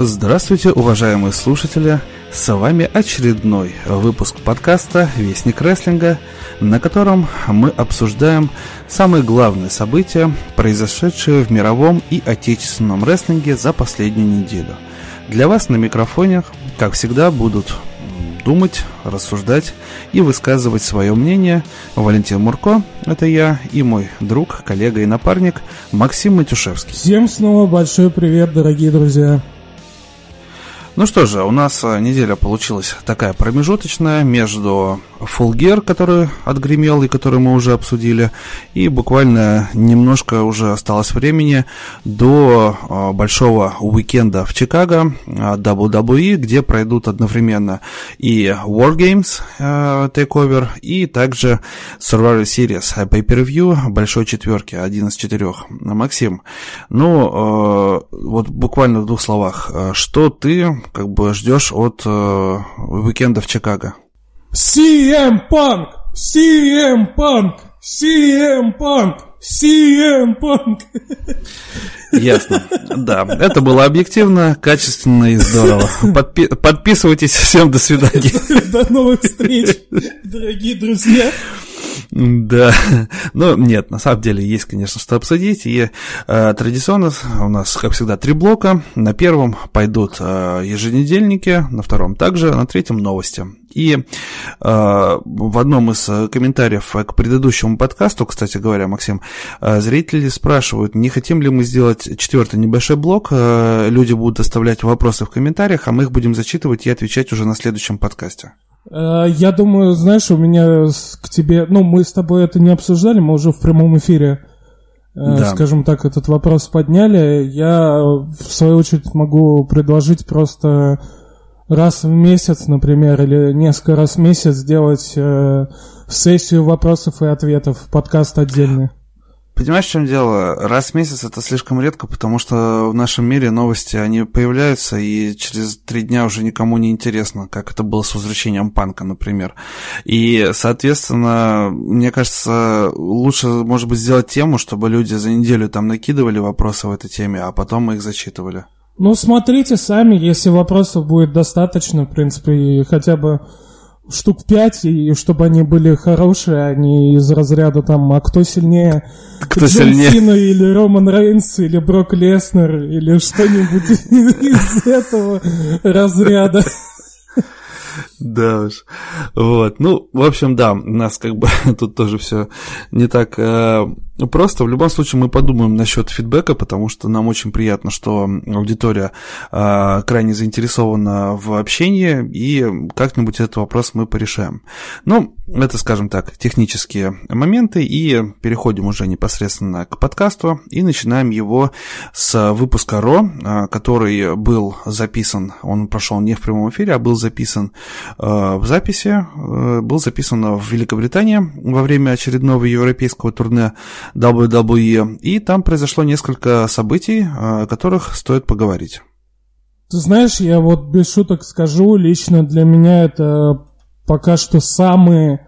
Здравствуйте, уважаемые слушатели! С вами очередной выпуск подкаста «Вестник рестлинга», на котором мы обсуждаем самые главные события, произошедшие в мировом и отечественном рестлинге за последнюю неделю. Для вас на микрофоне, как всегда, будут думать, рассуждать и высказывать свое мнение Валентин Мурко, это я, и мой друг, коллега и напарник Максим Матюшевский. Всем снова большой привет, дорогие друзья! Ну что же, у нас э, неделя получилась такая промежуточная между Full Gear, который отгремел и который мы уже обсудили, и буквально немножко уже осталось времени до э, большого уикенда в Чикаго э, WWE, где пройдут одновременно и War Games Takeover, и также Survivor Series Pay-Per-View большой четверки, один из четырех. Максим, ну, вот буквально в двух словах, что ты как бы ждешь от э, уикенда в Чикаго? CM Punk! CM Punk! CM Punk! CM Punk! Ясно. Да, это было объективно, качественно и здорово. Подпи- подписывайтесь. Всем до свидания. До новых встреч, дорогие друзья. Да, но нет, на самом деле есть, конечно, что обсудить. И э, традиционно у нас, как всегда, три блока. На первом пойдут э, еженедельники, на втором также, на третьем новости. И э, в одном из комментариев к предыдущему подкасту, кстати говоря, Максим, э, зрители спрашивают, не хотим ли мы сделать четвертый небольшой блок. Э, люди будут оставлять вопросы в комментариях, а мы их будем зачитывать и отвечать уже на следующем подкасте. Э, я думаю, знаешь, у меня к тебе... Ну, мы с тобой это не обсуждали, мы уже в прямом эфире, э, да. скажем так, этот вопрос подняли. Я, в свою очередь, могу предложить просто раз в месяц, например, или несколько раз в месяц сделать э, сессию вопросов и ответов, подкаст отдельный. Понимаешь, в чем дело? Раз в месяц это слишком редко, потому что в нашем мире новости, они появляются, и через три дня уже никому не интересно, как это было с возвращением панка, например. И, соответственно, мне кажется, лучше, может быть, сделать тему, чтобы люди за неделю там накидывали вопросы в этой теме, а потом мы их зачитывали. Ну, смотрите сами, если вопросов будет достаточно, в принципе, и хотя бы штук пять, и чтобы они были хорошие, а не из разряда там, а кто сильнее, кто Джон сильнее? Сина или Роман Рейнс, или Брок Леснер, или что-нибудь из этого разряда. Да уж. Вот. Ну, в общем, да, у нас как бы тут тоже все не так э, просто. В любом случае мы подумаем насчет фидбэка, потому что нам очень приятно, что аудитория э, крайне заинтересована в общении, и как-нибудь этот вопрос мы порешаем. Ну, это, скажем так, технические моменты, и переходим уже непосредственно к подкасту, и начинаем его с выпуска РО, э, который был записан, он прошел не в прямом эфире, а был записан в записи, э, был записан в Великобритании во время очередного европейского турне WWE, и там произошло несколько событий, о которых стоит поговорить. Ты знаешь, я вот без шуток скажу, лично для меня это пока что самые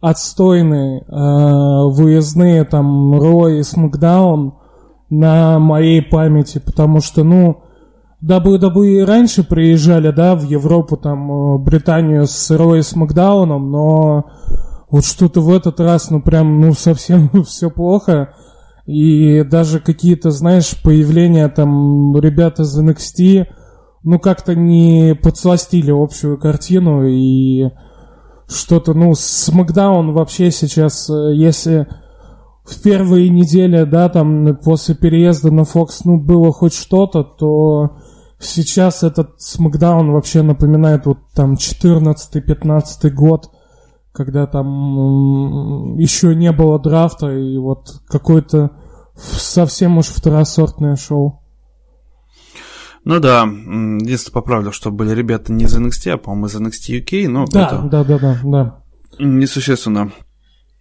отстойные э, выездные там Ро и Смакдаун на моей памяти, потому что, ну, WWE раньше приезжали, да, в Европу, там, э, Британию с Рой с Макдауном, но вот что-то в этот раз, ну, прям, ну, совсем все плохо. И даже какие-то, знаешь, появления там ребят из NXT, ну, как-то не подсластили общую картину, и что-то, ну, с Макдаун вообще сейчас, э, если в первые недели, да, там, после переезда на Fox, ну, было хоть что-то, то сейчас этот Смакдаун вообще напоминает вот там 14-15 год, когда там еще не было драфта, и вот какое-то совсем уж второсортное шоу. Ну да, единственное поправлю, что были ребята не из NXT, а, по-моему, из NXT UK, но да, это... Да, да, да, да. Несущественно.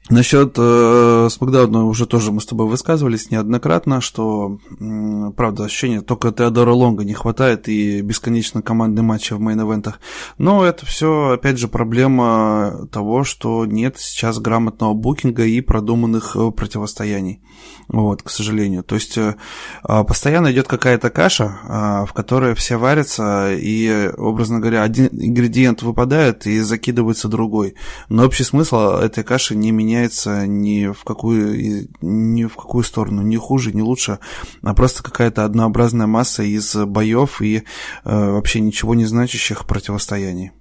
Насчет э, Смакдауна уже тоже мы с тобой высказывались неоднократно, что, м, правда, ощущение только Теодора Лонга не хватает и бесконечно командные матчи в мейн-эвентах. Но это все, опять же, проблема того, что нет сейчас грамотного букинга и продуманных э, противостояний. Вот, к сожалению. То есть э, а, постоянно идет какая-то каша, э, в которой все варятся, и, образно говоря, один ингредиент выпадает и закидывается другой. Но общий смысл этой каши не меняется меняется ни в какую, ни в какую сторону, ни хуже, ни лучше, а просто какая-то однообразная масса из боев и э, вообще ничего не значащих противостояний.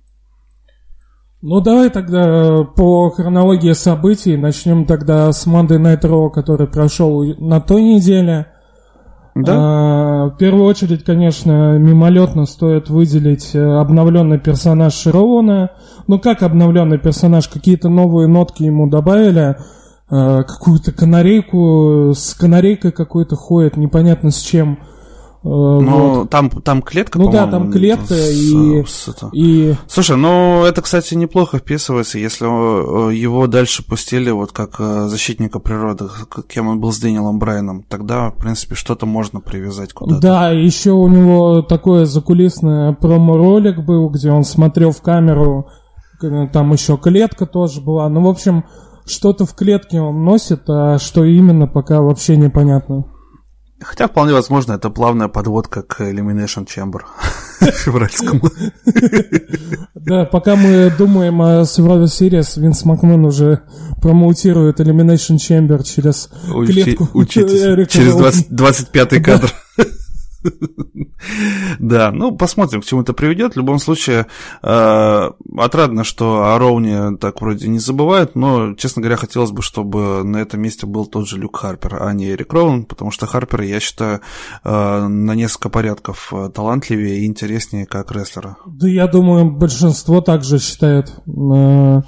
Ну, давай тогда по хронологии событий начнем тогда с Monday Night Raw, который прошел на той неделе. Да? А, в первую очередь, конечно, мимолетно стоит выделить э, обновленный персонаж Широуна. Ну как обновленный персонаж? Какие-то новые нотки ему добавили. А, какую-то канарейку, с канарейкой какой-то ходит, непонятно с чем. Ну, вот. там, там клетка, Ну да, там клетка с, и, с, это. и... Слушай, ну это, кстати, неплохо вписывается, если э, его дальше пустили вот как э, защитника природы, кем он был с Дэниелом Брайаном, тогда, в принципе, что-то можно привязать куда-то. Да, еще у него такое закулисное промо-ролик был, где он смотрел в камеру, там еще клетка тоже была, ну, в общем, что-то в клетке он носит, а что именно, пока вообще непонятно. Хотя вполне возможно, это плавная подводка к Elimination Chamber февральскому. Да, пока мы думаем о Survivor Series, Винс Макмен уже промоутирует Elimination Chamber через клетку. Учитесь, через 25-й кадр. Да, ну посмотрим, к чему это приведет. В любом случае, э, отрадно, что о Роуне так вроде не забывают, но, честно говоря, хотелось бы, чтобы на этом месте был тот же Люк Харпер, а не Эрик Роун, потому что Харпер, я считаю, э, на несколько порядков э, талантливее и интереснее как рестлера. Да, я думаю, большинство также считает. Ну.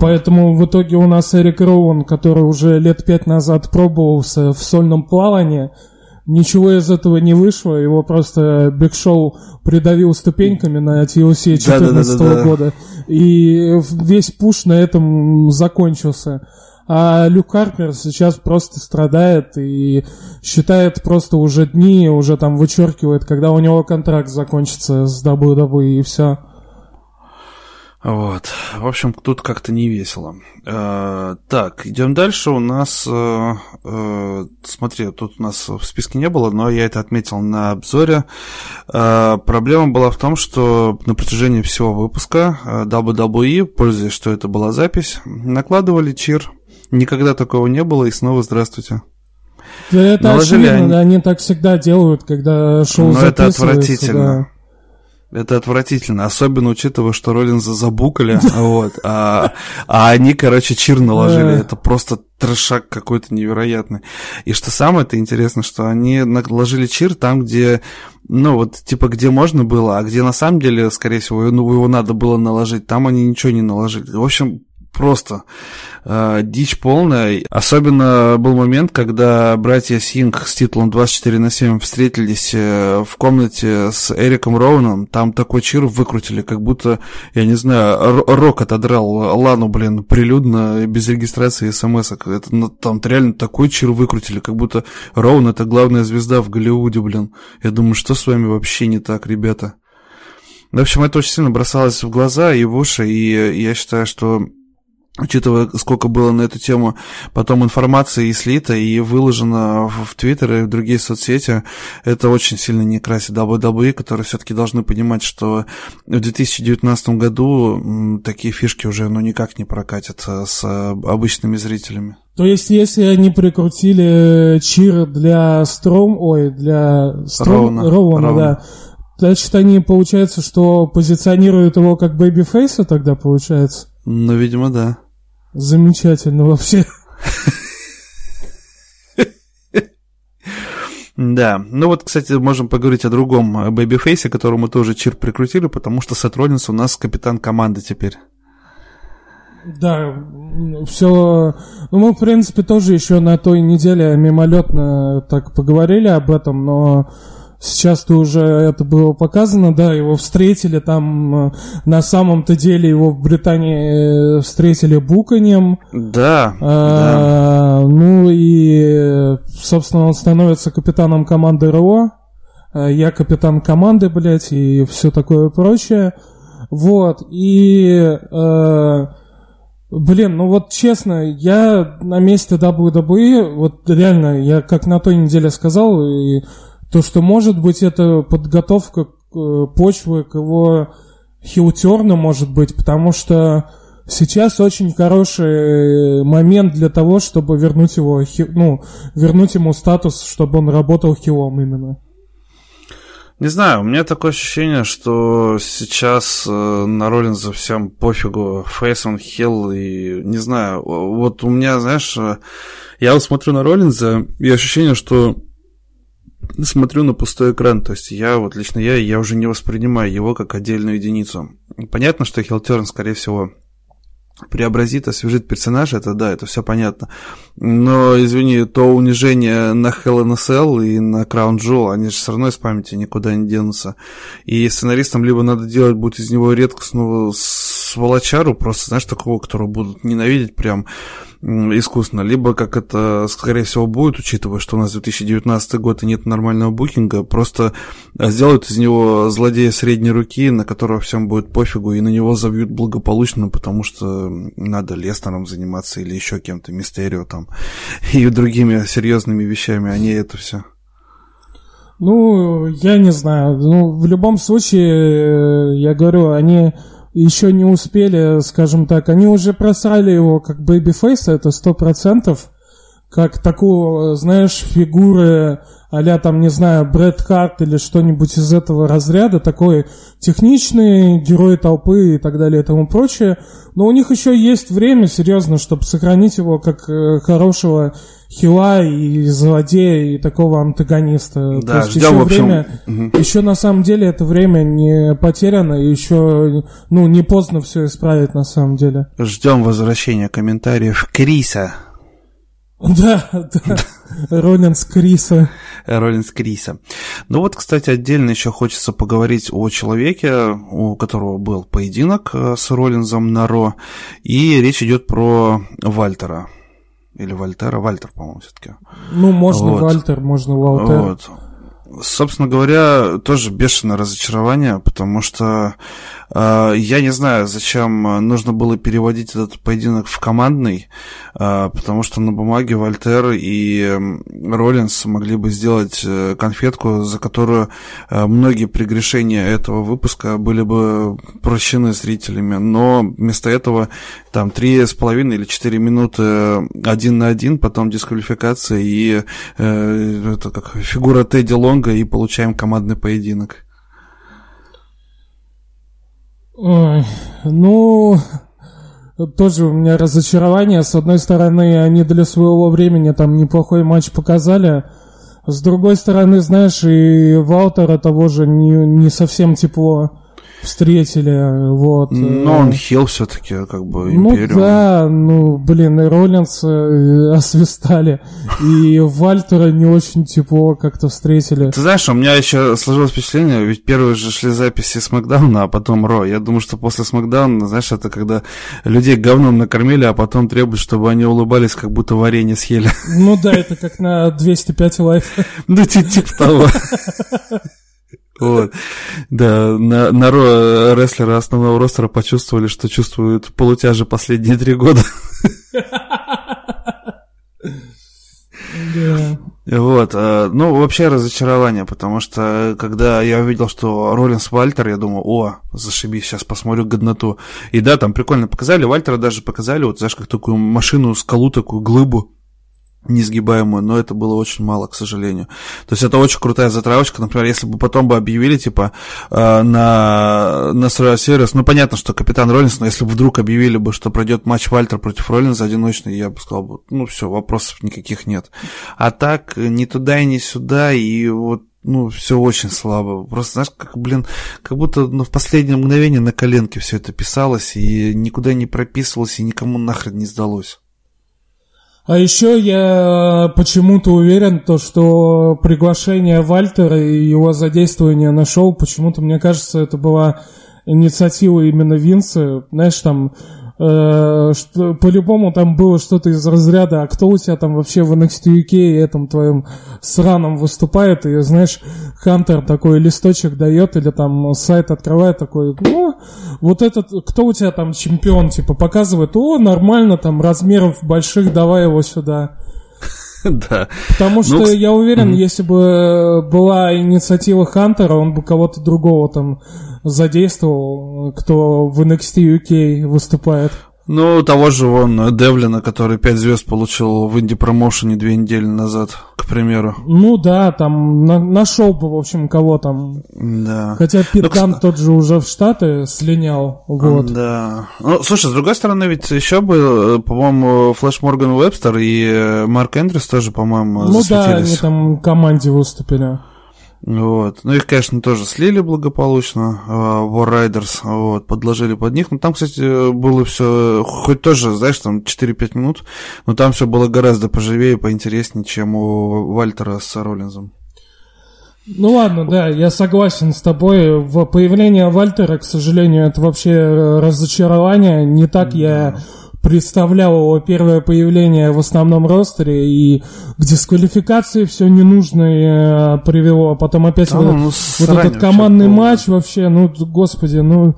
Поэтому в итоге у нас Эрик Роун, который уже лет пять назад пробовался в сольном плавании, Ничего из этого не вышло, его просто Биг Шоу придавил ступеньками на TLC 2014 да, да, да, года, и весь пуш на этом закончился. А Люк Харпер сейчас просто страдает и считает просто уже дни, уже там вычеркивает, когда у него контракт закончится с WWE и все. Вот. В общем, тут как-то не весело. Э, так, идем дальше. У нас, э, э, смотри, тут у нас в списке не было, но я это отметил на обзоре. Э, проблема была в том, что на протяжении всего выпуска э, WWE, пользуясь, что это была запись, накладывали чир. Никогда такого не было, и снова здравствуйте. Да это Наложили очевидно, они... они так всегда делают, когда шоу Но это отвратительно. Да. Это отвратительно, особенно учитывая, что Роллинза забукали, вот, а, а они, короче, чир наложили. Это просто трешак какой-то невероятный. И что самое это интересно, что они наложили чир там, где, ну, вот, типа, где можно было, а где на самом деле, скорее всего, ну, его надо было наложить, там они ничего не наложили. В общем, просто э, дичь полная. Особенно был момент, когда братья Синг с титулом 24 на 7 встретились э, в комнате с Эриком Роуном. Там такой чир выкрутили, как будто, я не знаю, Рок отодрал Лану, блин, прилюдно, без регистрации смс -ок. Это, ну, там реально такой чир выкрутили, как будто Роун это главная звезда в Голливуде, блин. Я думаю, что с вами вообще не так, ребята? В общем, это очень сильно бросалось в глаза и в уши, и я считаю, что учитывая, сколько было на эту тему потом информации и слито, и выложено в Твиттер и в другие соцсети, это очень сильно не красит WWE, которые все-таки должны понимать, что в 2019 году такие фишки уже ну никак не прокатятся с обычными зрителями. То есть, если они прикрутили cheer для Стром, ой, для Стром, Роуна, Роуна, Роуна. да, значит, они, получается, что позиционируют его как babyface а тогда, получается? Ну, видимо, да. Замечательно вообще. Да, ну вот, кстати, можем поговорить о другом бэйбифейсе, которому тоже чир прикрутили, потому что Сет у нас капитан команды теперь. Да, все. Ну, мы, в принципе, тоже еще на той неделе мимолетно так поговорили об этом, но Сейчас-то уже это было показано, да, его встретили там, на самом-то деле его в Британии встретили буканем. Да, а, да. Ну и, собственно, он становится капитаном команды РО. Я капитан команды, блядь, и все такое прочее. Вот, и... Э, Блин, ну вот честно, я на месте WWE, вот реально, я как на той неделе сказал, и то, что может быть это подготовка э, почвы к его хилтерну, может быть, потому что сейчас очень хороший момент для того, чтобы вернуть его, ну, вернуть ему статус, чтобы он работал хилом именно. Не знаю, у меня такое ощущение, что сейчас э, на Роллинза всем пофигу, фейс он хилл, и не знаю, вот у меня, знаешь, э, я вот смотрю на Роллинза, и ощущение, что смотрю на пустой экран, то есть я, вот лично я, я уже не воспринимаю его как отдельную единицу. Понятно, что Хилтерн, скорее всего, преобразит, освежит персонажа, это да, это все понятно. Но, извини, то унижение на Hell in a Cell и на Crown Jewel, они же все равно из памяти никуда не денутся. И сценаристам либо надо делать будет из него редкостного сволочару, просто, знаешь, такого, которого будут ненавидеть прям искусственно, либо как это, скорее всего, будет, учитывая, что у нас 2019 год и нет нормального букинга, просто сделают из него злодея средней руки, на которого всем будет пофигу, и на него забьют благополучно, потому что надо Леснаром заниматься или еще кем-то, Мистерио там, и другими серьезными вещами, а не это все. Ну, я не знаю. Ну, в любом случае, я говорю, они еще не успели, скажем так, они уже просрали его как babyface а, это сто процентов, как такую, знаешь, фигуры а там, не знаю, Брет Харт или что-нибудь из этого разряда, такой техничный, герой толпы и так далее и тому прочее. Но у них еще есть время, серьезно, чтобы сохранить его как э, хорошего хила и злодея и такого антагониста. Да, То есть ждем, еще в общем... время, угу. еще на самом деле это время не потеряно, и еще, ну, не поздно все исправить на самом деле. Ждем возвращения комментариев Криса. Да, да. Роллинс Криса. Роллинс Криса. Ну вот, кстати, отдельно еще хочется поговорить о человеке, у которого был поединок э, с Роллинзом на Ро. И речь идет про Вальтера. Или Вальтера, Вальтер, по-моему, все-таки. Ну, можно вот. Вальтер, можно Валтер. Вот. Собственно говоря, тоже бешеное разочарование, потому что э, я не знаю, зачем нужно было переводить этот поединок в командный, э, потому что на бумаге Вольтер и Роллинс могли бы сделать э, конфетку, за которую э, многие прегрешения этого выпуска были бы прощены зрителями, но вместо этого там три с половиной или четыре минуты один на один, потом дисквалификация и э, это как фигура Тедди Лонг Конго и получаем командный поединок. Ой, ну, тоже у меня разочарование. С одной стороны, они для своего времени там неплохой матч показали. С другой стороны, знаешь, и Валтера того же не, не совсем тепло встретили, вот. Но он хил все-таки, как бы, Ну да, ну, блин, и Роллинс э, освистали, и Вальтера не очень тепло как-то встретили. Ты знаешь, у меня еще сложилось впечатление, ведь первые же шли записи с Макдауна, а потом Ро. Я думаю, что после Смакдауна, знаешь, это когда людей говном накормили, а потом требуют, чтобы они улыбались, как будто варенье съели. Ну да, это как на 205 лайф. Ну, типа того. Вот. Да, на, на Ро рестлеры основного ростера почувствовали, что чувствуют полутяжи последние три года. Да. Вот, э, ну, вообще разочарование, потому что, когда я увидел, что Роллинс Вальтер, я думал, о, зашибись, сейчас посмотрю годноту. И да, там прикольно показали, Вальтера даже показали, вот, знаешь, как такую машину, скалу, такую глыбу, несгибаемую, но это было очень мало, к сожалению. То есть это очень крутая затравочка. Например, если бы потом бы объявили, типа, э, на, на Survivor Series, ну, понятно, что Капитан Роллинс, но если бы вдруг объявили бы, что пройдет матч Вальтер против Роллинса одиночный, я бы сказал, бы, ну, все, вопросов никаких нет. А так, ни туда и ни сюда, и вот ну, все очень слабо. Просто, знаешь, как, блин, как будто ну, в последнее мгновение на коленке все это писалось, и никуда не прописывалось, и никому нахрен не сдалось. А еще я почему-то уверен, то, что приглашение Вальтера и его задействование на шоу, почему-то, мне кажется, это была инициатива именно Винса. Знаешь, там Э, что, по-любому там было что-то из разряда, а кто у тебя там вообще в NXT UK этом твоем сраном выступает, и, знаешь, Хантер такой листочек дает, или там сайт открывает такой, ну, вот этот, кто у тебя там чемпион, типа, показывает, о, нормально, там, размеров больших, давай его сюда. Да. Потому что ну, я уверен, mm-hmm. если бы была инициатива Хантера, он бы кого-то другого там задействовал, кто в NXT UK выступает. Ну, того же вон Девлина, который 5 звезд получил в инди-промоушене две недели назад, к примеру. Ну да, там на, нашел бы, в общем, кого там. Да. Хотя Пит Данн ну, тот же уже в Штаты слинял. Вот. Да. Ну, слушай, с другой стороны, ведь еще был, по-моему, Флэш Морган Вебстер и э, Марк Эндрюс тоже, по-моему, Ну засветились. да, они там команде выступили. Вот. Ну, их, конечно, тоже слили благополучно, э, War Riders, вот, подложили под них. Но там, кстати, было все, хоть тоже, знаешь, там 4-5 минут, но там все было гораздо поживее и поинтереснее, чем у Вальтера с Роллинзом. Ну ладно, да, я согласен с тобой. В появление Вальтера, к сожалению, это вообще разочарование. Не так да. я представлял его первое появление в основном ростере и к дисквалификации все ненужное э, привело, а потом опять а, вот, ну, вот этот командный матч вообще, ну, господи, ну,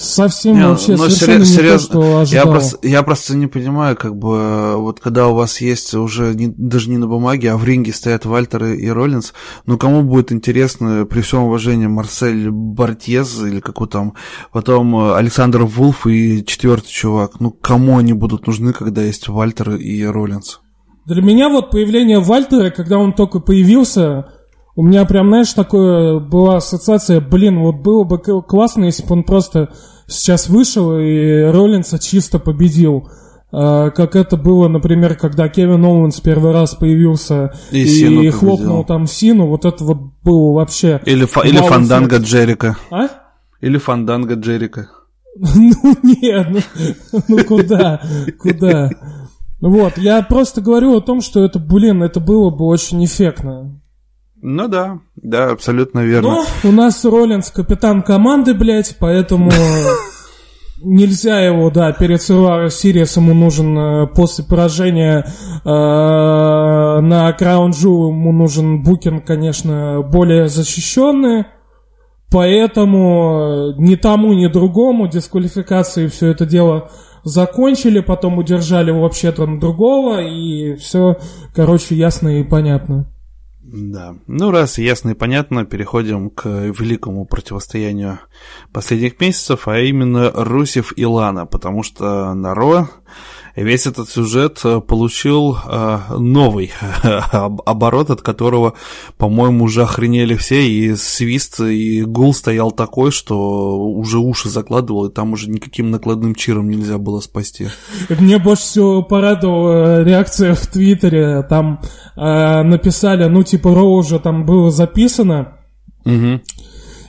Совсем не, вообще ну, совершенно серьез, не то, что ожидал. Я просто, я просто не понимаю, как бы, вот когда у вас есть уже не, даже не на бумаге, а в ринге стоят Вальтер и Роллинс, ну кому будет интересно, при всем уважении, Марсель Бартьез или какой там, потом э, Александр Вулф и четвертый чувак, ну кому они будут нужны, когда есть Вальтер и Роллинс? Для меня вот появление Вальтера, когда он только появился, у меня прям, знаешь, такое была ассоциация, блин, вот было бы классно, если бы он просто сейчас вышел и Роллинса чисто победил. А, как это было, например, когда Кевин Оуэнс первый раз появился и, и хлопнул там Сину, вот это вот было вообще... Или, фа- или Фанданга Джерика. А? Или Фанданга Джерика. Ну нет, ну, ну куда, куда? Вот, я просто говорю о том, что это, блин, это было бы очень эффектно. Ну да, да, абсолютно верно. Ну, у нас Роллинс капитан команды, блядь, поэтому нельзя его, да, перед Сириус ему нужен э, после поражения э, на Краун Джу ему нужен букинг, конечно, более защищенный. Поэтому ни тому, ни другому дисквалификации все это дело закончили, потом удержали вообще-то другого, и все, короче, ясно и понятно. Да. Ну, раз ясно и понятно, переходим к великому противостоянию последних месяцев, а именно Русев и Лана, потому что на Ро весь этот сюжет э, получил э, новый оборот, от которого, по-моему, уже охренели все, и свист, и гул стоял такой, что уже уши закладывал, и там уже никаким накладным чиром нельзя было спасти. Мне больше всего порадовала реакция в Твиттере, там э, написали, ну, типа, Ро уже там было записано, Угу.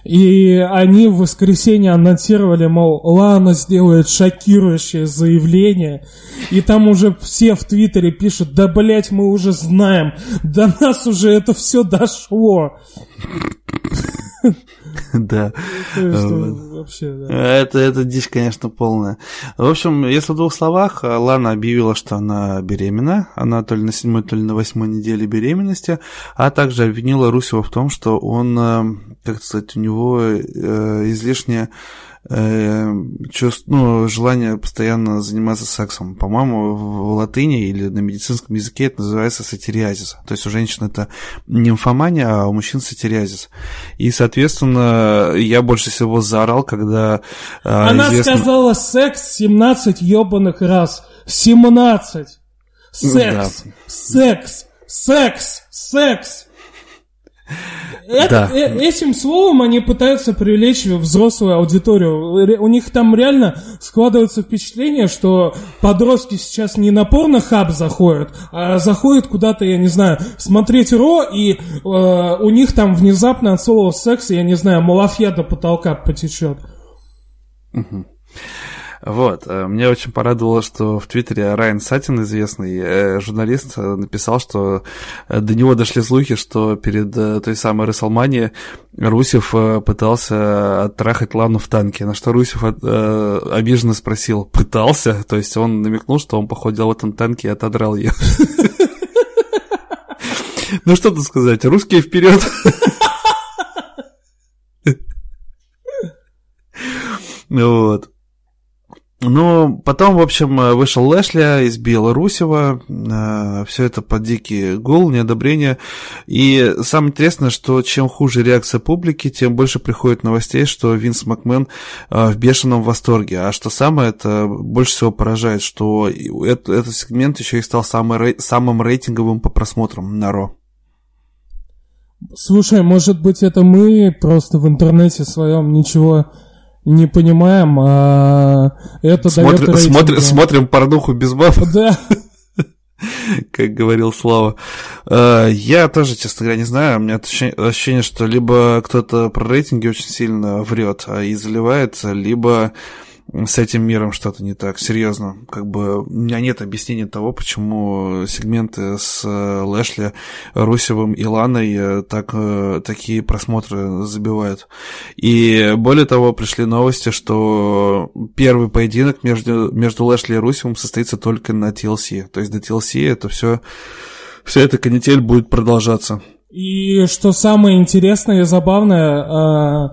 И они в воскресенье анонсировали, мол, Лана сделает шокирующее заявление. И там уже все в Твиттере пишут, да, блять, мы уже знаем, до нас уже это все дошло. Да. Это, это дичь, конечно, полная. В общем, если в двух словах, Лана объявила, что она беременна. Она то ли на седьмой, то ли на восьмой неделе беременности. А также обвинила Русева в том, что он, как сказать, у него э, излишне э, чувств, ну, желание постоянно заниматься сексом. По-моему, в латыни или на медицинском языке это называется сатириазис. То есть у женщин это нимфомания, а у мужчин сатириазис. И, соответственно, я больше всего заорал, когда... Э, Она известно... сказала секс 17 ебаных раз. 17! Секс! Да. Секс! Секс! Секс! Это, да. э, этим словом они пытаются привлечь взрослую аудиторию. У них там реально складывается впечатление, что подростки сейчас не на порно-хаб заходят, а заходят куда-то, я не знаю, смотреть Ро, и э, у них там внезапно от слова секс, я не знаю, малафья до потолка потечет. Угу. Вот. Э, мне очень порадовало, что в Твиттере Райан Сатин, известный э, журналист, э, написал, что до него дошли слухи, что перед той самой Рестлмани Русев пытался оттрахать Лану в танке, на что Русев обиженно спросил, пытался? То есть он намекнул, что он походил в этом танке и отодрал ее. Ну что тут сказать, русские вперед. Вот. Ну, потом, в общем, вышел Лэшли, избил Русева, э, все это под дикий гул, неодобрение. И самое интересное, что чем хуже реакция публики, тем больше приходит новостей, что Винс Макмен э, в бешеном восторге. А что самое это больше всего поражает, что этот, этот сегмент еще и стал самый, самым рейтинговым по просмотрам на Ро. Слушай, может быть, это мы просто в интернете своем ничего не понимаем, а это Смотри, дает смотри, Смотрим порнуху без баб. Да. Как говорил Слава. А, я тоже, честно говоря, не знаю. У меня ощущение, что либо кто-то про рейтинги очень сильно врет а и заливается, либо с этим миром что-то не так, серьезно. Как бы у меня нет объяснения того, почему сегменты с э, Лэшли, Русевым и Ланой э, так, э, такие просмотры забивают. И более того, пришли новости, что первый поединок между, между Лэшли и Русевым состоится только на TLC. То есть до TLC это все, вся эта канитель будет продолжаться. И что самое интересное и забавное,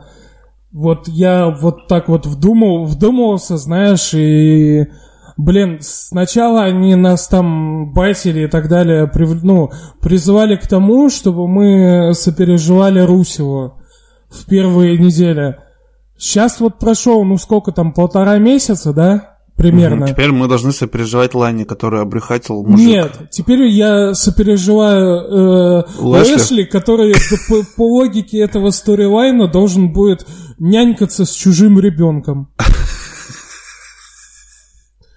вот я вот так вот вдумал, вдумывался, знаешь, и, блин, сначала они нас там байтили и так далее, прив, ну, призывали к тому, чтобы мы сопереживали Русеву в первые недели. Сейчас вот прошел, ну сколько там, полтора месяца, да? Примерно. Угу, теперь мы должны сопереживать Лане, который обрехатил мужик. Нет, теперь я сопереживаю э, Лэшли? Лэшли, который по, по логике этого сторилайна должен будет нянькаться с чужим ребенком.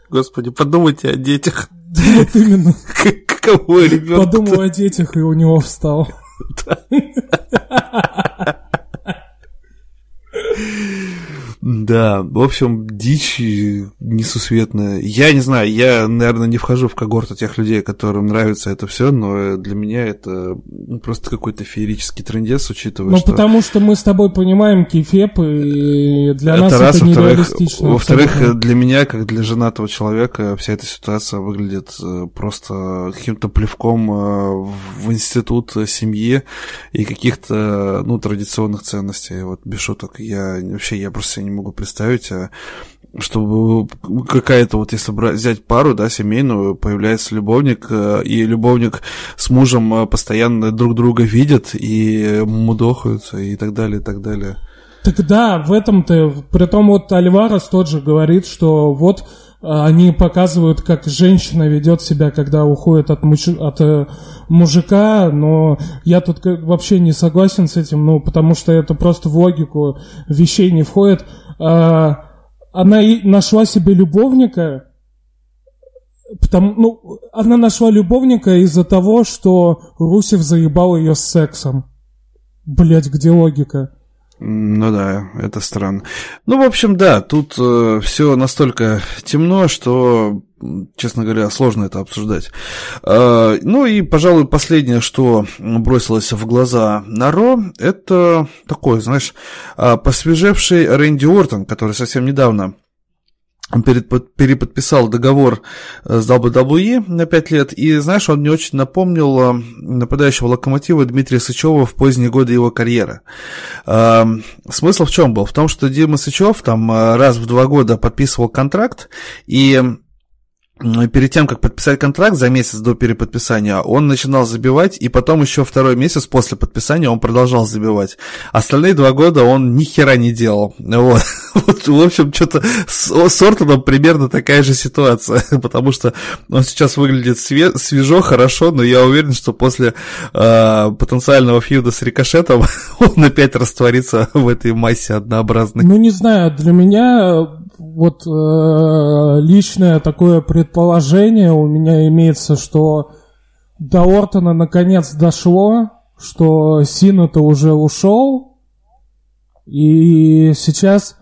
Господи, подумайте о детях. Вот именно. Каково ребенок? Подумал о детях, и у него встал. Да, в общем, дичь несусветная. Я не знаю, я, наверное, не вхожу в когорту тех людей, которым нравится это все, но для меня это ну, просто какой-то феерический трендец, учитывая, ну, что... Ну, потому что мы с тобой понимаем кефеп, и для это нас раз, это нереалистично. Во-вторых, для меня, как для женатого человека, вся эта ситуация выглядит э, просто каким-то плевком э, в институт семьи и каких-то, ну, традиционных ценностей. Вот без шуток, я вообще, я просто не не могу представить, а чтобы какая-то вот, если взять пару, да, семейную, появляется любовник, э, и любовник с мужем э, постоянно друг друга видят и мудохаются и так далее, и так далее. Так да, в этом-то, при том вот Альварес тот же говорит, что вот они показывают, как женщина ведет себя, когда уходит от, муж... от э, мужика, но я тут вообще не согласен с этим, ну, потому что это просто в логику вещей не входит. А, она нашла себе любовника, потому, ну, она нашла любовника из-за того, что Русев заебал ее с сексом. Блять, где логика? Ну да, это странно. Ну, в общем, да, тут э, все настолько темно, что честно говоря, сложно это обсуждать. А, ну и, пожалуй, последнее, что бросилось в глаза на Ро, это такой, знаешь, а, посвежевший Рэнди Ортон, который совсем недавно переподписал договор э, с WWE на 5 лет, и, знаешь, он мне очень напомнил э, нападающего локомотива Дмитрия Сычева в поздние годы его карьеры. А, смысл в чем был? В том, что Дима Сычев там э, раз в два года подписывал контракт, и перед тем, как подписать контракт за месяц до переподписания, он начинал забивать, и потом еще второй месяц после подписания он продолжал забивать. Остальные два года он ни хера не делал. Вот. вот в общем, что-то с, с Ортоном примерно такая же ситуация, потому что он сейчас выглядит све- свежо, хорошо, но я уверен, что после э, потенциального фьюда с Рикошетом он опять растворится в этой массе однообразной. Ну, не знаю, для меня вот э, личное такое предположение у меня имеется, что до Ортона наконец дошло, что Сина-то уже ушел, и сейчас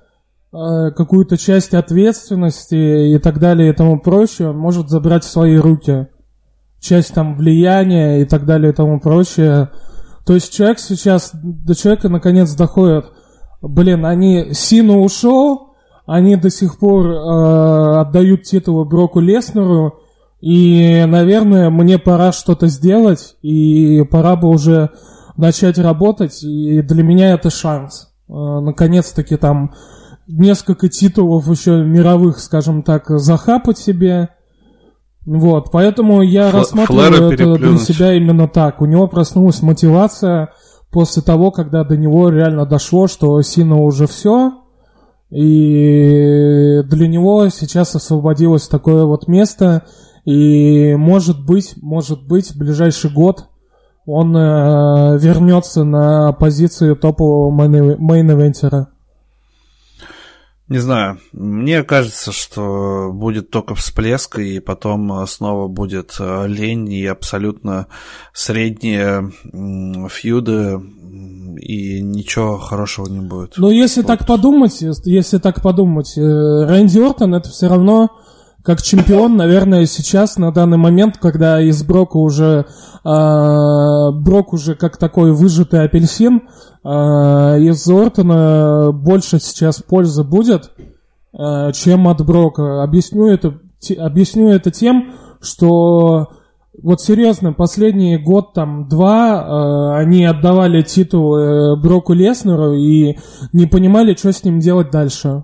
э, какую-то часть ответственности и так далее и тому прочее, может забрать в свои руки. Часть там влияния и так далее и тому прочее. То есть человек сейчас, до человека наконец доходит, блин, они, Сину ушел, они до сих пор э, отдают титулы Броку Леснеру, и, наверное, мне пора что-то сделать, и пора бы уже начать работать, и для меня это шанс. Э, наконец-таки там несколько титулов еще мировых, скажем так, захапать себе. Вот, поэтому я Фл- рассматриваю это для себя именно так. У него проснулась мотивация после того, когда до него реально дошло, что Сина уже все, и для него сейчас освободилось такое вот место, и может быть, может быть, в ближайший год он э, вернется на позицию топового main eventer а. Не знаю, мне кажется, что будет только всплеск, и потом снова будет э, лень и абсолютно средние фьюды, и ничего хорошего не будет. Ну, если вот. так подумать, если так подумать, э, Рэнди Ортон это все равно как чемпион, наверное, сейчас, на данный момент, когда из Брока уже э, Брок уже как такой выжатый апельсин, э, из Ортона больше сейчас пользы будет, э, чем от Брока. Объясню это, те, объясню это тем, что вот серьезно, последний год, там, два, э, они отдавали титул э, Броку Леснеру и не понимали, что с ним делать дальше.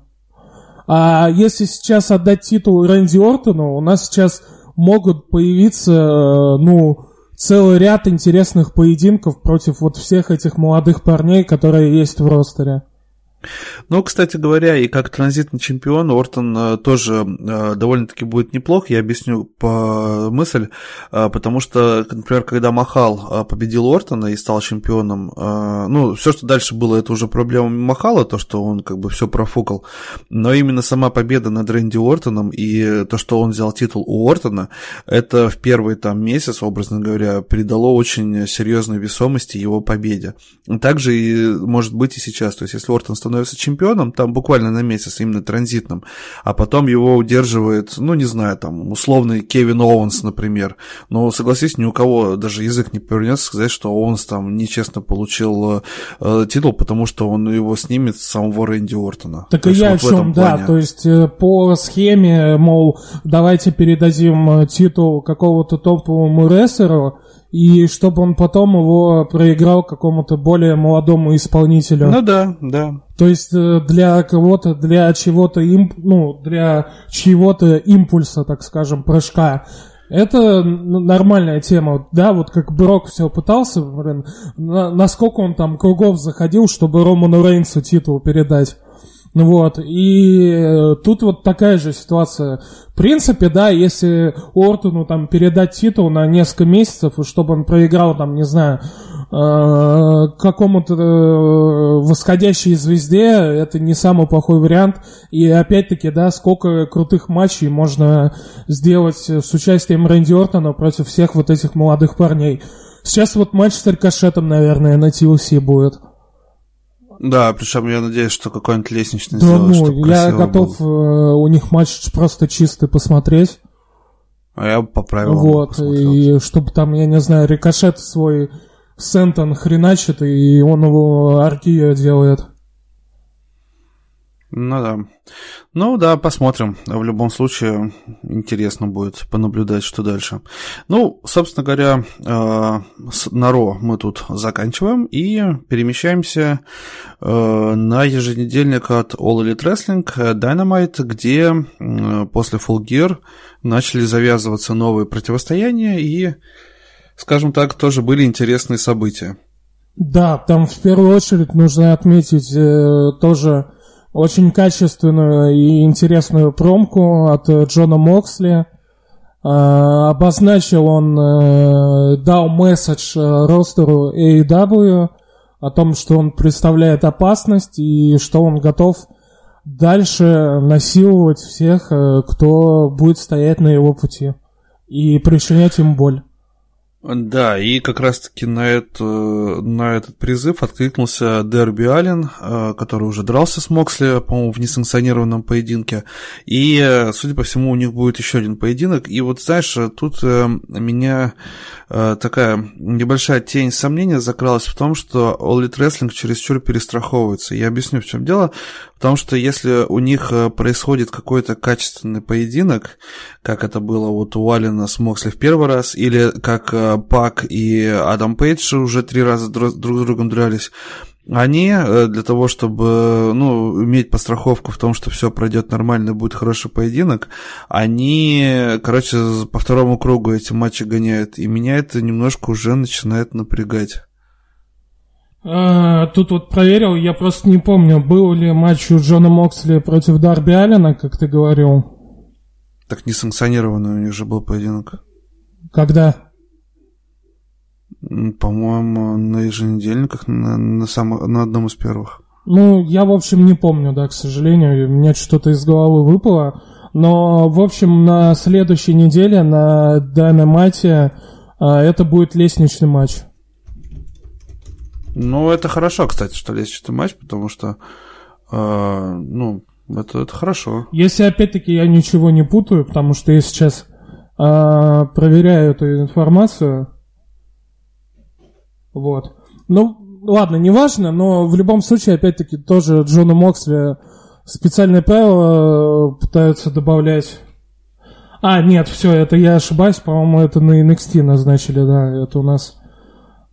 А если сейчас отдать титул Рэнди Ортону, у нас сейчас могут появиться, э, ну, целый ряд интересных поединков против вот всех этих молодых парней, которые есть в ростере. Ну, кстати говоря, и как транзитный чемпион Ортон э, тоже э, довольно-таки будет неплох, я объясню по мысль, э, потому что, например, когда Махал победил Ортона и стал чемпионом, ну, все, что дальше было, это уже проблема Махала, то, что он как бы все профукал, но именно сама победа над Рэнди Ортоном и то, что он взял титул у Ортона, это в первый там месяц, образно говоря, придало очень серьезной весомости его победе. Также и может быть и сейчас, то есть если Ортон становится становится чемпионом, там буквально на месяц, именно транзитным, а потом его удерживает, ну, не знаю, там, условный Кевин Оуэнс, например. Но, согласись, ни у кого даже язык не повернется сказать, что Оуэнс там нечестно получил э, титул, потому что он его снимет с самого Рэнди Ортона. Так то и я вот о чем, да, плане. то есть э, по схеме, мол, давайте передадим э, титул какого-то топовому рестлеру, и чтобы он потом его проиграл какому-то более молодому исполнителю. Ну да, да. То есть э, для кого-то, для чего-то, имп, ну, для чего-то импульса, так скажем, прыжка. Это нормальная тема, да, вот как Брок все пытался, блин, на, насколько он там кругов заходил, чтобы Роману Рейнсу титул передать. Ну вот, и э, тут вот такая же ситуация. В принципе, да, если Ортону там передать титул на несколько месяцев, чтобы он проиграл там, не знаю, э, какому-то э, восходящей звезде, это не самый плохой вариант. И опять-таки, да, сколько крутых матчей можно сделать с участием Рэнди Ортона против всех вот этих молодых парней. Сейчас вот матч с Рикошетом, наверное, на TLC будет. Да, причем я надеюсь, что какой-нибудь лестничный да, сделают, ну, я готов э, у них матч просто чистый посмотреть. А я по правилам Вот, и чтобы там, я не знаю, рикошет свой Сентон хреначит, и он его аркия делает. Ну да. Ну да, посмотрим. В любом случае, интересно будет понаблюдать, что дальше. Ну, собственно говоря, э, с Наро мы тут заканчиваем и перемещаемся э, на еженедельник от All Elite Wrestling Dynamite, где э, после Full Gear начали завязываться новые противостояния и, скажем так, тоже были интересные события. Да, там в первую очередь нужно отметить э, тоже очень качественную и интересную промку от э, Джона Моксли. Э, обозначил он, э, дал месседж ростеру AEW о том, что он представляет опасность и что он готов дальше насиловать всех, кто будет стоять на его пути и причинять им боль. Да, и как раз-таки на, это, на этот призыв откликнулся Дерби Аллен, э, который уже дрался с Моксли, по-моему, в несанкционированном поединке. И, э, судя по всему, у них будет еще один поединок. И вот, знаешь, тут э, меня такая небольшая тень сомнения закралась в том, что All Elite Wrestling чересчур перестраховывается. Я объясню, в чем дело. Потому что если у них происходит какой-то качественный поединок, как это было вот у Алина с Моксли в первый раз, или как Пак и Адам Пейдж уже три раза друг с другом дрались, они э, для того, чтобы ну, иметь постраховку в том, что все пройдет нормально и будет хороший поединок, они, короче, по второму кругу эти матчи гоняют. И меня это немножко уже начинает напрягать. А, тут вот проверил, я просто не помню, был ли матч у Джона Моксли против Дарби Аллена, как ты говорил. Так несанкционированный у них же был поединок. Когда? По-моему, на еженедельниках, на, на, самом, на одном из первых. Ну, я, в общем, не помню, да, к сожалению. У меня что-то из головы выпало. Но, в общем, на следующей неделе на Дайнамайте а, это будет лестничный матч. Ну, это хорошо, кстати, что лестничный матч, потому что, э, ну, это, это хорошо. Если, опять-таки, я ничего не путаю, потому что я сейчас э, проверяю эту информацию, вот. Ну, ладно, неважно, но в любом случае, опять-таки, тоже Джона Моксли специальные правила э, пытаются добавлять. А, нет, все, это я ошибаюсь, по-моему, это на NXT назначили, да, это у нас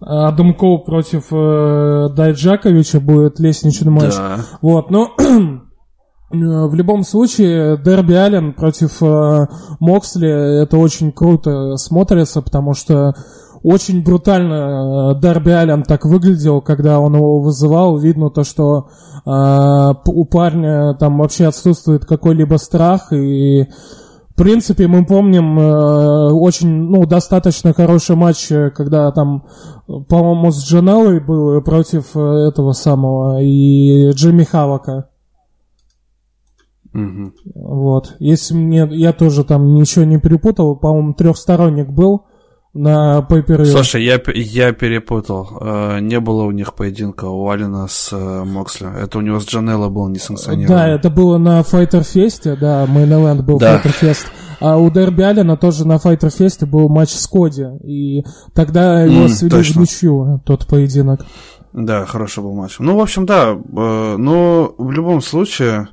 Адам Коу против э, Дайджаковича будет лестничный матч. Да. Вот, но в любом случае, Дерби Аллен против э, Моксли это очень круто смотрится, потому что очень брутально э, Дарби Аллен так выглядел, когда он его вызывал. Видно то, что э, у парня там вообще отсутствует какой-либо страх. И, в принципе, мы помним э, очень, ну, достаточно хороший матч, когда там, по-моему, с Джаналой был против э, этого самого и Джимми Хавака. Угу. Вот. Если мне, я тоже там ничего не перепутал, по-моему, трехсторонник был на пейпере. Слушай, я, я перепутал. Э, не было у них поединка у Алина с э, Моксли. Это у него с Джанелло был несанкционирован. Да, это было на Fighter Fest, да, Мейн был да. Fighter Fest. А у Дерби Алина тоже на Fighter Fest был матч с Коди. И тогда его mm, свели точно. в ничью, тот поединок. Да, хороший был матч. Ну, в общем, да. Э, но в любом случае,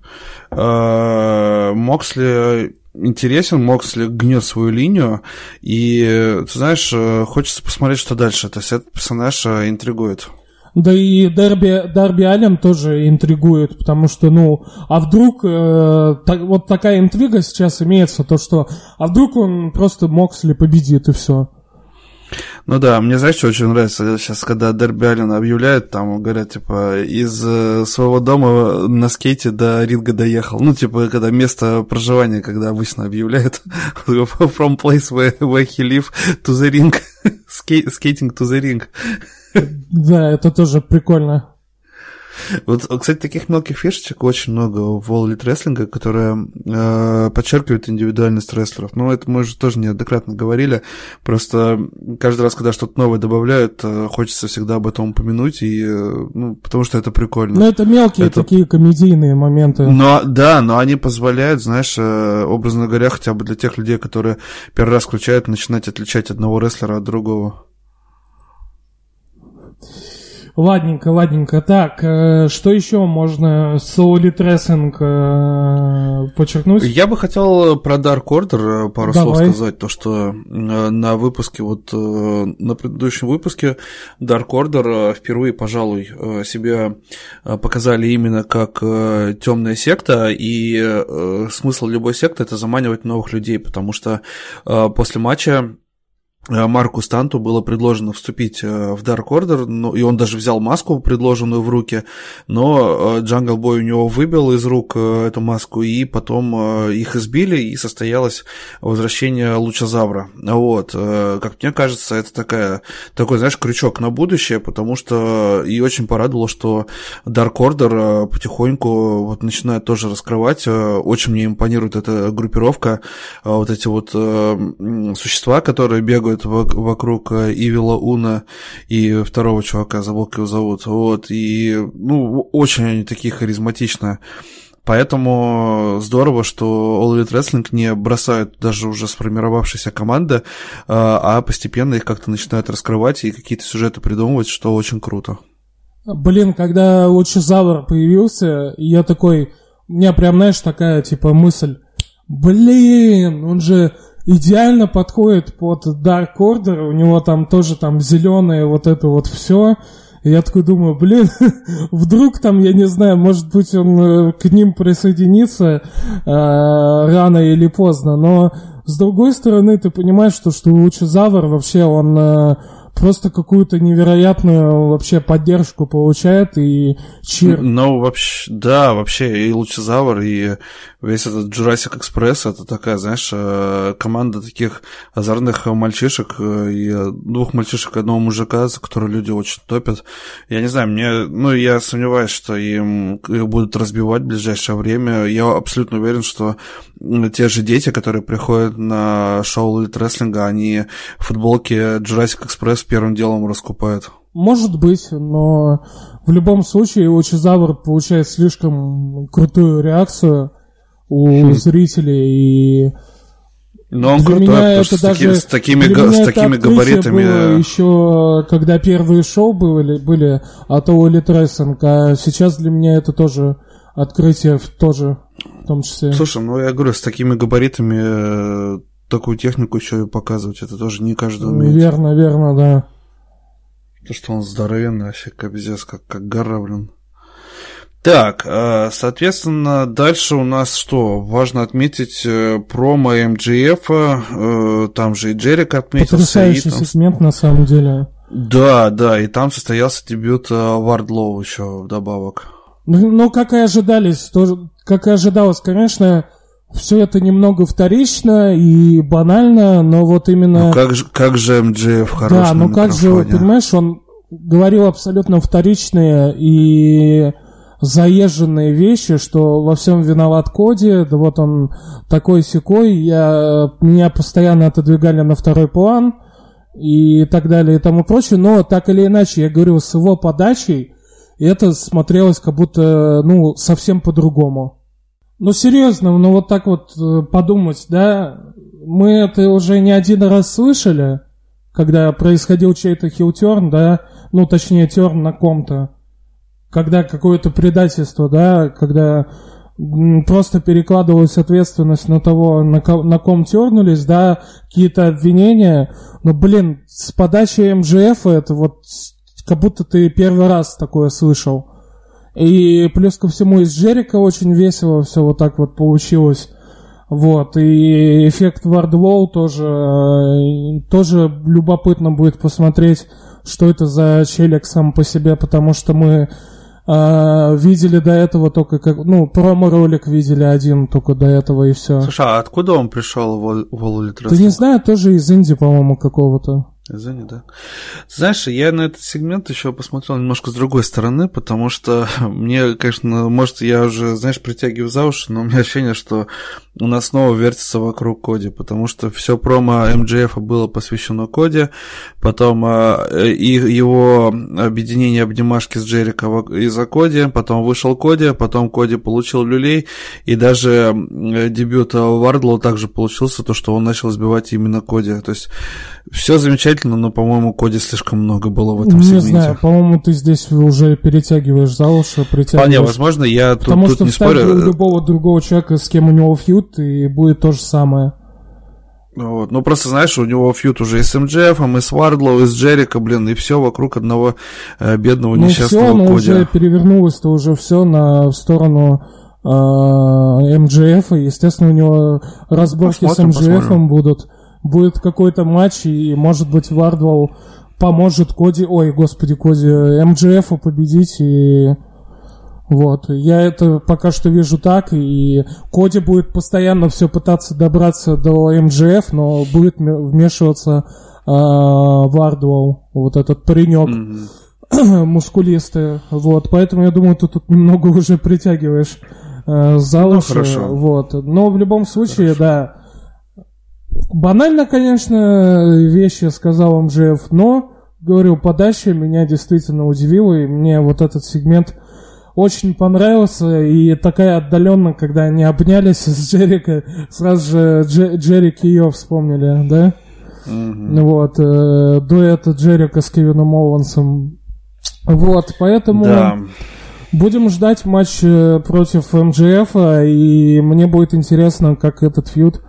э, Моксли интересен, Моксли гнет свою линию, и, ты знаешь, э, хочется посмотреть, что дальше. То есть этот персонаж э, интригует. Да и Дерби, Дарби Аллен тоже интригует, потому что, ну, а вдруг э, так, вот такая интрига сейчас имеется, то что, а вдруг он просто Моксли победит и все. Ну да, мне, знаешь, что очень нравится сейчас, когда Дерби Аллен объявляет, там говорят, типа, из э, своего дома на скейте до ринга доехал. Ну, типа, когда место проживания, когда обычно объявляют, from place where, where he live to the ring, skating to the ring. Да, это тоже прикольно. Вот, кстати, таких мелких фишечек очень много в All Elite Wrestling, которые э, подчеркивают индивидуальность рестлеров. Ну, это мы уже тоже неоднократно говорили. Просто каждый раз, когда что-то новое добавляют, э, хочется всегда об этом упомянуть, и, э, ну, потому что это прикольно. Ну, это мелкие это... такие комедийные моменты. Но, да, но они позволяют, знаешь, э, образно говоря, хотя бы для тех людей, которые первый раз включают, начинать отличать одного рестлера от другого. Ладненько, ладненько. Так, э, что еще можно Solid Wrestling э, подчеркнуть? Я бы хотел про Dark Order э, пару Давай. слов сказать. То, что на выпуске, вот на предыдущем выпуске Dark Order впервые, пожалуй, себя показали именно как темная секта, и смысл любой секты это заманивать новых людей, потому что после матча Э, Марку Станту было предложено вступить э, в Dark Order, ну, и он даже взял маску, предложенную в руки, но Джангл Бой у него выбил из рук э, эту маску, и потом их избили, и состоялось возвращение Лучезавра. Вот, как мне кажется, это такая, такой, знаешь, крючок на будущее, потому что и очень порадовало, что Dark Order потихоньку вот начинает тоже раскрывать, очень мне импонирует эта группировка, вот эти вот существа, которые бегают происходит вокруг Ивила Уна и второго чувака, забыл, как его зовут. Вот, и, ну, очень они такие харизматичные. Поэтому здорово, что All Elite Wrestling не бросают даже уже сформировавшиеся команды, а постепенно их как-то начинают раскрывать и какие-то сюжеты придумывать, что очень круто. Блин, когда Лучезавр появился, я такой, у меня прям, знаешь, такая, типа, мысль, блин, он же идеально подходит под Dark Order, у него там тоже там зеленое вот это вот все, я такой думаю, блин, вдруг там, я не знаю, может быть, он э, к ним присоединится э, рано или поздно, но с другой стороны, ты понимаешь, что, что Лучезавр вообще, он э, просто какую-то невероятную вообще поддержку получает и чир. Ну, вообще, да, вообще и Лучезавр, и весь этот Jurassic Express, это такая, знаешь, э, команда таких озорных мальчишек, э, и двух мальчишек, одного мужика, за которые люди очень топят. Я не знаю, мне, ну, я сомневаюсь, что им их будут разбивать в ближайшее время. Я абсолютно уверен, что те же дети, которые приходят на шоу Elite Wrestling, они футболки Jurassic Express первым делом раскупают. Может быть, но в любом случае Лучезавр получает слишком крутую реакцию у хм. зрителей и но он для крутой, меня это даже, с такими, с такими габаритами. Было еще, когда первые шоу были, были от Уолли Трессинг, а сейчас для меня это тоже открытие тоже в том числе. Слушай, ну я говорю, с такими габаритами э, такую технику еще и показывать, это тоже не каждый умеет. Верно, верно, да. То, что он здоровенный, вообще капец, как, как гора, блин. Так, э, соответственно, дальше у нас что? Важно отметить э, промо МГФ, э, там же и Джерик отметился. Потрясающий и там... сегмент, на самом деле. Да, да, и там состоялся дебют Вардлоу еще вдобавок. Ну, ну, как и ожидались, тоже, как и ожидалось, конечно, все это немного вторично и банально, но вот именно... Ну как же, как же МДФ хорош Да, ну как же, понимаешь, он говорил абсолютно вторичные и заезженные вещи, что во всем виноват Коди, да вот он такой секой, я, меня постоянно отодвигали на второй план и так далее и тому прочее, но так или иначе, я говорю, с его подачей это смотрелось как будто, ну, совсем по-другому. Ну, серьезно, ну вот так вот э, подумать, да, мы это уже не один раз слышали, когда происходил чей-то хилтерн, да, ну, точнее, терн на ком-то, когда какое-то предательство, да, когда просто перекладывалась ответственность на того, на, ко- на ком тернулись, да, какие-то обвинения, но, блин, с подачи МЖФ это вот как будто ты первый раз такое слышал. И плюс ко всему из Джерика очень весело все вот так вот получилось. Вот, и эффект Вардвол тоже, э, тоже любопытно будет посмотреть, что это за челик сам по себе, потому что мы э, видели до этого только как, ну, промо-ролик видели один только до этого и все. Слушай, а откуда он пришел Wall Ты не знаю, тоже из Инди, по-моему, какого-то. Зоне, да. Знаешь, я на этот сегмент еще посмотрел немножко с другой стороны, потому что мне, конечно, может, я уже, знаешь, притягиваю за уши, но у меня ощущение, что у нас снова вертится вокруг Коди, потому что все промо МДФ было посвящено Коди, потом э, и его объединение обнимашки с Джерика из-за Коди, потом вышел Коди, потом Коди получил люлей, и даже дебют Вардлоу также получился, то, что он начал сбивать именно Коди. То есть все замечательно, но, по-моему, Коди слишком много было в этом не сегменте. Не знаю, по-моему, ты здесь уже перетягиваешь за уши, притягиваешь. Вполне возможно, я тут, Потому тут что не спорю. любого другого человека, с кем у него feud, и будет то же самое. Вот. Ну, просто, знаешь, у него feud уже и с MJF, и с Вардлоу, и с Джерико, блин, и все вокруг одного э, бедного ну, несчастного все, Коди. уже перевернулось-то уже все на сторону э, МДФ, и, естественно, у него разборки посмотрим, с МДФ будут будет какой-то матч, и, может быть, Вардвал поможет Коди, ой, господи, Коди, МДФу победить, и вот, я это пока что вижу так, и Коди будет постоянно все пытаться добраться до МДФ, но будет вмешиваться э, Вардвал, вот этот паренек. Mm-hmm. мускулистый, вот, поэтому я думаю, ты тут немного уже притягиваешь э, за ну, хорошо. вот, но в любом случае, хорошо. да, банально, конечно, вещи сказал МЖФ, но, говорю, подача меня действительно удивила, и мне вот этот сегмент очень понравился, и такая отдаленно, когда они обнялись с Джерика, сразу же Дж, Джерик ее вспомнили, да? Mm-hmm. Вот, э, дуэт Джерика с Кевином Оуэнсом. Вот, поэтому... Да. Будем ждать матч э, против МЖФ, и мне будет интересно, как этот фьюд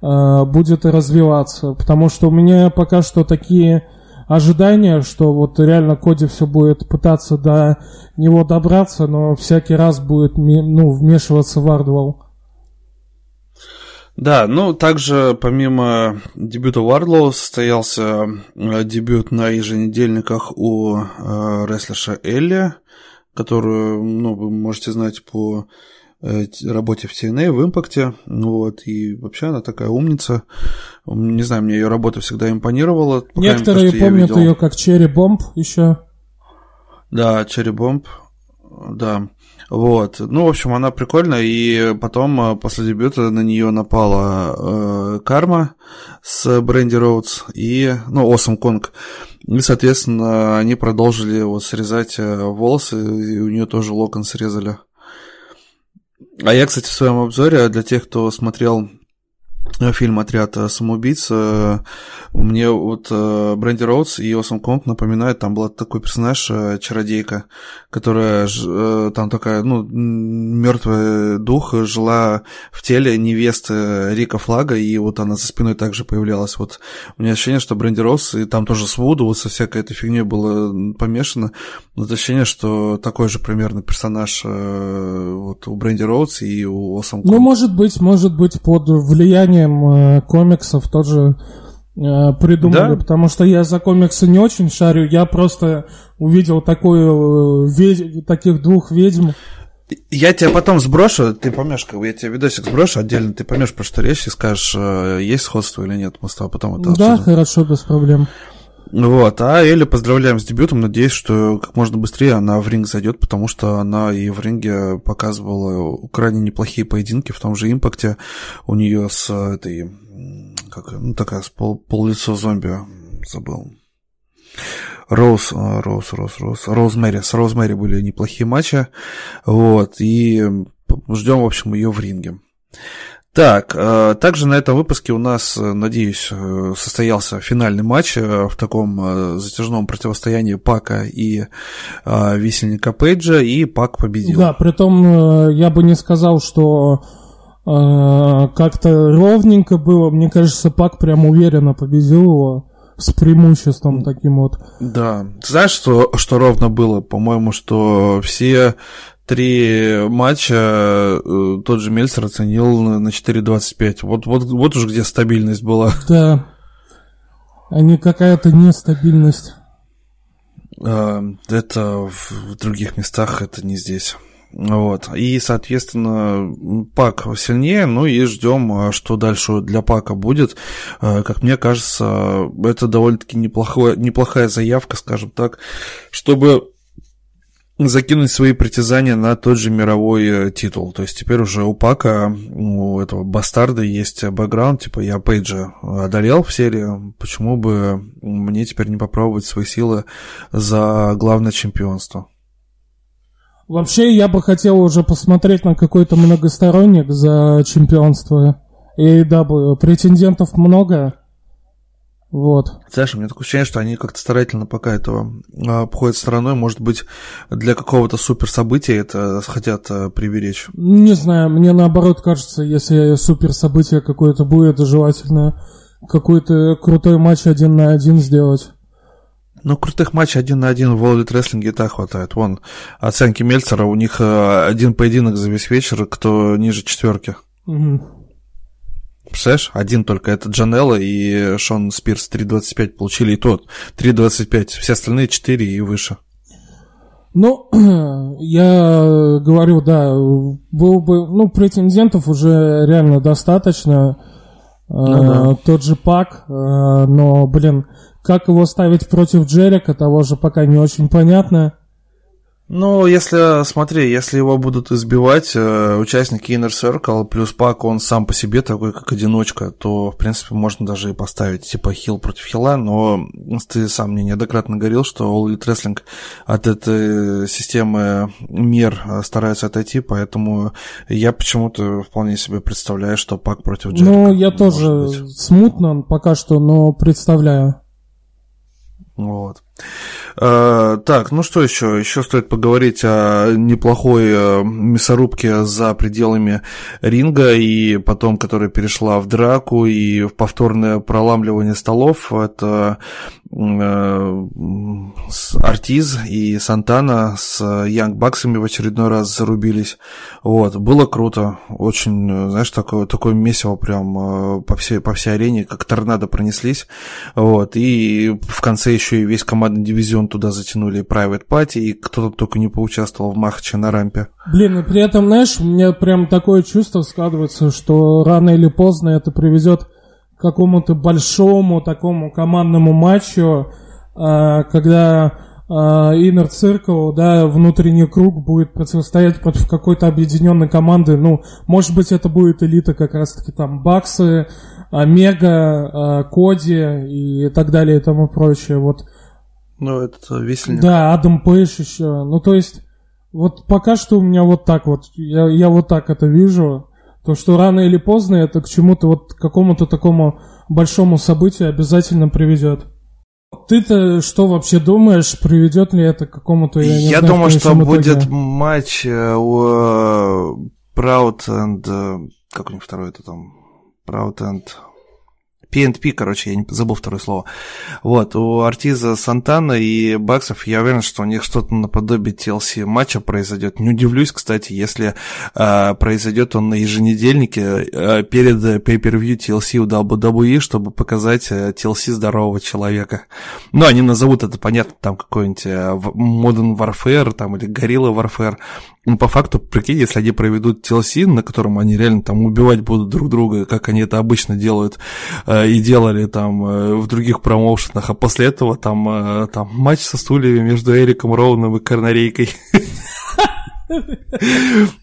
будет развиваться. Потому что у меня пока что такие ожидания, что вот реально Коди все будет пытаться до него добраться, но всякий раз будет ну, вмешиваться в Ардвелл. Да, ну также помимо дебюта Варлоу состоялся э, дебют на еженедельниках у э, рестлерша Элли которую, ну, вы можете знать по э, работе в TNA, в Импакте, вот, и вообще она такая умница, не знаю, мне ее работа всегда импонировала. Некоторые мере, помнят ее как Черри Бомб еще. Да, Черри Бомб, да. Вот. Ну, в общем, она прикольная, и потом э, после дебюта на нее напала э, Карма с Бренди Роудс и, ну, Осом Конг. И, соответственно, они продолжили вот срезать э, волосы, и у нее тоже локон срезали. А я, кстати, в своем обзоре, для тех, кто смотрел фильм «Отряд э, самоубийц». Э, мне вот Бренди Роудс и Осом Конг напоминают, там был такой персонаж, чародейка, которая там такая, ну, мертвый дух жила в теле невесты Рика Флага, и вот она за спиной также появлялась. Вот у меня ощущение, что Бренди Роудс, и там тоже с Вуду, вот со всякой этой фигней было помешано. Вот ощущение, что такой же примерно персонаж вот у Бренди Роудс и у Осом Конг. Ну, может быть, может быть, под влиянием созданием э, комиксов тоже э, придумали, да? потому что я за комиксы не очень шарю, я просто увидел такую, э, ведь, таких двух ведьм. Я тебя потом сброшу, ты поймешь, как бы я тебе видосик сброшу отдельно, ты поймешь, про что речь, и скажешь, есть сходство или нет, мы с тобой потом это Да, обсудим. хорошо, без проблем. Вот, а Элли поздравляем с дебютом, надеюсь, что как можно быстрее она в ринг зайдет, потому что она и в ринге показывала крайне неплохие поединки в том же импакте. У нее с этой, как, ну такая, с пол, пол лицо зомби, забыл. Роуз, Роуз, Роуз, Роуз, Роузмэри, с Роузмэри были неплохие матчи, вот, и ждем, в общем, ее в ринге. Так, э, также на этом выпуске у нас, э, надеюсь, э, состоялся финальный матч в таком затяжном противостоянии Пака и висельника Пейджа, и Пак победил. Да, при том я бы не сказал, что как-то ровненько было. Мне кажется, Пак прям уверенно победил его с преимуществом таким вот. Да. знаешь, что, что ровно было? По-моему, что все три матча э, тот же Мельцер оценил на 4.25. Вот, вот, вот уж где стабильность была. Да. А не какая-то нестабильность. А, это в других местах, это не здесь. Вот. И, соответственно, Пак сильнее, ну и ждем, а что дальше для Пака будет. А, как мне кажется, это довольно-таки неплохая, неплохая заявка, скажем так, чтобы закинуть свои притязания на тот же мировой э, титул. То есть теперь уже у Пака, у этого бастарда есть бэкграунд, типа я Пейджа одолел в серии, почему бы мне теперь не попробовать свои силы за главное чемпионство? Вообще, я бы хотел уже посмотреть на какой-то многосторонник за чемпионство AEW. Претендентов много, вот. Знаешь, у меня такое ощущение, что они как-то старательно пока этого а, обходят стороной. Может быть, для какого-то супер события это хотят а, приберечь. Не знаю, мне наоборот кажется, если супер событие какое-то будет, желательно какой-то крутой матч один на один сделать. Ну, крутых матчей один на один в World Wrestling и так хватает. Вон, оценки Мельцера, у них а, один поединок за весь вечер, кто ниже четверки. Угу. Представляешь, один только это Джанелло и Шон Спирс 3.25 получили, и тот 3.25, все остальные 4 и выше. Ну, я говорю, да, был бы, ну, претендентов уже реально достаточно. Ну, да. Тот же Пак, но, блин, как его ставить против Джерика, того же пока не очень понятно. Ну, если, смотри, если его будут избивать э, участники Inner Circle, плюс Пак, он сам по себе такой, как одиночка, то, в принципе, можно даже и поставить, типа, хил против хила, но ты сам мне неоднократно говорил, что All Elite Wrestling от этой системы мер старается отойти, поэтому я почему-то вполне себе представляю, что Пак против Джерика. Ну, я тоже быть. смутно пока что, но представляю. Вот. Э, так, ну что еще? Еще стоит поговорить о неплохой э, мясорубке за пределами ринга, и потом, которая перешла в драку и в повторное проламливание столов. Это Артиз и Сантана с Янг Баксами в очередной раз зарубились. Вот, было круто. Очень, знаешь, такое, такое месиво прям по всей, по всей арене, как торнадо пронеслись. Вот, и в конце еще и весь командный дивизион туда затянули Private Party, и кто-то только не поучаствовал в Махаче на рампе. Блин, и при этом, знаешь, у меня прям такое чувство складывается, что рано или поздно это приведет к какому-то большому такому командному матчу, а, когда а, Inner Circle, да, внутренний круг будет противостоять против какой-то объединенной команды. Ну, может быть, это будет элита как раз-таки там Баксы, Омега, Коди и так далее и тому прочее. Вот ну, это весельник. Да, Адам Пейдж еще. Ну, то есть, вот пока что у меня вот так вот, я, я вот так это вижу, то, что рано или поздно это к чему-то вот, к какому-то такому большому событию обязательно приведет. Ты-то что вообще думаешь, приведет ли это к какому-то, я Я знаю, думаю, что будет матч э, у uh, Proud and... Uh, как у них второй это там? Proud and... PNP, короче, я не забыл второе слово. Вот, у Артиза Сантана и Баксов, я уверен, что у них что-то наподобие TLC матча произойдет. Не удивлюсь, кстати, если э, произойдет он на еженедельнике э, перед pay-per-view TLC у WWE, чтобы показать э, TLC здорового человека. Ну, они назовут это, понятно, там какой-нибудь э, Modern Warfare, там, или Gorilla Warfare. Ну, по факту, прикинь, если они проведут TLC, на котором они реально там убивать будут друг друга, как они это обычно делают э, и делали там э, в других промоушенах, а после этого там, э, там матч со стульями между Эриком Роуном и Корнарейкой.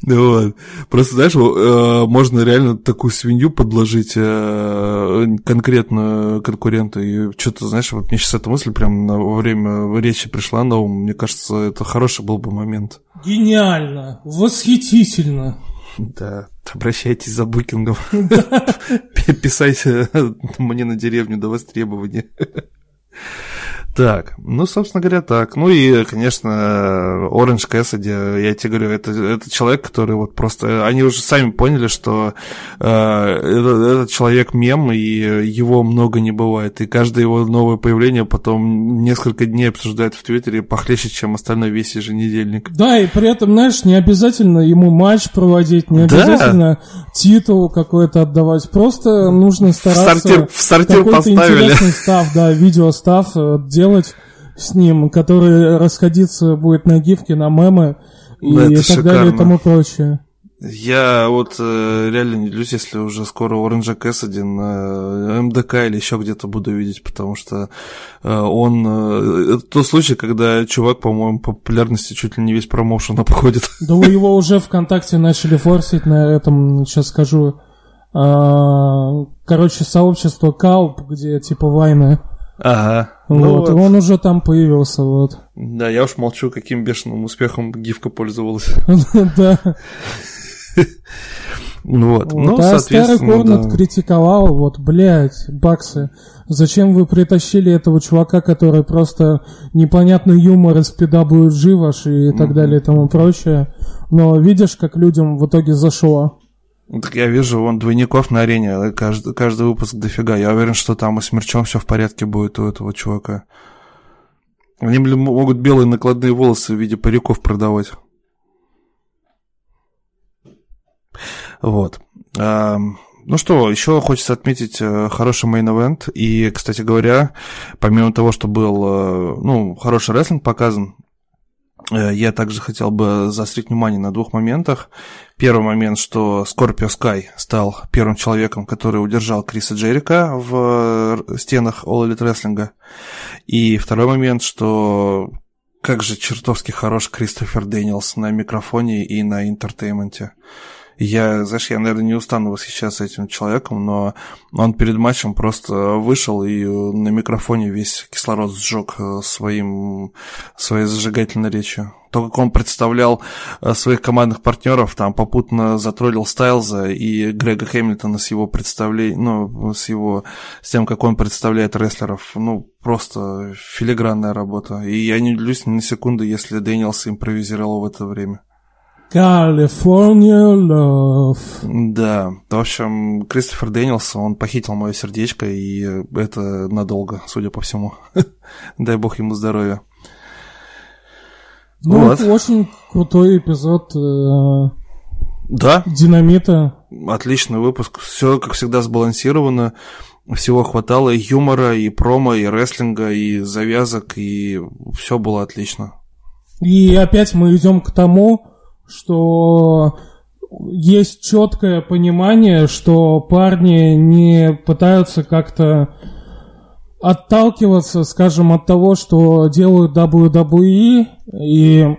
Вот. Просто, знаешь, э, можно реально такую свинью подложить э, конкретно конкуренту. И что-то, знаешь, вот мне сейчас эта мысль прям во время речи пришла на ум. Мне кажется, это хороший был бы момент. Гениально, восхитительно. Да, обращайтесь за букингом. Писайте мне на деревню до востребования. Так, ну, собственно говоря, так. Ну и, конечно, Orange Cassidy, я тебе говорю, это, это человек, который вот просто... Они уже сами поняли, что э, этот, этот человек мем, и его много не бывает. И каждое его новое появление потом несколько дней обсуждают в Твиттере похлеще, чем остальной весь еженедельник. Да, и при этом, знаешь, не обязательно ему матч проводить, не обязательно да. титул какой-то отдавать. Просто нужно стараться... В сортир, в сортир поставили. интересный став, да, видео став делать делать с ним, который расходиться будет на гифки, на мемы и, да, и так шикарно. далее и тому прочее. Я вот э, реально не делюсь, если уже скоро Оранжа Кэссиди на МДК или еще где-то буду видеть, потому что э, он... Э, это тот случай, когда чувак, по-моему, по популярности чуть ли не весь промоушен обходит. Да вы его уже ВКонтакте начали форсить на этом, сейчас скажу, э, короче, сообщество Кауп, где типа войны. Ага. Вот, ну вот, и он уже там появился, вот. Да, я уж молчу, каким бешеным успехом гифка пользовалась. Да. Ну вот, ну, а старый Корнет критиковал, вот, блядь, баксы, зачем вы притащили этого чувака, который просто непонятный юмор из PWG ваш и так далее и тому прочее. Но видишь, как людям в итоге зашло. Ну, так я вижу, вон двойников на арене, каждый, каждый выпуск дофига. Я уверен, что там и с мерчом все в порядке будет у этого чувака. Они могут белые накладные волосы в виде париков продавать. Вот. Ну что, еще хочется отметить э, хороший main event. И, кстати говоря, помимо того, что был э, ну, хороший рестлинг показан, Э, я также хотел бы заострить внимание на двух моментах. Первый момент, что Скорпио Скай стал первым человеком, который удержал Криса Джерика в э, стенах All Elite Wrestling. И второй момент, что как же чертовски хорош Кристофер Дэниелс на микрофоне и на entertainment е. Я, знаешь, я, наверное, не устану восхищаться этим человеком, но он перед матчем просто вышел и на микрофоне весь кислород сжег э, своим, своей зажигательной речью. То, как он представлял э, своих командных партнеров, там попутно затроллил Стайлза и Грега Хэмилтона с его представлением, ну, с его, с тем, как он представляет рестлеров, ну, просто филигранная работа. И я не удивлюсь ни на секунду, если Дэниелс импровизировал в это время. California Love. Да, в общем, Кристофер Дэнилс, он похитил мое сердечко, и это надолго, судя по всему. Дай бог ему здоровья. Ну, вот. очень крутой эпизод. Э, да. Динамита. Отличный выпуск. Все, как всегда, сбалансировано. Всего хватало и юмора, и промо, и рестлинга, и завязок, и все было отлично. И опять мы идем к тому, что есть четкое понимание, что парни не пытаются как-то отталкиваться, скажем, от того, что делают WWE, и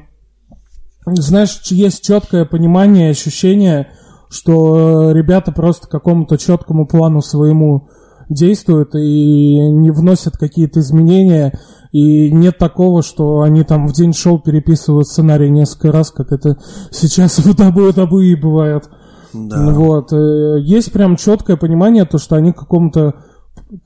знаешь, есть четкое понимание, ощущение, что ребята просто какому-то четкому плану своему действуют и не вносят какие-то изменения, и нет такого, что они там в день шоу переписывают сценарий несколько раз, как это сейчас в WWE бывает. Да. Вот. Э, есть прям четкое понимание, то, что они какому-то...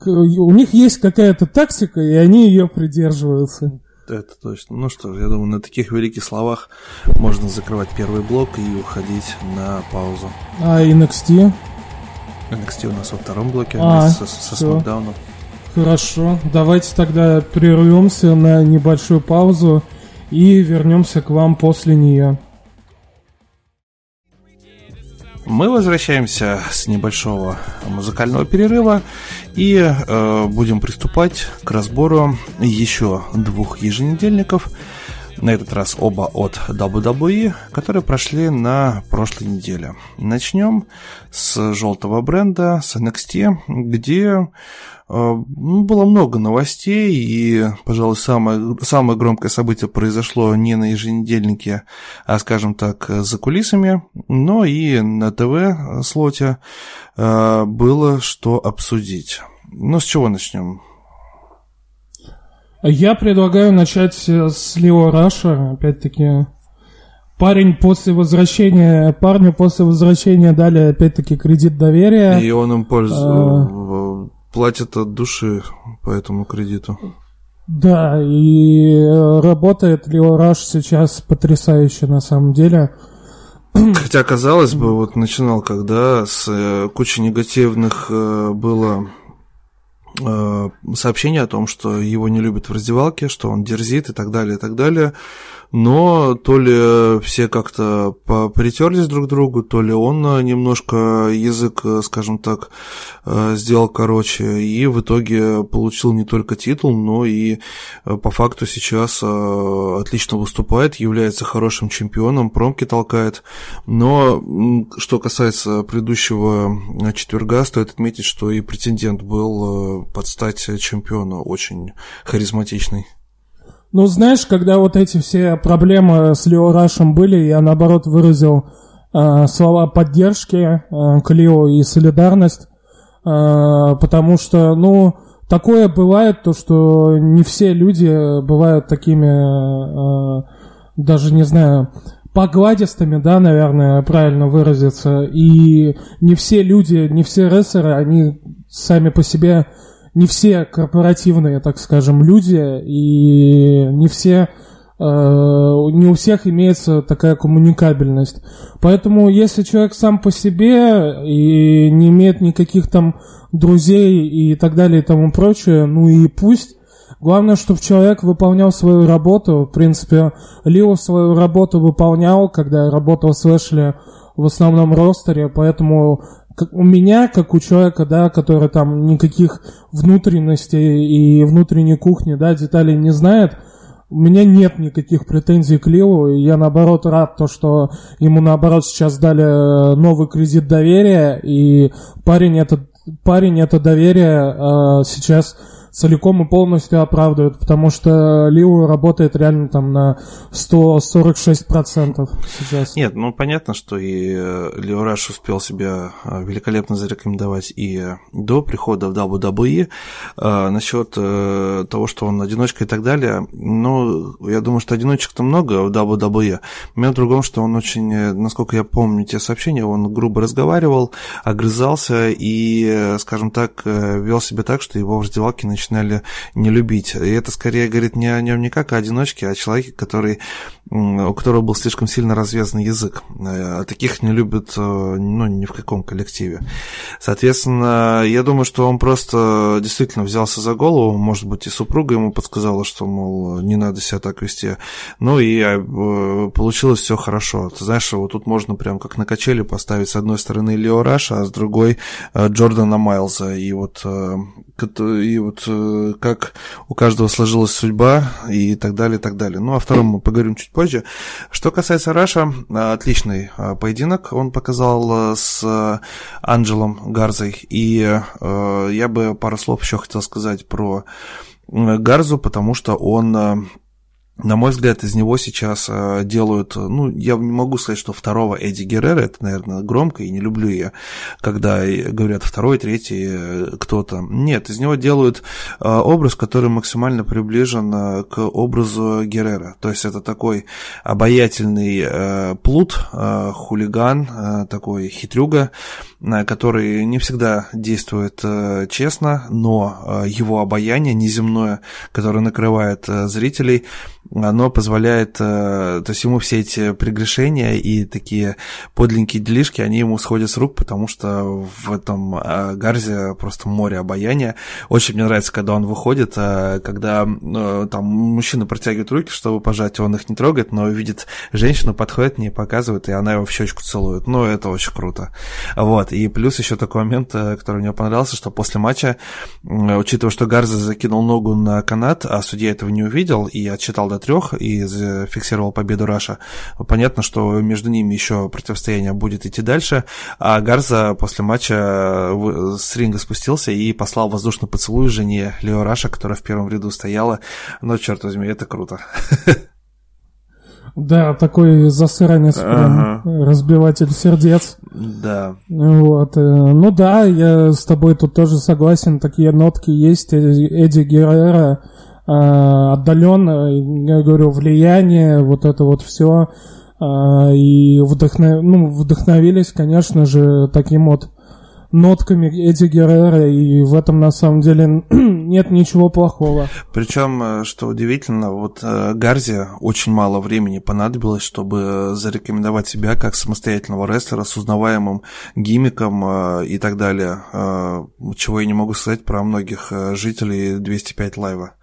У них есть какая-то тактика, и они ее придерживаются. Это точно. Ну что ж, я думаю, на таких великих словах можно закрывать первый блок и уходить на паузу. А NXT? NXT у нас во втором блоке а, со, со Смакдауном. Хорошо, давайте тогда прервемся на небольшую паузу и вернемся к вам после нее. Мы возвращаемся с небольшого музыкального перерыва и э, будем приступать к разбору еще двух еженедельников. На этот раз оба от WWE, которые прошли на прошлой неделе. Начнем с желтого бренда, с NXT, где а, ну, было много новостей, и, пожалуй, самое, самое громкое событие произошло не на еженедельнике, а, скажем так, за кулисами, но и на ТВ-слоте а, было что обсудить. Ну, с чего начнем? Я предлагаю начать с Лео Раша, опять-таки. Парень после возвращения, парню после возвращения дали опять-таки кредит доверия. И он им пользуется, а платят от души по этому кредиту. Да, и работает Лео Раш сейчас потрясающе на самом деле. Хотя, казалось бы, вот начинал, когда с э, кучей негативных э, было э, сообщение о том, что его не любят в раздевалке, что он дерзит и так далее, и так далее но то ли все как-то притерлись друг к другу, то ли он немножко язык, скажем так, э, сделал короче, и в итоге получил не только титул, но и э, по факту сейчас э, отлично выступает, является хорошим чемпионом, промки толкает, но что касается предыдущего четверга, стоит отметить, что и претендент был под стать чемпиона очень харизматичный. Ну, знаешь, когда вот эти все проблемы с Лео Рашем были, я, наоборот, выразил э, слова поддержки э, к Лео и солидарность, э, потому что, ну, такое бывает, то, что не все люди бывают такими, э, даже, не знаю, погладистыми, да, наверное, правильно выразиться, и не все люди, не все рестлеры, они сами по себе не все корпоративные, так скажем, люди, и не все э, не у всех имеется такая коммуникабельность. Поэтому, если человек сам по себе и не имеет никаких там друзей и так далее и тому прочее, ну и пусть. Главное, чтобы человек выполнял свою работу. В принципе, Лио свою работу выполнял, когда работал с Эшли в основном ростере, поэтому у меня, как у человека, да, который там никаких внутренностей и внутренней кухни, да, деталей не знает, у меня нет никаких претензий к Лилу, и я наоборот рад то, что ему наоборот сейчас дали э, новый кредит доверия, и парень это, парень это доверие э, сейчас целиком и полностью оправдывают, потому что Лиу работает реально там на 146% сейчас. Нет, ну понятно, что и э, Лио Раш успел себя э, великолепно зарекомендовать и до прихода в WWE. Насчет того, что он одиночка и так далее, ну, я думаю, что одиночек-то много в WWE. Момент в другом, что он очень, насколько я помню те сообщения, он грубо разговаривал, огрызался и, скажем так, вел себя так, что его в раздевалке начинали не любить. И это скорее говорит не о нем не как о одиночке, а о человеке, который, у которого был слишком сильно развязан язык. А таких не любят э, ну, ни в каком коллективе. Соответственно, я думаю, что он просто действительно взялся за голову, может быть, и супруга ему подсказала, что, мол, не надо себя так вести. Ну и э, получилось все хорошо. Ты знаешь, вот тут можно прям как на качели поставить с одной стороны Лео Раша, а с другой э, Джордана Майлза. И вот, и вот как у каждого сложилась судьба и так далее, и так далее. Ну, о втором мы поговорим чуть позже. Что касается Раша, отличный а, поединок он показал а, с Анджелом Гарзой. И я бы пару слов еще хотел сказать про Гарзу, потому что он на мой взгляд, из него сейчас э, делают, ну, я не могу сказать, что второго Эдди Геррера, это, наверное, громко, и не люблю я, когда говорят второй, третий э, кто-то. Нет, из него делают э, образ, который максимально приближен к образу Геррера. То есть это такой обаятельный плут, хулиган, такой хитрюга, который не всегда действует честно, но его обаяние неземное, которое накрывает зрителей, оно позволяет, э, то есть ему все эти прегрешения и такие подленькие делишки, они ему сходят с рук, потому что в этом э, Гарзе просто море обаяния. Очень мне нравится, когда он выходит, э, когда там мужчина протягивает руки, чтобы пожать, он их не трогает, но видит женщину, подходит к ней, показывает, и она его в щечку целует. Ну, это очень круто. Вот, и плюс еще такой момент, который мне понравился, что после матча, учитывая, что Гарзе закинул ногу на канат, а судья этого не увидел и отчитал до трех и зафиксировал победу Раша. Понятно, что между ними еще противостояние будет идти дальше, а Гарза после матча с ринга спустился и послал воздушный поцелуй жене Лео Раша, которая в первом ряду стояла. Но, черт возьми, это круто. Да, такой засранец, ага. прям, разбиватель сердец. Да. Вот. Э, ну да, я с тобой тут тоже согласен, такие нотки есть. Эдди Геррера Э, отдаленно, я говорю, влияние, вот это вот все. Э, и вдохнов... ну, вдохновились, конечно же, таким вот нотками Эдди Геррера, и в этом на самом деле нет ничего плохого. Причем, э, что удивительно, вот Гарзи очень мало времени понадобилось, чтобы зарекомендовать себя как самостоятельного рестлера с узнаваемым гиммиком и так далее, чего я не могу сказать про многих жителей 205 лайва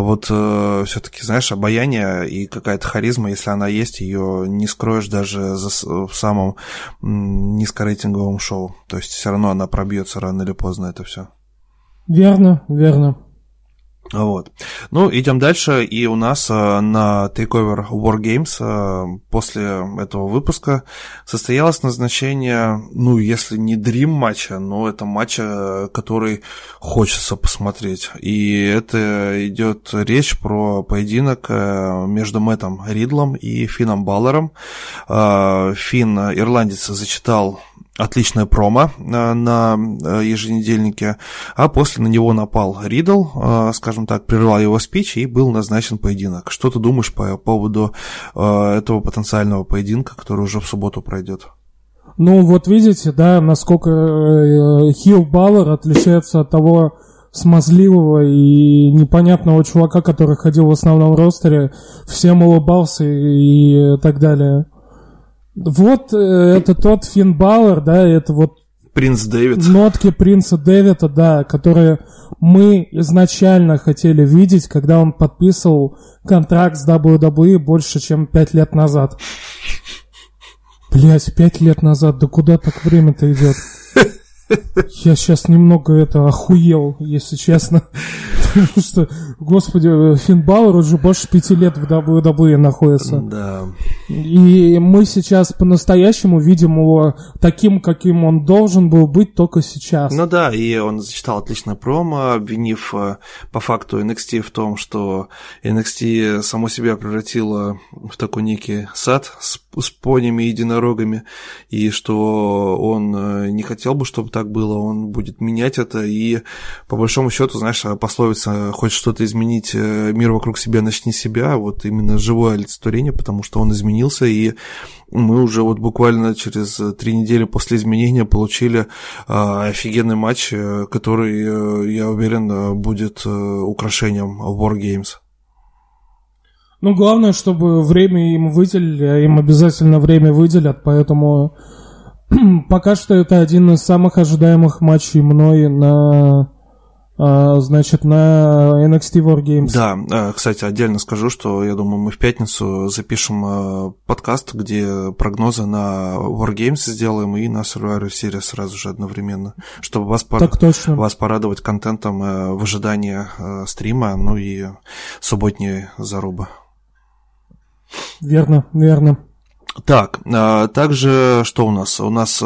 вот э, все-таки, знаешь, обаяние и какая-то харизма, если она есть, ее не скроешь даже за, в самом низкорейтинговом шоу. То есть все равно она пробьется рано или поздно это все. Верно, верно. Вот. Ну, идем дальше, и у нас э, на Takeover War Games э, после этого выпуска состоялось назначение, ну, если не дрим матча, но это матча, который хочется посмотреть. И это идет речь про поединок э, между Мэттом Ридлом и Финном Баллером. Финн, ирландец, зачитал отличная промо э, на э, еженедельнике, а после на него напал Ридл, э, скажем так, прервал его спич и был назначен поединок. Что ты думаешь по поводу этого потенциального поединка, который уже в субботу пройдет? Ну, вот видите, да, насколько Хилл Баллер отличается от того смазливого и непонятного чувака, который ходил в основном ростере, всем улыбался и так далее. Вот э, это тот Финн Бауэр, да, это вот Принц Дэвид. Нотки принца Дэвида, да, которые мы изначально хотели видеть, когда он подписывал контракт с WWE больше, чем пять лет назад. Блять, пять лет назад, да куда так время-то идет? Я сейчас немного это охуел, если честно. что, господи, Финн Балор уже больше пяти лет в WWE находится. Да. И мы сейчас по-настоящему видим его таким, каким он должен был быть только сейчас. Ну да, и он зачитал отличное промо, обвинив э, по факту NXT в том, что NXT само себя превратило в такой некий сад с, с понями и единорогами, и что он э, не хотел бы, чтобы так было, он будет менять это, и по большому счету, знаешь, пословица «хочешь что-то изменить, э, мир вокруг себя, начни себя», вот именно живое олицетворение, потому что он изменился, и мы уже вот буквально через три недели после изменения получили а, офигенный матч, э, который, я уверен, будет украшением War Games. Ну, главное, чтобы время им выделили, а им обязательно время выделят, поэтому пока что это один из самых ожидаемых матчей мной на а, значит, на NXT War Games. Да, а, кстати, отдельно скажу, что я думаю, мы в пятницу запишем а, подкаст, где прогнозы на War Games сделаем и на Survivor Series сразу же одновременно, чтобы вас, пор... вас порадовать контентом в ожидании стрима, ну и субботней зарубы. Верно, верно. Так, также что у нас? У нас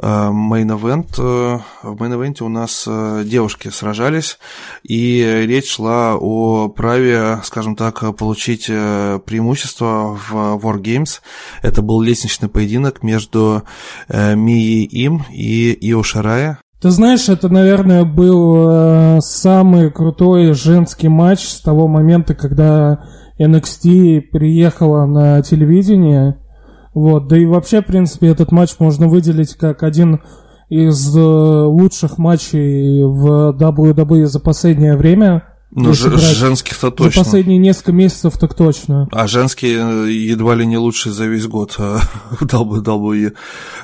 main event. В main event е у нас девушки сражались, и речь шла о праве, скажем так, получить преимущество в War Games. Это был лестничный поединок между Мией Им и Ио Шарая. Ты знаешь, это, наверное, был э, самый крутой женский матч с того момента, когда NXT приехала на телевидение. Вот, да и вообще, в принципе, этот матч можно выделить как один из э, лучших матчей в WWE за последнее время. Ну, женских-то точно. За последние несколько месяцев так точно. А женские э, едва ли не лучшие за весь год э, в WWE.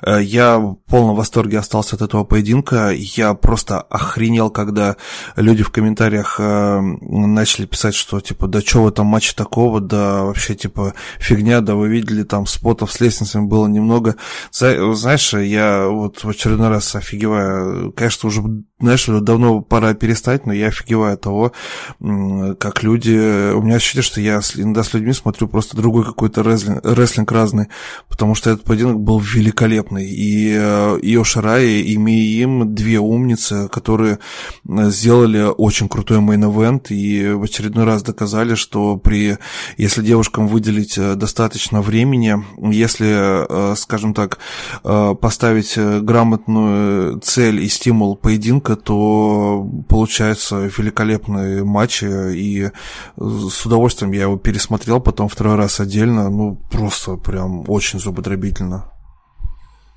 Э, я в полном восторге остался от этого поединка. Я просто охренел, когда люди в комментариях начали писать, что типа, да что в этом матче такого, да вообще типа фигня, да вы видели там спотов с лестницами было немного. Знаешь, я вот в очередной раз офигеваю. Конечно, уже знаешь, давно пора перестать, но я офигеваю от того, как люди... У меня ощущение, что я иногда с людьми смотрю просто другой какой-то рестлинг, рестлинг разный, потому что этот поединок был великолепный. И Ио э, Шарай, и Миа Йим две умницы, которые сделали очень крутой main event и в очередной раз доказали, что при... Если девушкам выделить э, достаточно времени, если, э, скажем так, поставить грамотную цель и стимул поединка, то получается великолепные матчи, и с удовольствием я его пересмотрел потом второй раз отдельно, ну, просто прям очень зубодробительно.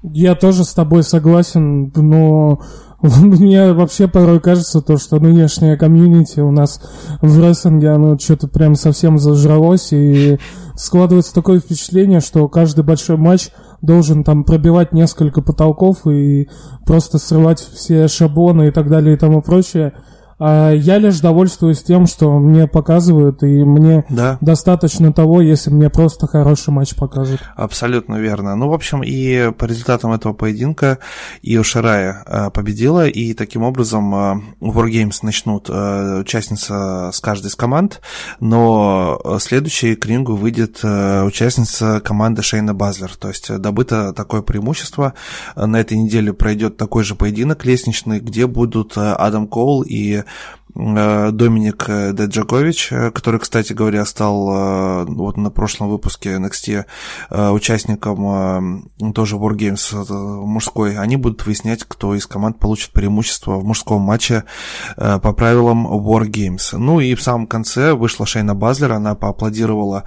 Я тоже с тобой согласен, но мне вообще порой кажется то, что нынешняя комьюнити у нас в рестлинге, оно что-то прям совсем зажралось, и складывается такое впечатление, что каждый большой матч – должен там пробивать несколько потолков и просто срывать все шаблоны и так далее и тому прочее. А я лишь довольствуюсь тем, что мне показывают, и мне да. достаточно того, если мне просто хороший матч покажут. Абсолютно верно. Ну, в общем, и по результатам этого поединка Ио Шарая э, победила, и таким образом э, Wargames начнут э, участница с каждой из команд, но следующей к рингу выйдет участница команды Шейна Базлер, то есть добыто такое преимущество. На этой неделе пройдет такой же поединок лестничный, где будут Адам Коул и Э, Доминик э, Деджакович, э, который, кстати говоря, стал вот на прошлом выпуске NXT участником тоже Wargames мужской, они будут выяснять, кто из команд получит преимущество в мужском матче по правилам Wargames. Ну и в самом конце вышла Шейна Базлер, она поаплодировала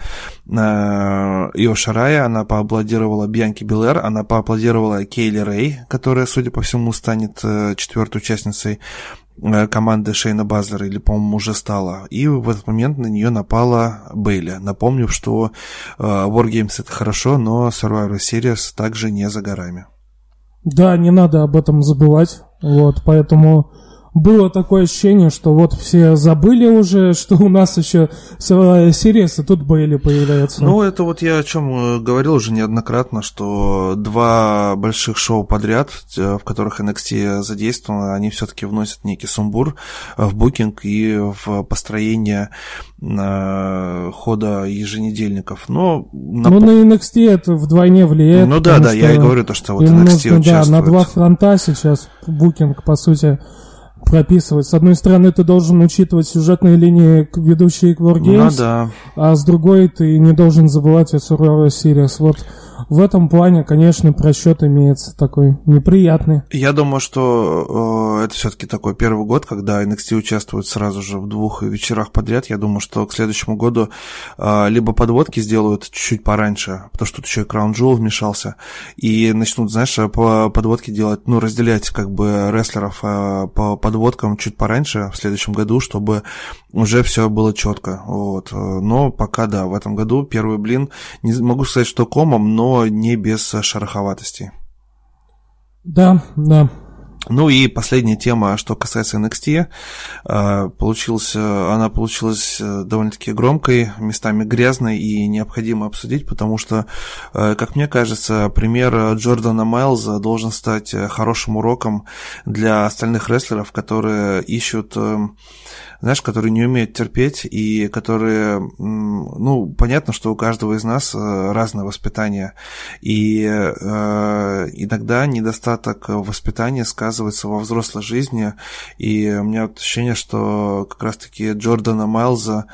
Ио Шарая, она поаплодировала Бьянки Белэр, она поаплодировала Кейли Рэй, которая, судя по всему, станет четвертой участницей Э, команды Шейна Базлера, или, по-моему, уже стала. И в этот момент на нее напала Бейли, напомнив, что э, Wargames это хорошо, но Survivor Series также не за горами. Да, не надо об этом забывать. Вот, поэтому было такое ощущение, что вот все забыли уже, что у нас еще Сириус, и тут Бейли появляется. Ну, это вот я о чем э, говорил уже неоднократно, что два больших шоу подряд, э, в которых NXT задействовано, они все-таки вносят некий сумбур в букинг и в построение хода еженедельников. Но на... Ну, на NXT это вдвойне влияет. Ну да, да, я и говорю то, что вот NXT нужно, участвует. Да, на два фронта сейчас букинг, по сути, прописывать. С одной стороны, ты должен учитывать сюжетные линии, ведущие к Wargames, ну, да. а с другой ты не должен забывать о Survivor Series. Вот в этом плане, конечно, просчет имеется такой неприятный. Я думаю, что э, это все-таки такой первый год, когда NXT участвует сразу же в двух вечерах подряд. Я думаю, что к следующему году э, либо подводки сделают чуть-чуть пораньше, потому что тут еще и Crown Jewel вмешался, и начнут, знаешь, по подводке делать, ну, разделять как бы рестлеров э, по подводкам чуть пораньше в следующем году, чтобы уже все было четко. Вот. Но пока, да, в этом году первый блин, не могу сказать, что комом, но не без шероховатости. Да, да. Ну и последняя тема, что касается NXT, а, получилась, она получилась э, довольно-таки громкой, местами грязной и необходимо обсудить, потому что, э, как мне кажется, пример Джордана Майлза должен стать хорошим уроком для остальных рестлеров, которые ищут эм, знаешь, которые не умеют терпеть и которые, ну, понятно, что у каждого из нас э, разное воспитание, и э, иногда недостаток воспитания сказывается во взрослой жизни, и у меня ощущение, что как раз-таки Джордана Майлза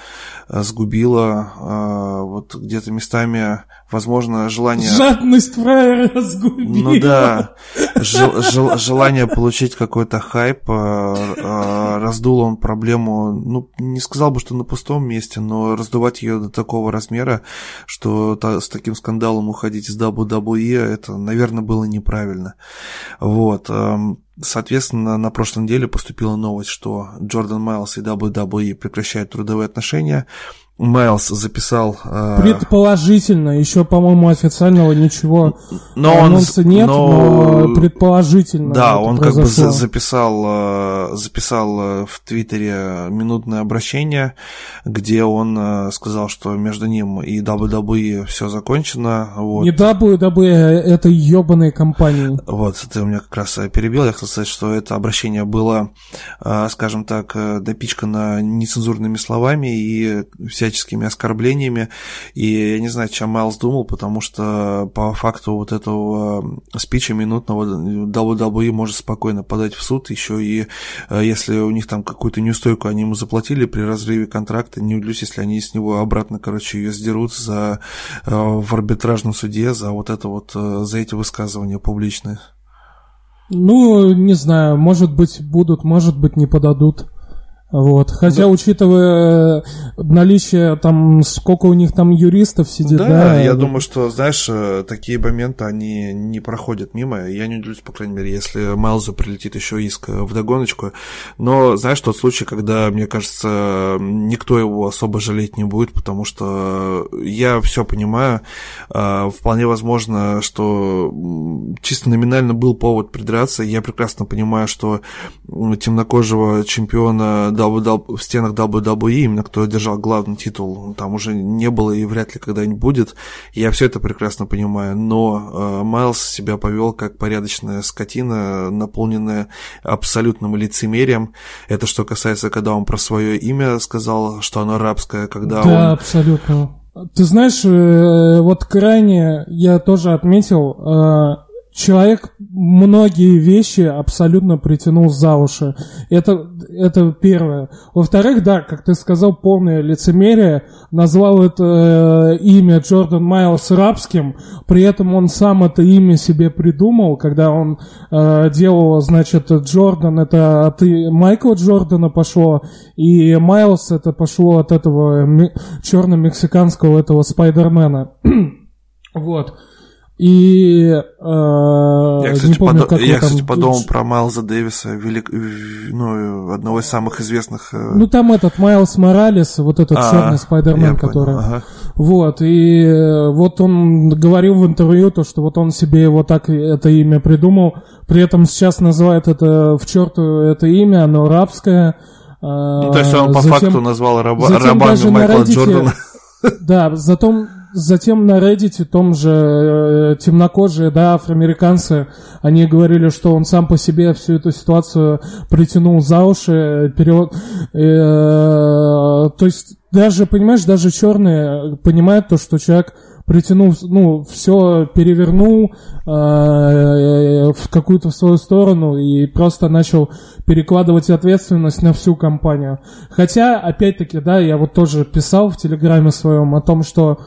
э, сгубила э, вот где-то местами возможно, желание... Жадность фраера разгубила. Ну да, жел, жел, желание получить какой-то хайп, э, э, раздул он проблему, ну, не сказал бы, что на пустом месте, но раздувать ее до такого размера, что та, с таким скандалом уходить из WWE, это, наверное, было неправильно. Вот. Эм, соответственно, на прошлой неделе поступила новость, что Джордан Майлз и WWE прекращают трудовые отношения. Майлз записал... Э... Предположительно, еще, по-моему, официального ничего но анонса он, нет, но... но предположительно. Да, он произошло. как бы записал, э, записал э, в Твиттере минутное обращение, где он э, сказал, что между ним и WWE все закончено. Вот. Не WWE, это ебаные компании. Вот, ты у меня как раз перебил, я хотел сказать, что это обращение было, скажем так, допичкано нецензурными словами, и вся всяческими оскорблениями. И я не знаю, чем Майлз думал, потому что по факту вот этого спича минутного WWE может спокойно подать в суд, еще и э, если у них там какую-то неустойку они ему заплатили при разрыве контракта, не удивлюсь, если они с него обратно, короче, ее сдерут за, э, в арбитражном суде за вот это вот, э, за эти высказывания публичные. Ну, не знаю, может быть будут, может быть не подадут. Вот. Хотя, да. учитывая э, наличие там, сколько у них там юристов сидит, да. Да, я думаю, что, знаешь, э, такие моменты, они не проходят мимо. Я не удивлюсь, по крайней мере, если Майлзу прилетит еще иск в догоночку. Но, знаешь, тот случай, когда, мне кажется, никто его особо жалеть не будет, потому что я все понимаю. А, вполне возможно, что чисто номинально был повод придраться. Я прекрасно понимаю, что темнокожего чемпиона в стенах WWE, именно кто держал главный титул, там уже не было и вряд ли когда-нибудь будет. Я все это прекрасно понимаю, но э, Майлз себя повел как порядочная скотина, наполненная абсолютным лицемерием. Это что касается, когда он про свое имя сказал, что оно рабское, когда да, он... Да, абсолютно. Ты знаешь, э, вот крайне я тоже отметил, э, человек многие вещи абсолютно притянул за уши. Это, это первое. Во-вторых, да, как ты сказал, полное лицемерие. Назвал это э, имя Джордан Майлз рабским, при этом он сам это имя себе придумал, когда он э, делал, значит, Джордан, это от Майкла Джордана пошло, и Майлз это пошло от этого черно-мексиканского этого Спайдермена. вот. И э, я, кстати, не помню, под... я, кстати подумал про Майлза Дэвиса, велик... ну, одного из самых известных. Э... Ну там этот Майлз Моралес, вот этот а, черный Спайдермен, который. Ага. Вот, и э, вот он говорил в интервью, то, что вот он себе вот так это имя придумал, при этом сейчас называет это в черту это имя, оно рабское. Ну, то есть он по затем, факту назвал раба, рабами Майкла Reddit, Джордана. Да, затем, затем на Reddit том же э, темнокожие, да, афроамериканцы, они говорили, что он сам по себе всю эту ситуацию притянул за уши, перевод, э, то есть даже, понимаешь, даже черные понимают то, что человек притянул, ну, все перевернул э, в какую-то свою сторону и просто начал перекладывать ответственность на всю компанию. Хотя, опять-таки, да, я вот тоже писал в Телеграме своем о том, что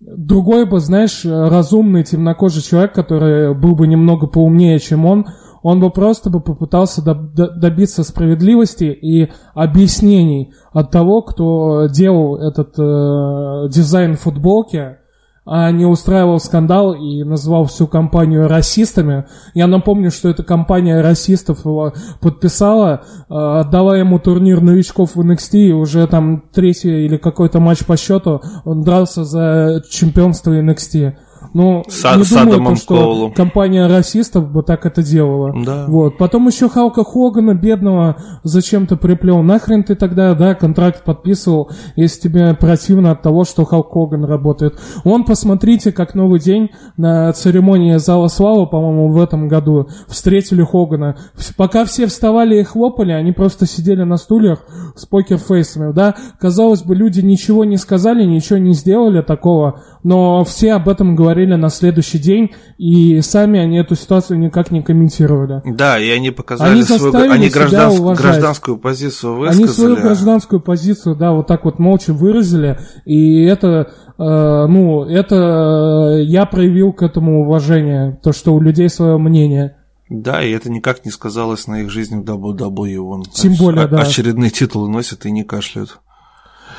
другой бы, знаешь, разумный темнокожий человек, который был бы немного поумнее, чем он, он бы просто бы попытался добиться справедливости и объяснений от того, кто делал этот э, дизайн футболки, а не устраивал скандал и назвал всю компанию расистами. Я напомню, что эта компания расистов его подписала, э, отдала ему турнир новичков в NXT, и уже там третий или какой-то матч по счету он дрался за чемпионство NXT. Ну, Са- не думаю, то, что Коулу. компания расистов бы так это делала. Да. Вот. Потом еще Халка Хогана, бедного, зачем-то приплел. Нахрен ты тогда, да, контракт подписывал, если тебе противно от того, что Халк Хоган работает. Он, посмотрите, как новый день на церемонии Зала Славы, по-моему, в этом году встретили Хогана. Пока все вставали и хлопали, они просто сидели на стульях с покерфейсами, да. Казалось бы, люди ничего не сказали, ничего не сделали такого, но все об этом говорили на следующий день, и сами они эту ситуацию никак не комментировали. Да, и они показали они свою они гражданскую, гражданскую позицию высказали. Они свою гражданскую позицию, да, вот так вот молча выразили, и это, э, ну, это э, я проявил к этому уважение, то, что у людей свое мнение. Да, и это никак не сказалось на их жизни в WWE. Тем более, да. Очередные титулы носят и не кашляют.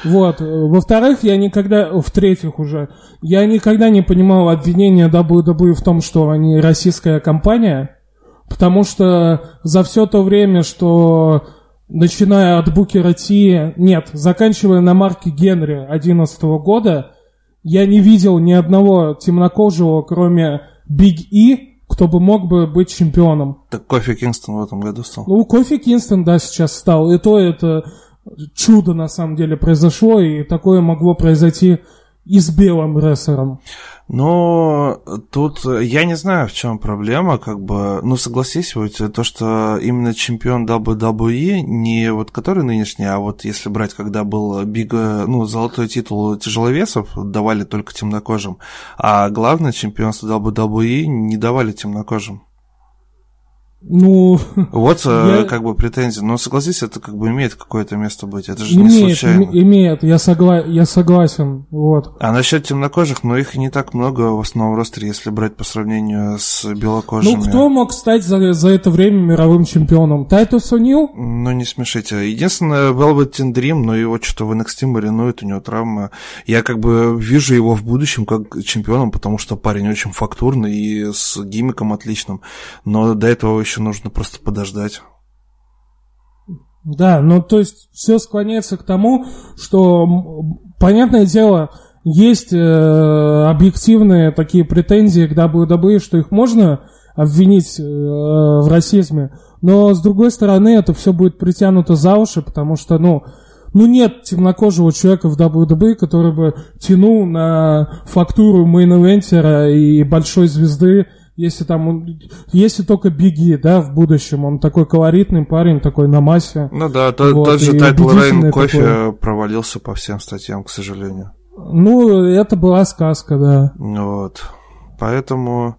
Вот. Во-вторых, я никогда... В-третьих уже, я никогда не понимал обвинения WWE в том, что они российская компания, потому что за все то время, что начиная от Букера Ти, нет, заканчивая на Марке Генри 2011 года, я не видел ни одного темнокожего, кроме Биг И, кто бы мог бы быть чемпионом. Так Кофи Кингстон в этом году стал. Ну, Кофи Кингстон, да, сейчас стал. И то это чудо на самом деле произошло, и такое могло произойти и с белым рестлером. Но тут я не знаю, в чем проблема, как бы, ну согласись, вот то, что именно чемпион WWE, не вот который нынешний, а вот если брать, когда был big, ну, золотой титул тяжеловесов, давали только темнокожим, а главное чемпионство WWE не давали темнокожим. Ну, вот э, я... как бы претензия. Но согласись, это как бы имеет какое-то место быть. Это же имеет, не случайно. Имеет, я, согла... я согласен. Вот. А насчет темнокожих, ну их не так много в основном ростере, если брать по сравнению с белокожими. Ну, кто мог стать за, за это время мировым чемпионом? Тайтус О'Нил? Ну, не смешите. Единственное, Velvet Dream, но его что-то в NXT маринует, у него травма. Я как бы вижу его в будущем как чемпионом, потому что парень очень фактурный и с гимиком отличным. Но до этого еще нужно просто подождать. Да, ну то есть все склоняется к тому, что, понятное дело, есть э, объективные такие претензии к WWE, что их можно обвинить э, в расизме, но с другой стороны это все будет притянуто за уши, потому что, ну, ну нет темнокожего человека в WWE, который бы тянул на фактуру main и большой звезды если там он, если только Big E, да, в будущем, он такой колоритный парень, такой на массе. Ну да, то, вот, тот же title reign Кофи такой. провалился по всем статьям, к сожалению. Ну, это была сказка, да. Вот. Поэтому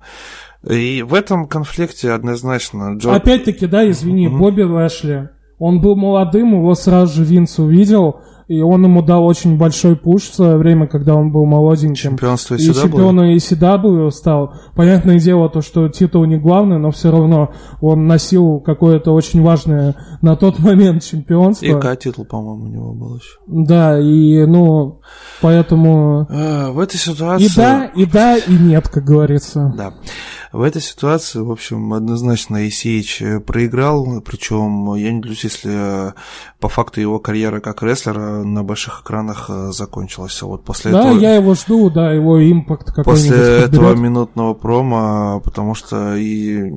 и в этом конфликте однозначно Джо... Опять-таки, да, извини, mm-hmm. Бобби Лэшли. Он был молодым, его сразу же Винс увидел, и он ему дал очень большой пуш в свое время, когда он был молоденьким. Чемпионство и чемпионом ECW стал. Понятное дело, то, что титул не главный, но все равно он носил какое-то очень важное на тот момент чемпионство. И К-титул, по-моему, у него был еще. Да, и, ну, поэтому... А, в этой ситуации... И да, и да, и нет, как говорится. Да. В этой ситуации, в общем, однозначно Исеич проиграл, причем я не удивлюсь, если по факту его карьера как рестлера на больших экранах закончилась. Вот после да, этого... я его жду, да, его импакт какой-нибудь После подберет. этого минутного промо, потому что и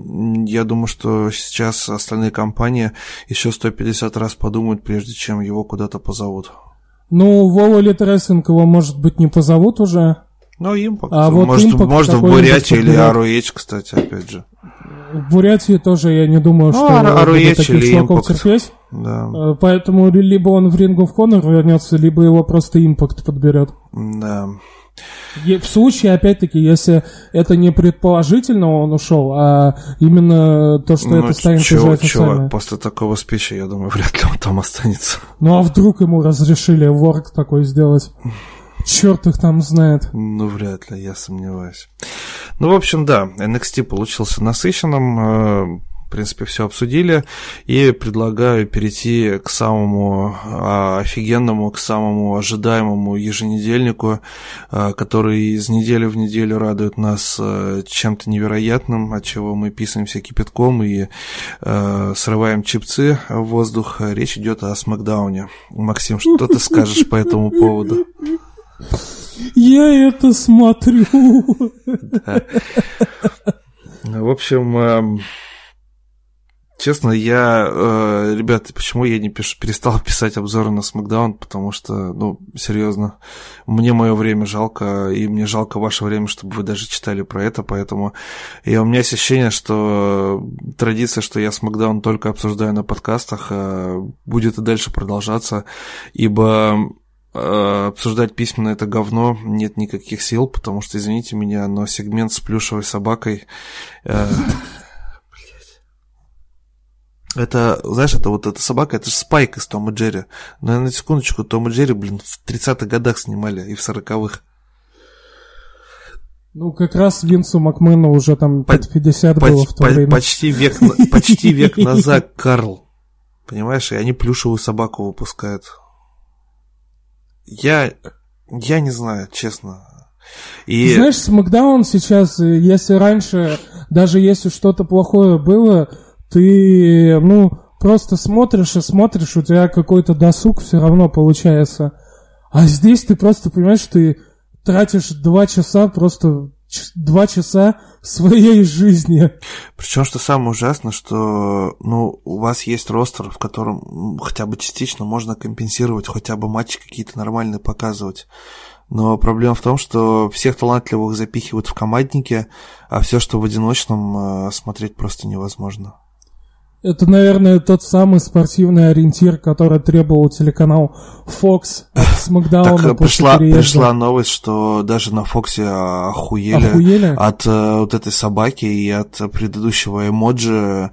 я думаю, что сейчас остальные компании еще 150 раз подумают, прежде чем его куда-то позовут. Ну, Вова Литресинг его, может быть, не позовут уже. Ну, импакт. А вот может, Impact можно в Бурятии или. Аруэч, кстати, опять же. В Бурятии тоже я не думаю, Ну, что будут Аруэч таких или чуваков Impact. терпеть. Да, Э, Поэтому ли- либо он в Ring of Honor вернется, либо его просто импакт подберет. да. В случае, опять-таки, если это не предположительно он ушел, а именно то, что Ну, это станет чувак, уже официально. чувак, после такого спича, я думаю, вряд ли он там останется. Ну а вдруг ему разрешили ворк такой сделать? Черт их там знает. Ну, вряд ли, я сомневаюсь. Ну, в общем, да, NXT получился насыщенным. э, В принципе, все обсудили. И предлагаю перейти к самому а, офигенному, к самому ожидаемому еженедельнику, а, который из недели в неделю радует нас э, чем-то невероятным, от чего мы писаемся кипятком и э, срываем чипцы в воздух. Речь идет о Смакдауне. Максим, что ты скажешь по этому поводу? Я это смотрю. В общем, эм, честно, я, э, ребята, почему я не пишу, перестал писать обзоры на Смакдаун, потому что, ну, серьезно, мне мое время жалко, и мне жалко ваше время, чтобы вы даже читали про это, поэтому и у меня ощущение, что традиция, что я Смакдаун только обсуждаю на подкастах, э, будет и дальше продолжаться, ибо э, обсуждать письменно это говно, нет никаких сил, потому что, извините меня, но сегмент с плюшевой собакой... э. Это, знаешь, это вот эта собака, это же Спайк из Тома и Джерри. Но на секундочку, Том и Джерри, блин, в 30-х годах снимали и в 40-х. Ну, как раз Винсу Макмену уже там По- под 50 было Поч- в то по- время. почти, век, почти век назад, Карл. Понимаешь, и они плюшевую собаку выпускают. Я, я не знаю, честно. И... Ты Знаешь, Смакдаун сейчас, э, если раньше, даже если что-то плохое было, ты, ну, просто смотришь и смотришь, у тебя какой-то досуг все равно получается. А здесь ты просто понимаешь, ты тратишь два часа, просто два часа своей жизни. Причем, что самое ужасное, что ну, у вас есть ростер, в котором хотя бы частично можно компенсировать, хотя бы матчи какие-то нормальные показывать. Но проблема в том, что всех талантливых запихивают в командники, а все, что в одиночном, э, смотреть просто невозможно. Это, наверное, тот самый спортивный ориентир, который требовал телеканал Fox от Смакдауна Так э, пришла, переезда. пришла новость, что даже на Фоксе охуели, Охуели? от э, вот этой собаки и от предыдущего эмоджи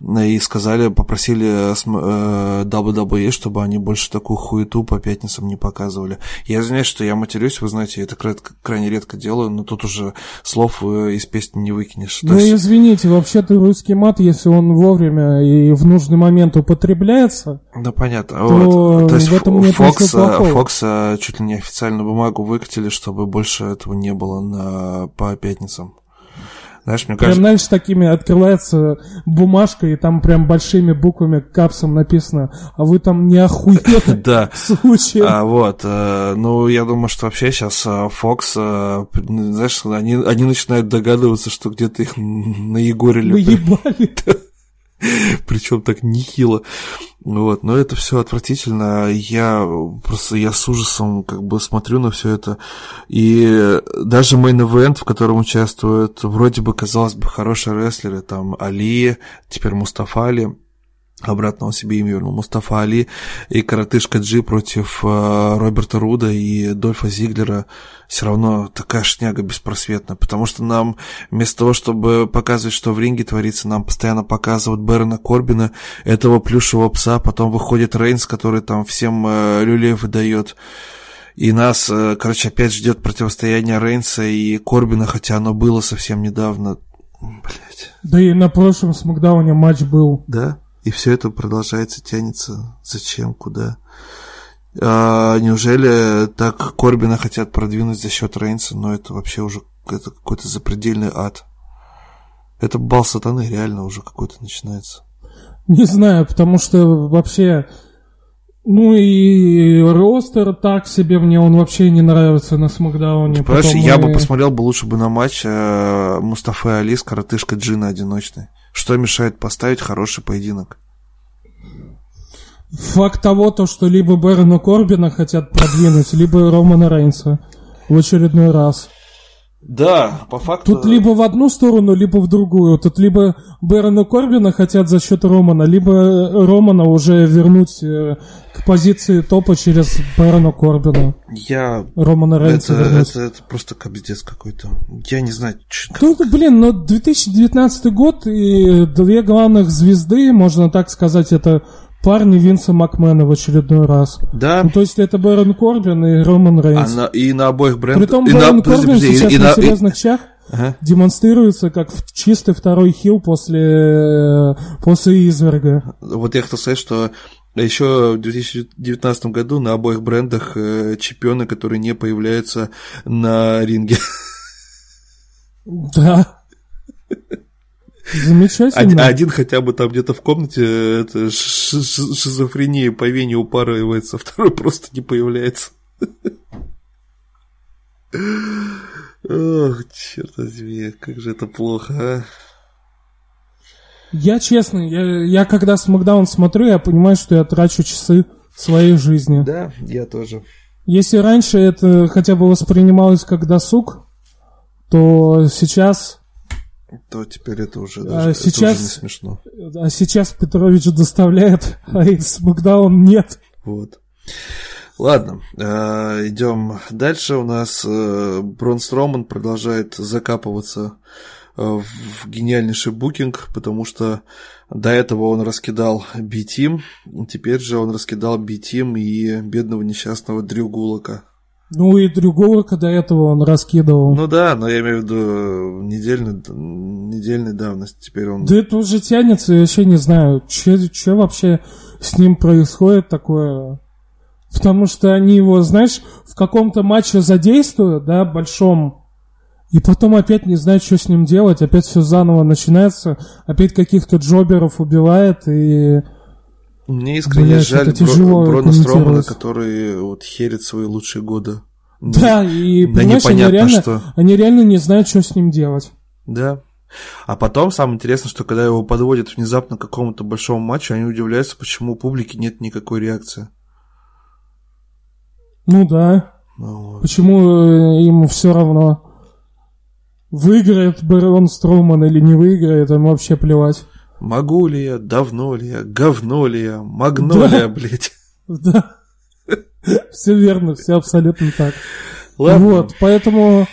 э, и сказали, попросили э, WWE, чтобы они больше такую хуету по пятницам не показывали. Я извиняюсь, что я матерюсь, вы знаете, я это кра- крайне редко делаю, но тут уже слов э, из песни не выкинешь. То Ну, есть- извините, вообще-то русский мат, если он вовремя и в нужный момент употребляется, Да, понятно. то вот. То есть в этом нет плохого. э, Fox э, чуть ли не официальную бумагу выкатили, чтобы больше этого не было на, по пятницам. Знаешь, мне прям, кажется... знаешь, такими открывается бумажка, и там прям большими буквами капсом написано, а вы там не охуели Да. в случае. А, вот, э, ну, я думаю, что вообще сейчас п- ну, знаешь, они, они начинают догадываться, что где-то их наегорили. Выебали. Причем так нехило. Вот, но это все отвратительно. Я просто я с ужасом как бы смотрю на все это. И даже мейн event, в котором участвуют вроде бы, казалось бы, хорошие рестлеры, там Али, теперь Мустафа Али, обратно он себе имя вернул, Мустафа Али и Коротышка Джи против э, Роберта Руда и Дольфа Зиглера все равно такая шняга беспросветная, потому что нам вместо того, чтобы показывать, что в ринге творится, нам постоянно показывают Бэрона Корбина, этого плюшевого пса, потом выходит Рейнс, который там всем э, люлей выдает. И нас, э, короче, опять ждет противостояние Рейнса и Корбина, хотя оно было совсем недавно. Блять. Да и на прошлом Смакдауне матч был. Да? И все это продолжается, тянется. Зачем? Куда? А, неужели так Корбина хотят продвинуть за счет Рейнса? Но это вообще уже это какой-то запредельный ад. Это бал сатаны реально уже какой-то начинается. Не знаю, потому что вообще... Ну и ростер так себе, мне он вообще не нравится на Смакдауне. Понимаешь, Потом я и... бы посмотрел бы лучше бы на матч э, Мустафы Али с коротышкой Джина одиночной. Что мешает поставить хороший поединок? Факт того, то, что либо Бэрона Корбина хотят продвинуть, либо Романа Рейнса в очередной раз. Да, по факту... Тут либо в одну сторону, либо в другую. Тут либо Бэрона Корбина хотят за счет Романа, либо Романа уже вернуть э, к позиции топа через Бэрона Корбина. Я... Романа Рейнса это, это, это просто кобздец какой-то. Я не знаю... Что... Тут, блин, но 2019 год и две главных звезды, можно так сказать, это парни Винса Макмена в очередной раз. Да. Ну, то есть это Бэрон Корбин и Роман Рейнс. А на, и на обоих брендах... Притом Бэрон на... Корбин подожди, сейчас и, на, на серьезных и... щах ага. демонстрируется как чистый второй хил после, после изверга. Вот я хотел сказать, что еще в 2019 году на обоих брендах э, чемпионы, которые не появляются на ринге. Да. Замечательно. Один, хотя бы там где-то в комнате это шизофрения по вене упарывается, второй просто не появляется. Ох, черт возьми, как же это плохо, а. Я честно, я, я когда Смакдаун смотрю, я понимаю, что я трачу часы своей жизни. Да, я тоже. Если раньше это хотя бы воспринималось как досуг, то сейчас то теперь это уже, даже, а сейчас, уже не смешно. А сейчас Петрович доставляет, а Смакдаун нет. Вот. Ладно, э, идем дальше. У нас э, Брон Строман продолжает закапываться э, в гениальнейший букинг, потому что до этого он раскидал B-Team, теперь же он раскидал B-Team и бедного несчастного Дрю Гулака. Ну и другого, когда этого он раскидывал. Ну да, но я имею в виду недельный, недельной давности. Теперь он... Да это уже тянется, я вообще не знаю, что вообще с ним происходит такое. Потому что они его, знаешь, в каком-то матче задействуют, да, большом, и потом опять не знают, что с ним делать, опять все заново начинается, опять каких-то джоберов убивает, и мне искренне Блядь, жаль Бро- Брона Стромана, который вот херит свои лучшие годы. Да, и да понимаешь, они реально, что. они реально не знают, что с ним делать. Да. А потом самое интересное, что когда его подводят внезапно к какому-то большому матчу, они удивляются, почему у публики нет никакой реакции. Ну да. Ну, вот. Почему э, ему все равно, выиграет Барон Строман или не выиграет, ему вообще плевать. Могу ли я, давно ли я, говно ли я, магнолия, да. блядь. Да. Все верно, все абсолютно так. Ладно. Вот, поэтому,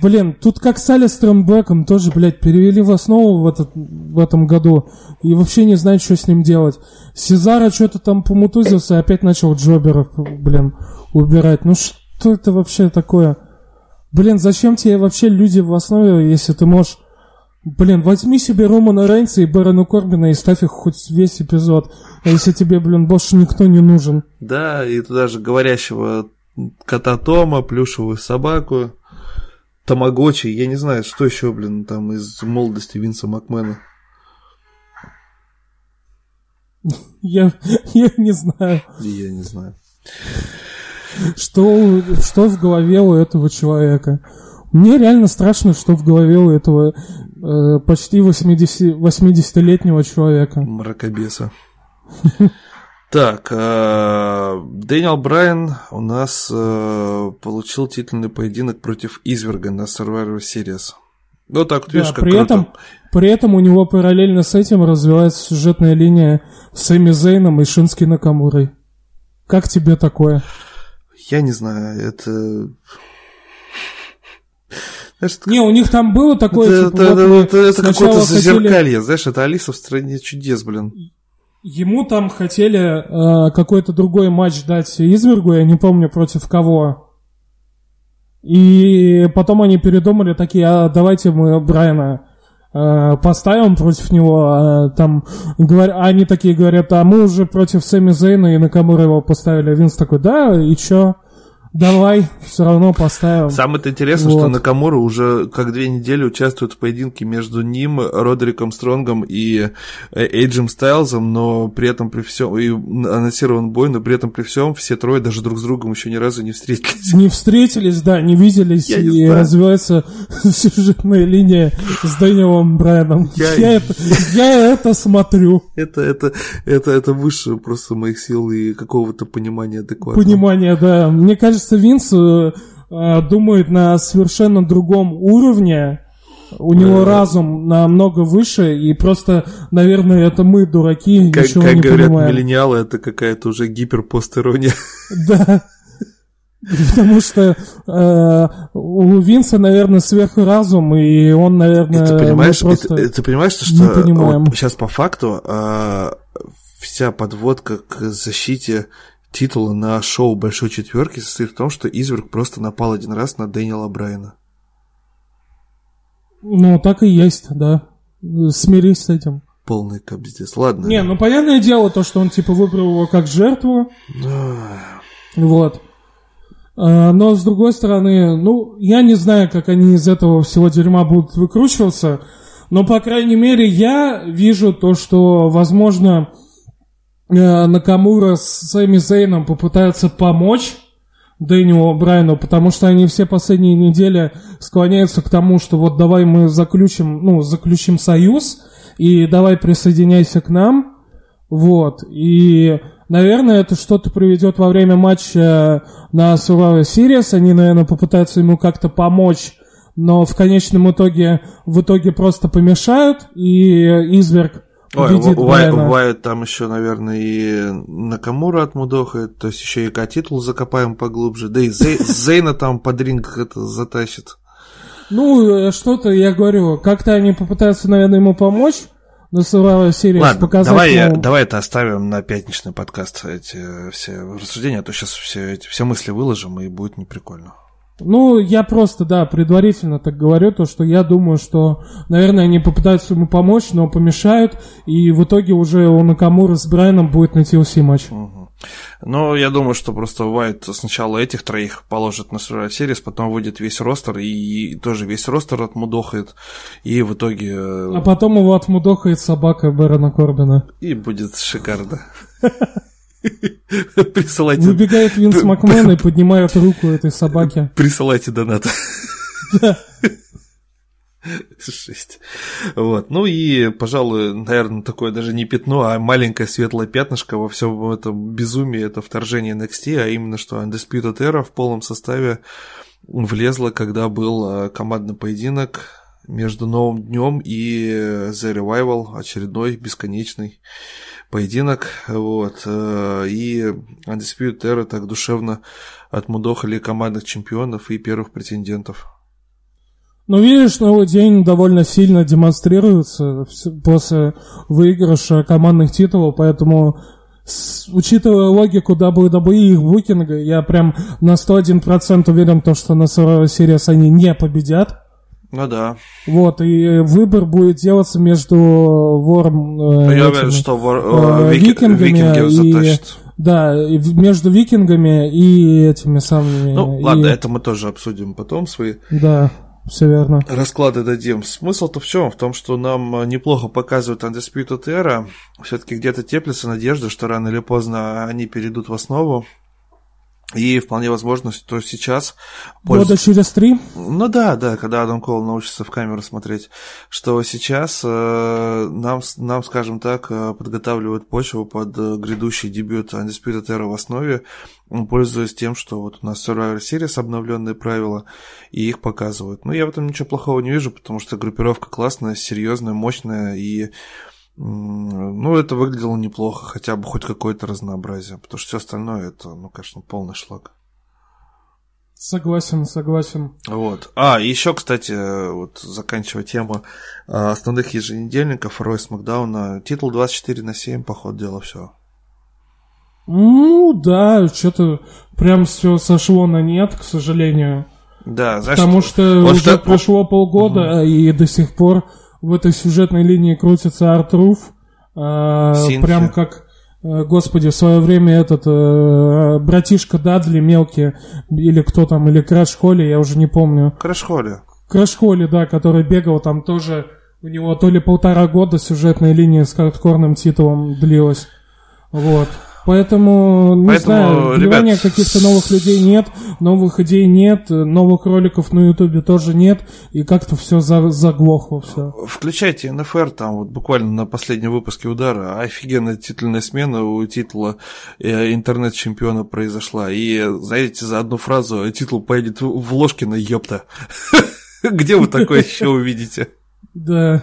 блин, тут как с Алистером Беком тоже, блядь, перевели в основу в, этот, в этом году и вообще не знают, что с ним делать. Сезара что-то там помутузился и опять начал джоберов, блин, убирать. Ну что это вообще такое? Блин, зачем тебе вообще люди в основе, если ты можешь Блин, возьми себе Романа Рейнса и Бэрона Корбина и ставь их хоть весь эпизод. А если тебе, блин, больше никто не нужен? Да, и туда же говорящего кота Тома, плюшевую собаку, Тамагочи, я не знаю, что еще, блин, там из молодости Винса Макмена. Я, я не знаю. Я не знаю. Что, что в голове у этого человека? Мне реально страшно, что в голове у этого э, почти 80, 80-летнего человека. Мракобеса. Так, э, Дэниел Брайан у нас э, получил титульный поединок против Изверга на Survivor Series. Ну так, да, видишь, как при круто. этом, при этом у него параллельно с этим развивается сюжетная линия с Эми Зейном и Шински Накамурой. Как тебе такое? Я не знаю, это знаешь, не, у них там было такое, это, типа, это, вот это, это какое-то зазеркалье, хотели... знаешь, это Алиса в стране чудес, блин. Ему там хотели э, какой-то другой матч дать Извергу, я не помню против кого. И потом они передумали такие, а давайте мы Брайана э, поставим против него. А, там говор... они такие говорят, а мы уже против Сэмми Зейна и Накамура его поставили. Винс такой, да, и чё? Давай, все равно поставим. Самое-то интересное, вот. что Накамура уже как две недели участвует в поединке между ним, Родериком Стронгом и э, Эйджем Стайлзом, но при этом при всем, и анонсирован бой, но при этом при всем все трое даже друг с другом еще ни разу не встретились. Не встретились, да, не виделись, Я и не развивается сюжетная линия с Дэниелом Брайаном. Я, я, это, я это смотрю. Это, это, это, это выше просто моих сил и какого-то понимания адекватного. Понимание, да. Мне кажется, Винс э, э, думает на совершенно другом уровне. У него да. разум намного выше, и просто, наверное, это мы, дураки, как, ничего как не говорят понимаем. миллениалы, это какая-то уже гиперпостерония. Да. Потому что э, у Винса, наверное, сверхразум, и он, наверное, и ты понимаешь, просто и, ты понимаешь, что вот сейчас по факту э, вся подводка к защите титула на шоу Большой Четверки состоит в том, что Изверг просто напал один раз на Дэниела Брайана. Ну, так и есть, да. Смирись с этим. Полный капздец. Ладно. Не, ну понятное дело то, что он типа выбрал его как жертву. вот. А, но с другой стороны, ну, я не знаю, как они из этого всего дерьма будут выкручиваться, но, по крайней мере, я вижу то, что, возможно, Накамура с Сэмми Зейном попытаются помочь Дэниелу Брайану, потому что они все последние недели склоняются к тому, что вот давай мы заключим, ну, заключим союз, и давай присоединяйся к нам, вот, и Наверное, это что-то приведет во время матча на Survivor Series. Они, наверное, попытаются ему как-то помочь, но в конечном итоге в итоге просто помешают, и Изверг Ой, Уайт там еще, наверное, и Накамура отмудохает, то есть еще и К-титул закопаем поглубже, да и Зей, Зейна там под ринг это затащит. Ну, э, что-то, я говорю, как-то они попытаются, наверное, ему помочь, на Survivor Series Ладно, показать давай, ему... давай это оставим на пятничный подкаст, эти все рассуждения, а то сейчас все, эти, все мысли выложим, и будет неприкольно. Ну, я просто, да, предварительно так говорю, то, что я думаю, что, наверное, они попытаются ему помочь, но помешают, и в итоге уже у Накамура с Брайаном будет на TLC матч. Угу. Ну, я думаю, что просто Уайт сначала этих троих положит на Survivor Series, потом выйдет весь ростер, и тоже весь ростер отмудохает, и в итоге... Э, а потом его отмудохает собака Бэрона Корбина. И будет шикарно. Присылайте... Выбегает Винс Макмен и поднимает руку этой собаки. Присылайте донат. Да. Шесть. Вот. Ну и, пожалуй, наверное, такое даже не пятно, а маленькое светлое пятнышко во всем этом безумии это вторжение NXT, а именно что Undisputed Era в полном составе влезла, когда был э, командный поединок между Новым Днем и The Revival, очередной бесконечный поединок, вот, э, и Undisputed Era так душевно отмудохали командных чемпионов и первых претендентов. Ну, видишь, новый день довольно сильно демонстрируется после выигрыша командных титулов, поэтому с, учитывая логику WWE и их букинга, я прям на 101% уверен, то, что на Survivor Series они не победят. Ну да. Вот, и выбор будет делаться между вором... Э, ну, я уверен, что вор, э, э, викингами викинги. Да, между викингами и этими самыми... Ну, и... ладно, это мы тоже обсудим потом свои... Да все верно. Расклады дадим. Смысл-то в чем? В том, что нам э, неплохо показывают Undisputed Era. Все-таки где-то теплится надежда, что рано или поздно они перейдут в основу. И вполне возможно, что сейчас... Года через три? Ну да, да, когда Адам Кол научится в камеру смотреть, что сейчас э, нам, нам, скажем так, э, подготавливают почву под э, грядущий дебют Undisputed Era в основе, пользуясь тем, что вот у нас Survivor Series обновленные правила, и их показывают. Ну, я в этом ничего плохого не вижу, потому что группировка классная, серьезная, мощная, и ну, это выглядело неплохо, хотя бы хоть какое-то разнообразие, потому что все остальное это, ну, конечно, полный шлак. Согласен, согласен. Вот. А, еще, кстати, вот заканчивая тему а, основных еженедельников Ройс Макдауна, титул 24 на 7, по ходу дела, все. Ну, да, что-то прям все сошло на нет, к сожалению. Да, знаешь, Потому что вот уже это... прошло полгода, угу. и до сих пор в этой сюжетной линии крутится Артруф. Э, прям как э, господи, в свое время этот э, братишка Дадли мелкий, или кто там, или Крэш Холли, я уже не помню. Крэш Холли. Крэш Холли, да, который бегал там тоже, у него то ли полтора года сюжетная линия с хардкорным титулом длилась. Вот. Поэтому, не Поэтому, знаю, вливания ребят, каких-то новых людей нет, новых идей нет, новых роликов на Ютубе тоже нет, и как-то все заглохло все. Включайте НФР, там вот буквально на последнем выпуске удара офигенная титульная смена у титула э, интернет-чемпиона произошла. И, знаете, за одну фразу титул поедет в Ложкино, ёпта. Где вы такое еще увидите? Да.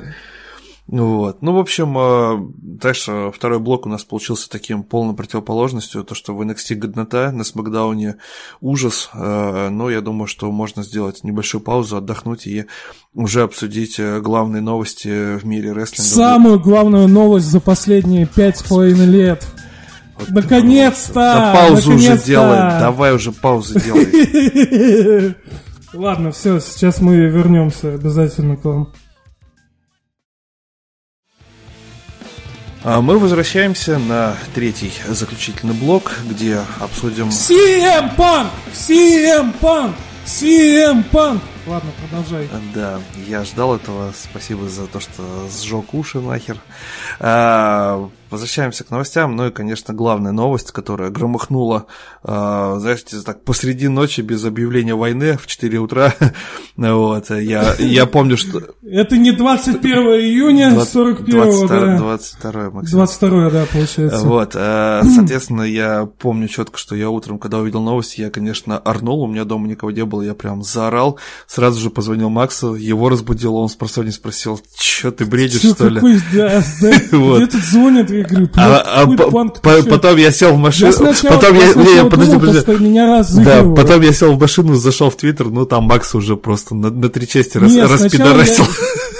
Вот. Ну, в общем, э, дальше второй блок у нас получился таким полной противоположностью. То, что в NXT годнота, на Смакдауне ужас. Э, но я думаю, что можно сделать небольшую паузу, отдохнуть и уже обсудить э, главные новости в мире рестлинга. Самую главную новость за последние пять с половиной лет. Вот наконец-то! Да паузу наконец-то! уже делай, давай уже паузу делай. Ладно, все, сейчас мы вернемся обязательно к вам. Мы возвращаемся на третий заключительный блок, где обсудим... CM Punk! CM Punk! CM Punk! Ладно, продолжай. Да, я ждал этого. Спасибо за то, что сжег уши нахер. А, Возвращаемся к новостям. Ну и, конечно, главная новость, которая громыхнула, э, знаете, так посреди ночи без объявления войны в 4 утра. вот, я, я помню, что... Это не 21 июня 41-го, да? 22 Максим. 22 да, получается. Вот, э, соответственно, я помню четко, что я утром, когда увидел новости, я, конечно, орнул, у меня дома никого не было, я прям заорал, сразу же позвонил Максу, его разбудил, он с просони спросил, что ты бредишь, что какой, ли? Да, да. вот. Где тут звонят, я говорю, а, а, панк, по, потом я сел в машину. Я сначала, потом я, не, не, подожди, подожди. да, потом я сел в машину, зашел в Твиттер, ну там Макс уже просто на, на три части рас, распидорасил.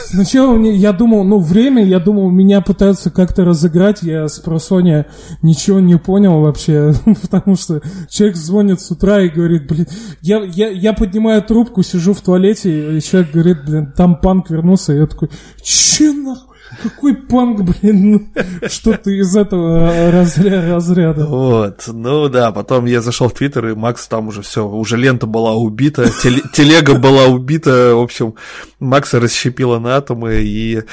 Сначала мне, я думал, ну, время, я думал, меня пытаются как-то разыграть, я с просоня ничего не понял вообще, потому что человек звонит с утра и говорит, блин, я, я, я поднимаю трубку, сижу в туалете, и человек говорит, блин, там панк вернулся, и я такой, че нахуй? Какой панк, блин, что-то из этого разря- разряда. Вот, ну да, потом я зашел в Твиттер, и Макс там уже все, уже лента была убита, телега была убита, в общем, Макса расщепила на атомы, и,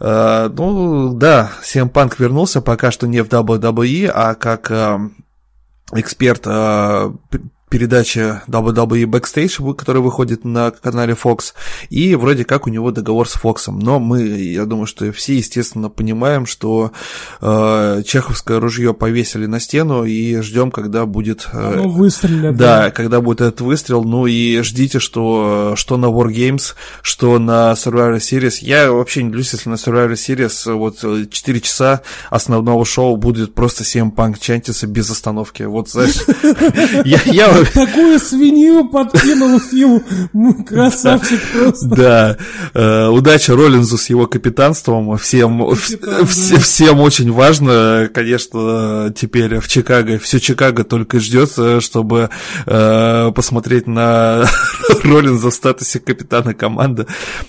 э, ну да, CM Punk вернулся, пока что не в WWE, а как э, эксперт э, передача WWE Backstage, которая выходит на канале Fox, и вроде как у него договор с Fox. Но мы, я думаю, что все, естественно, понимаем, что э, чеховское ружье повесили на стену и ждем, когда будет... Э, ну, выстрелят. Да, да, когда будет этот выстрел. Ну и ждите, что, что на Wargames, что на Survivor Series. Я вообще не длюсь, если на Survivor Series вот 4 часа основного шоу будет просто 7 панк чантиса без остановки. Вот, знаешь, я Такую свинью подкинул Фил. Красавчик просто. Да. Э, удачи Роллинзу с его капитанством. Всем, всем очень важно, конечно, теперь в Чикаго. Все Чикаго только ждет, чтобы э, посмотреть на Роллинза в статусе капитана команды.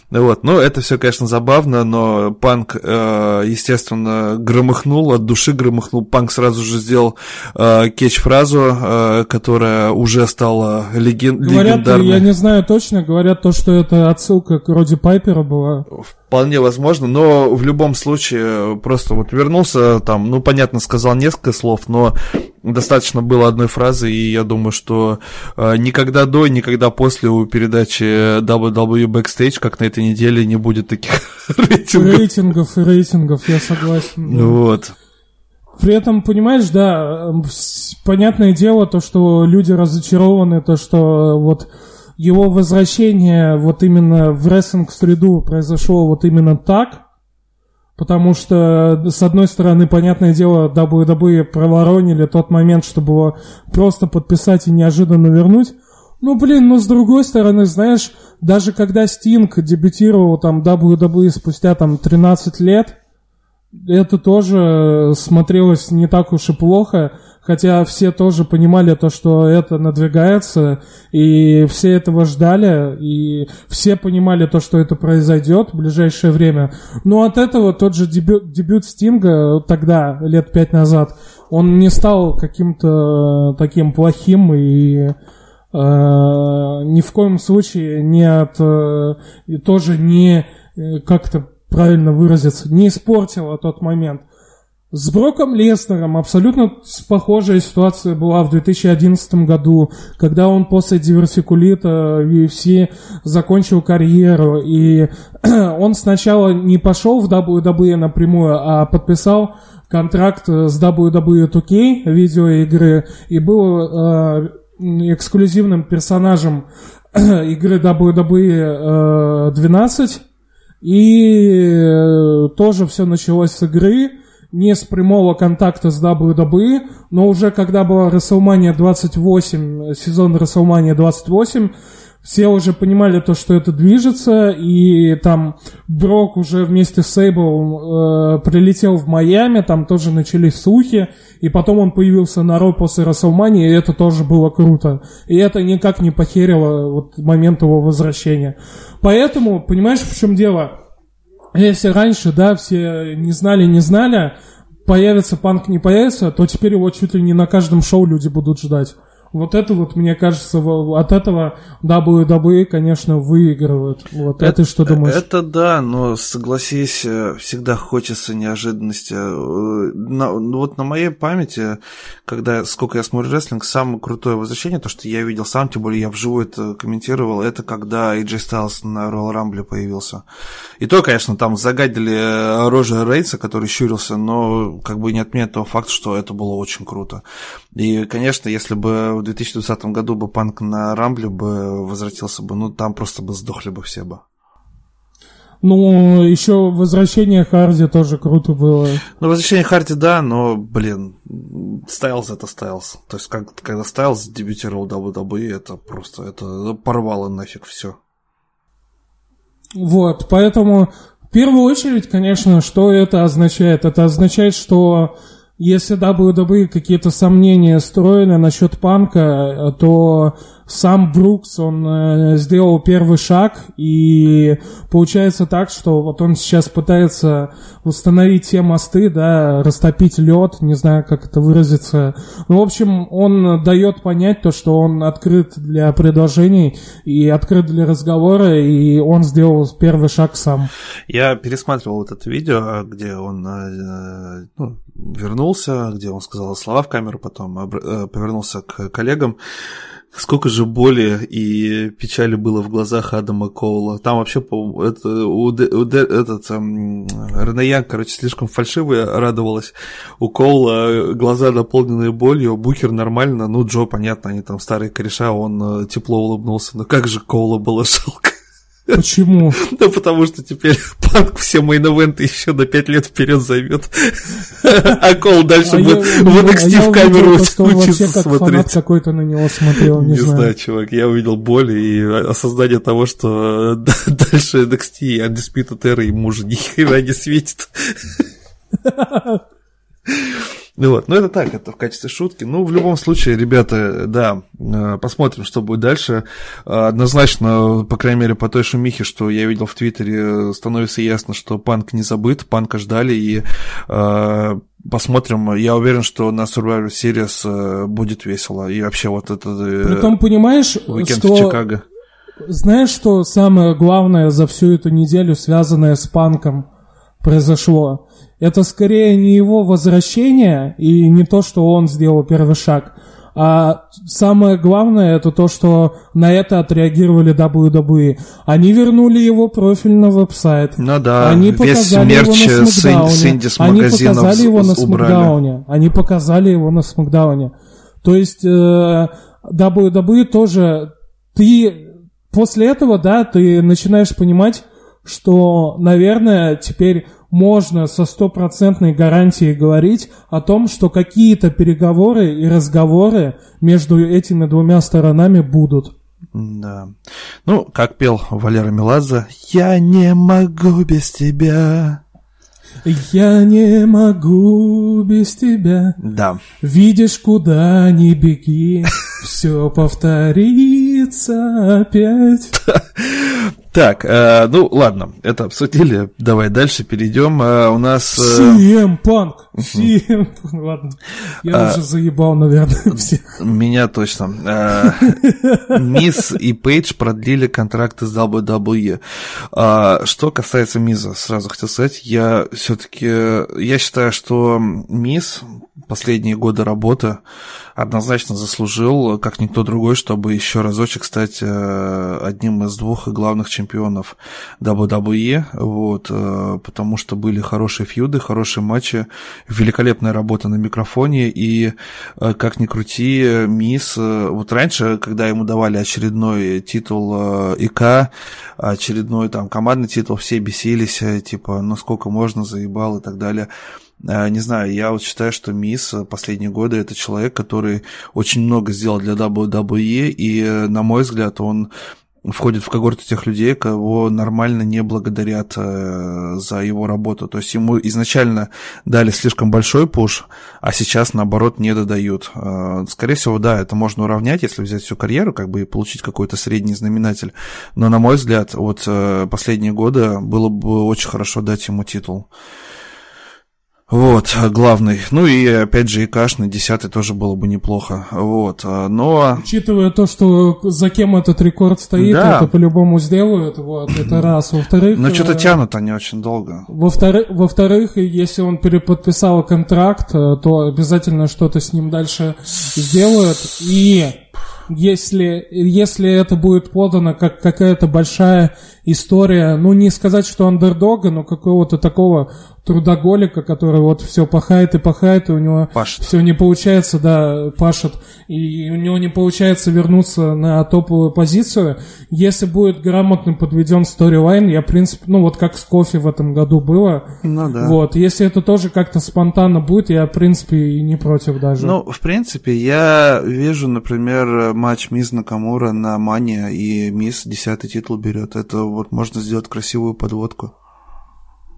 Вот. Ну, это все, конечно, забавно, но Панк, э, естественно, громыхнул, от души громыхнул. Панк сразу же сделал кетч-фразу, которая уже стала леген... говорят, легендарной. Я не знаю точно, говорят то, что это отсылка к Роди Пайпера была. Вполне возможно, но в любом случае просто вот вернулся там, ну, понятно, сказал несколько слов, но достаточно было одной фразы, и я думаю, что э, никогда до и никогда после у передачи WWE Backstage, как на этой неделе, не будет таких рейтингов. Рейтингов и рейтингов, я согласен. Да. Вот. При этом, понимаешь, да, понятное дело, то, что люди разочарованы, то, что вот его возвращение вот именно в рестлинг-среду произошло вот именно так, потому что, с одной стороны, понятное дело, WWE проворонили тот момент, чтобы его просто подписать и неожиданно вернуть, ну, блин, ну, с другой стороны, знаешь, даже когда Стинг дебютировал там WWE спустя там 13 лет, это тоже смотрелось не так уж и плохо, хотя все тоже понимали то, что это надвигается, и все этого ждали, и все понимали то, что это произойдет в ближайшее время. Но от этого тот же дебют, дебют Стинга тогда, лет пять назад, он не стал каким-то таким плохим и э, ни в коем случае не от э, тоже не э, как-то правильно выразиться, не испортила тот момент. С Броком Леснером абсолютно похожая ситуация была в 2011 году, когда он после диверсикулита в UFC закончил карьеру, и он сначала не пошел в WWE напрямую, а подписал контракт с WWE 2K видеоигры и был э, эксклюзивным персонажем игры WWE 12 и э, тоже все началось с игры, не с прямого контакта с WWE, но уже когда была WrestleMania 28, сезон WrestleMania 28, все уже понимали то, что это движется, и там Брок уже вместе с Сейбл э, прилетел в Майами, там тоже начались слухи, и потом он появился на Ро после Расселмании, и это тоже было круто. И это никак не похерило вот момент его возвращения. Поэтому, понимаешь, в чем дело? Если раньше, да, все не знали, не знали, появится панк, не появится, то теперь его чуть ли не на каждом шоу люди будут ждать. Вот это вот, мне кажется, от этого WWE, конечно, выигрывает. Вот это, это что думаешь? Это да, но согласись, э, всегда хочется неожиданности. Э, на, ну вот на моей памяти, когда сколько я смотрю рестлинг, самое крутое возвращение, то, что я видел сам, тем более я вживую это комментировал, это когда AJ Styles на Royal Rumble появился. И то, конечно, там загадили э, Рожа Рейса, который щурился, но как бы не отменяет того факта, что это было очень круто. И, конечно, если бы в 2020 году бы панк на Рамбле бы возвратился бы, ну, там просто бы сдохли бы все бы. Ну, еще возвращение Харди тоже круто было. Ну, возвращение Харди, да, но, блин, Стайлз это Стайлз. То есть, как, когда Стайлз дебютировал WWE, это просто, это порвало нафиг все. Вот, поэтому в первую очередь, конечно, что это означает? Это означает, что если WWE какие-то сомнения строили насчет панка, то сам Брукс, он э, сделал первый шаг, и получается так, что вот он сейчас пытается установить те мосты, да, растопить лед, не знаю, как это выразиться. Ну, в общем, он дает понять то, что он открыт для предложений и открыт для разговора, и он сделал первый шаг сам. Я пересматривал вот это видео, где он э, ну, вернулся, где он сказал слова в камеру, потом э, повернулся к коллегам. Сколько же боли и печали было в глазах Адама Коула. Там вообще, по это, у, у, этот, эм, короче, слишком фальшиво радовалась. У Коула глаза наполненные болью, Букер нормально, ну, Джо, понятно, они там старые кореша, он э, тепло улыбнулся. Но как же Коула было жалко. Почему? Да потому что теперь Панк все мои ивенты еще на 5 лет вперед займет. А Кол дальше а будет в NXT а в камеру учиться смотреть. какой-то на него смотрел, не знаю. чувак, я увидел боль и осознание того, что дальше NXT и Undisputed Era ему уже ни хера не светит. Ну вот, ну это так, это в качестве шутки. Ну, в любом случае, ребята, да, э, посмотрим, что будет дальше. Э, однозначно, по крайней мере, по той шумихе, что я видел в Твиттере, становится ясно, что панк не забыт, панка ждали, и э, посмотрим. Я уверен, что на Survivor Series будет весело. И вообще вот это... Притом, понимаешь, уикенд что... в Чикаго. Знаешь, что самое главное за всю эту неделю, связанное с панком, произошло? Это скорее не его возвращение и не то, что он сделал первый шаг, а самое главное это то, что на это отреагировали WWE. Они вернули его профиль на веб-сайт. Ну да, они показали его на Смакдауне. С, они показали его на Смакдауне. Они показали его на Смакдауне. То есть э, WWE тоже ты после этого, да, ты начинаешь понимать, что, наверное, теперь можно со стопроцентной гарантией говорить о том, что какие-то переговоры и разговоры между этими двумя сторонами будут. Да. Ну, как пел Валера Меладзе, «Я не могу без тебя». Я не могу без тебя. Да. Видишь, куда не беги, все повторится опять. Так, э, ну ладно, это обсудили. Давай дальше перейдем. Э, у нас... Э... CM Punk. CM Ладно, я а, уже заебал, наверное, всех. Меня точно. Э, Мисс и Пейдж продлили контракты с WWE. А, что касается Миза, сразу хотел сказать, я все-таки... Я считаю, что Мисс последние годы работы однозначно заслужил, как никто другой, чтобы еще разочек стать э, одним из двух главных чемпионов WWE, вот, э, потому что были хорошие фьюды, хорошие матчи, великолепная работа на микрофоне, и, э, как ни крути, Мисс, вот раньше, когда ему давали очередной титул ИК, очередной там командный титул, все бесились, типа, ну сколько можно, заебал и так далее, не знаю, я вот считаю, что Мисс последние годы это человек, который очень много сделал для WWE, и, на мой взгляд, он входит в когорту тех людей, кого нормально не благодарят э, за его работу. То есть ему изначально дали слишком большой пуш, а сейчас, наоборот, не додают. Э, скорее всего, да, это можно уравнять, если взять всю карьеру, как бы и получить какой-то средний знаменатель. Но, на мой взгляд, вот э, последние годы было бы очень хорошо дать ему титул. Вот, главный. Ну и опять же и Кашный, десятый тоже было бы неплохо. Вот, но... Учитывая то, что за кем этот рекорд стоит, да. это по-любому сделают, вот, это раз. Во-вторых... Но что-то э, тянут они очень долго. Во-вторых, во-вторых, если он переподписал контракт, э, то обязательно что-то с ним дальше сделают. И если, если это будет подано как какая-то большая история, ну не сказать, что андердога, но какого-то такого трудоголика, который вот все пахает и пахает, и у него пашет. все не получается, да, пашет, и у него не получается вернуться на топовую позицию. Если будет грамотно подведен сторилайн, я, в принципе, ну вот как с кофе в этом году было, ну да. Вот, если это тоже как-то спонтанно будет, я, в принципе, и не против даже. Ну, в принципе, я вижу, например, матч Мисс Накамура на Мания, и Мисс десятый титул берет. Это вот можно сделать красивую подводку.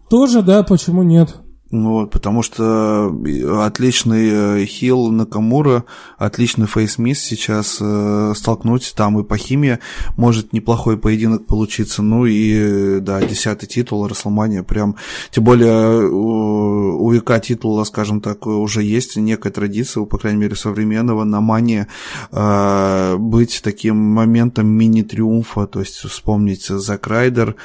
Тоже, да, почему нет? Вот, потому что э, отличный э, хил Накамура, отличный фейс-мисс сейчас э, столкнуть там и по химии может неплохой поединок получиться. Ну и, да, десятый титул Расселмания прям, тем более у, у ВК титула, скажем так, уже есть некая традиция, по крайней мере, современного на мане э, быть таким моментом мини-триумфа, то есть вспомнить Зак Райдер,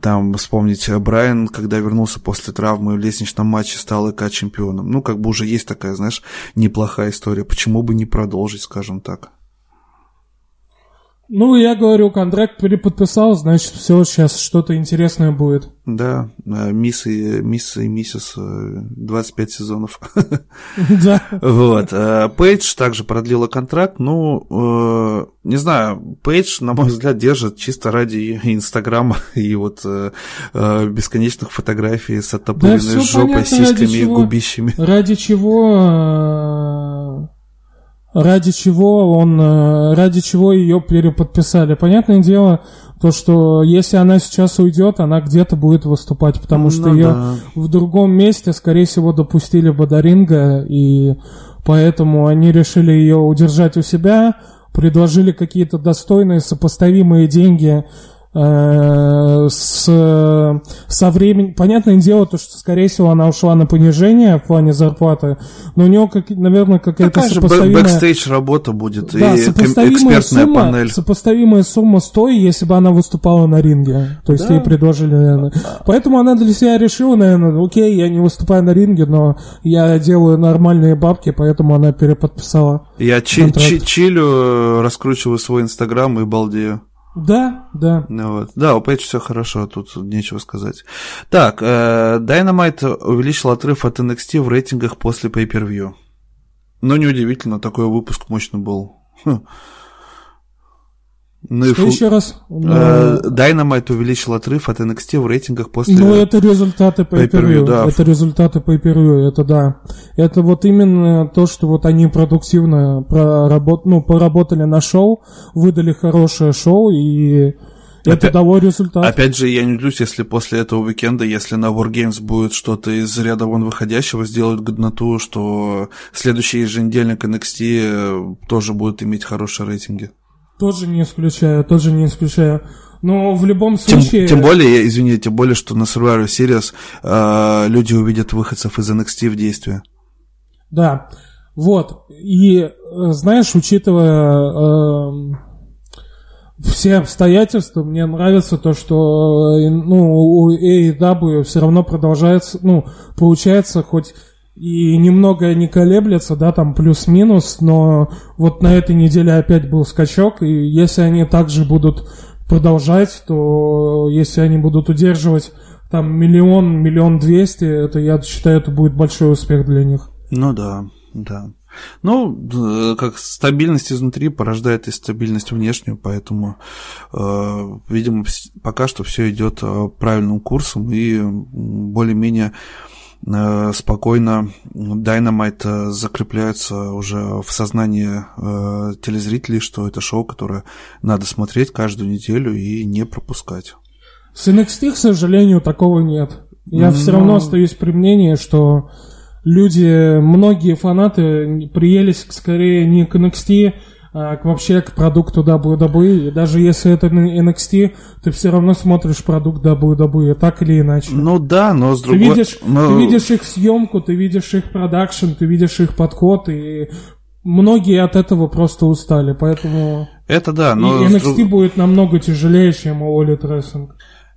там вспомнить Брайан, когда вернулся после травмы в лестничном матче стал ИК чемпионом. Ну, как бы уже есть такая, знаешь, неплохая история. Почему бы не продолжить, скажем так? Ну, я говорю, контракт переподписал, значит, все, сейчас что-то интересное будет. Да, э, мисс и, мисс и миссис 25 э, сезонов. Да. Вот. Э, Пейдж также продлила контракт. Ну, не знаю, Пейдж, на мой взгляд, держит чисто ради Инстаграма и вот бесконечных фотографий с оттопыренной жопой, сиськами и губищами. Ради чего ради чего он, э, ради чего ее переподписали. Понятное дело, то, что если она сейчас уйдет, она где-то будет выступать, потому что ну, ее да. в другом месте, скорее всего, допустили бы до ринга, и поэтому они решили ее удержать у себя, предложили какие-то достойные, сопоставимые деньги с, со временем... Понятное дело, то, что, скорее всего, она ушла на понижение в плане зарплаты, но у нее, как, наверное, какая-то Такая сопоставимая... бэкстейдж работа будет да, и экспертная сумма, панель. Сопоставимая сумма с той, если бы она выступала на ринге. То есть да. ей предложили, наверное. Поэтому она для себя решила, наверное, окей, я не выступаю на ринге, но я делаю нормальные бабки, поэтому она переподписала Я чи- чи- чилю, раскручиваю свой инстаграм и балдею. Да, да. Ну, вот. Да, у Пейдж все хорошо, тут нечего сказать. Так, э, Dynamite увеличил отрыв от NXT в рейтингах после Pay-Per-View. Но неудивительно, такой выпуск мощный был. Хм. Ну Что и фу... еще раз? Э, Dynamite увеличил отрыв от NXT в рейтингах после... Ну, это результаты по per да. Это результаты по per это да. Это вот именно то, что вот они продуктивно проработ... ну, поработали на шоу, выдали хорошее шоу, и это опять, дало результат. Опять же, я не удивлюсь, если после этого уикенда, если на Wargames будет что-то из ряда вон выходящего, сделают годноту, что следующий еженедельник NXT э, тоже будет иметь хорошие рейтинги. Тоже не исключаю, тоже не исключаю. Но в любом случае... Тем, тем более, извини, тем более, что на Survivor Series э, люди увидят выходцев из NXT в действии. Да, вот. И, э, знаешь, учитывая... Э, все обстоятельства, мне нравится то, что э, ну, у AEW все равно продолжается, ну, получается, хоть и немного не колеблется, да, там плюс-минус, но вот на этой неделе опять был скачок, и если они также будут продолжать, то если они будут удерживать там миллион, миллион двести, это, я считаю, это будет большой успех для них. Ну да, да. Ну, как стабильность изнутри порождает и стабильность внешнюю, поэтому, э, видимо, пока что все идет э, правильным курсом и более-менее э, спокойно Dynamite э, закрепляется уже в сознании э, телезрителей, что это шоу, которое надо смотреть каждую неделю и не пропускать. С NXT, к сожалению, такого нет. Я Но... все равно остаюсь при мнении, что люди, многие фанаты приелись скорее не к NXT, к, вообще к продукту WWE. И даже если это NXT, ты все равно смотришь продукт WWE, так или иначе. Ну да, но с другой... Ты видишь, но... ты видишь их съемку, ты видишь их продакшн, ты видишь их подход, и многие от этого просто устали, поэтому... Это да, но... И NXT друг... будет намного тяжелее, чем All Elite Wrestling.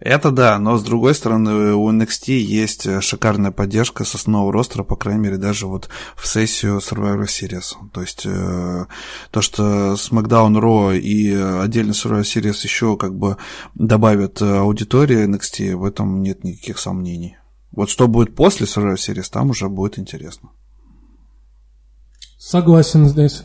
Это да, но с другой стороны, у NXT есть э, шикарная поддержка с основного ростера, по крайней мере, даже вот в сессию Survivor Series. То есть э, то, что SmackDown Raw и отдельно Survivor Series еще как бы добавят э, аудитории NXT, в этом нет никаких сомнений. Вот что будет после Survivor Series, там уже будет интересно. Согласен здесь.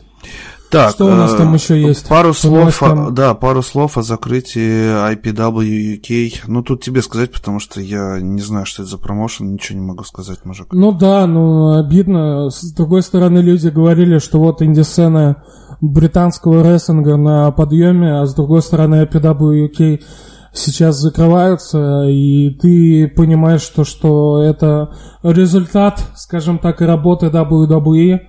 Так, что у нас там э, еще есть? Пару что слов, там... да, пару слов о закрытии IPW UK. Ну, тут тебе сказать, потому что я не знаю, что это за промоушен, ничего не могу сказать, мужик. Ну да, ну обидно. С другой стороны, люди говорили, что вот инди-сцена британского рестлинга на подъеме, а с другой стороны, IPW UK сейчас закрываются, и ты понимаешь, что, что это результат, скажем так, и работы WWE,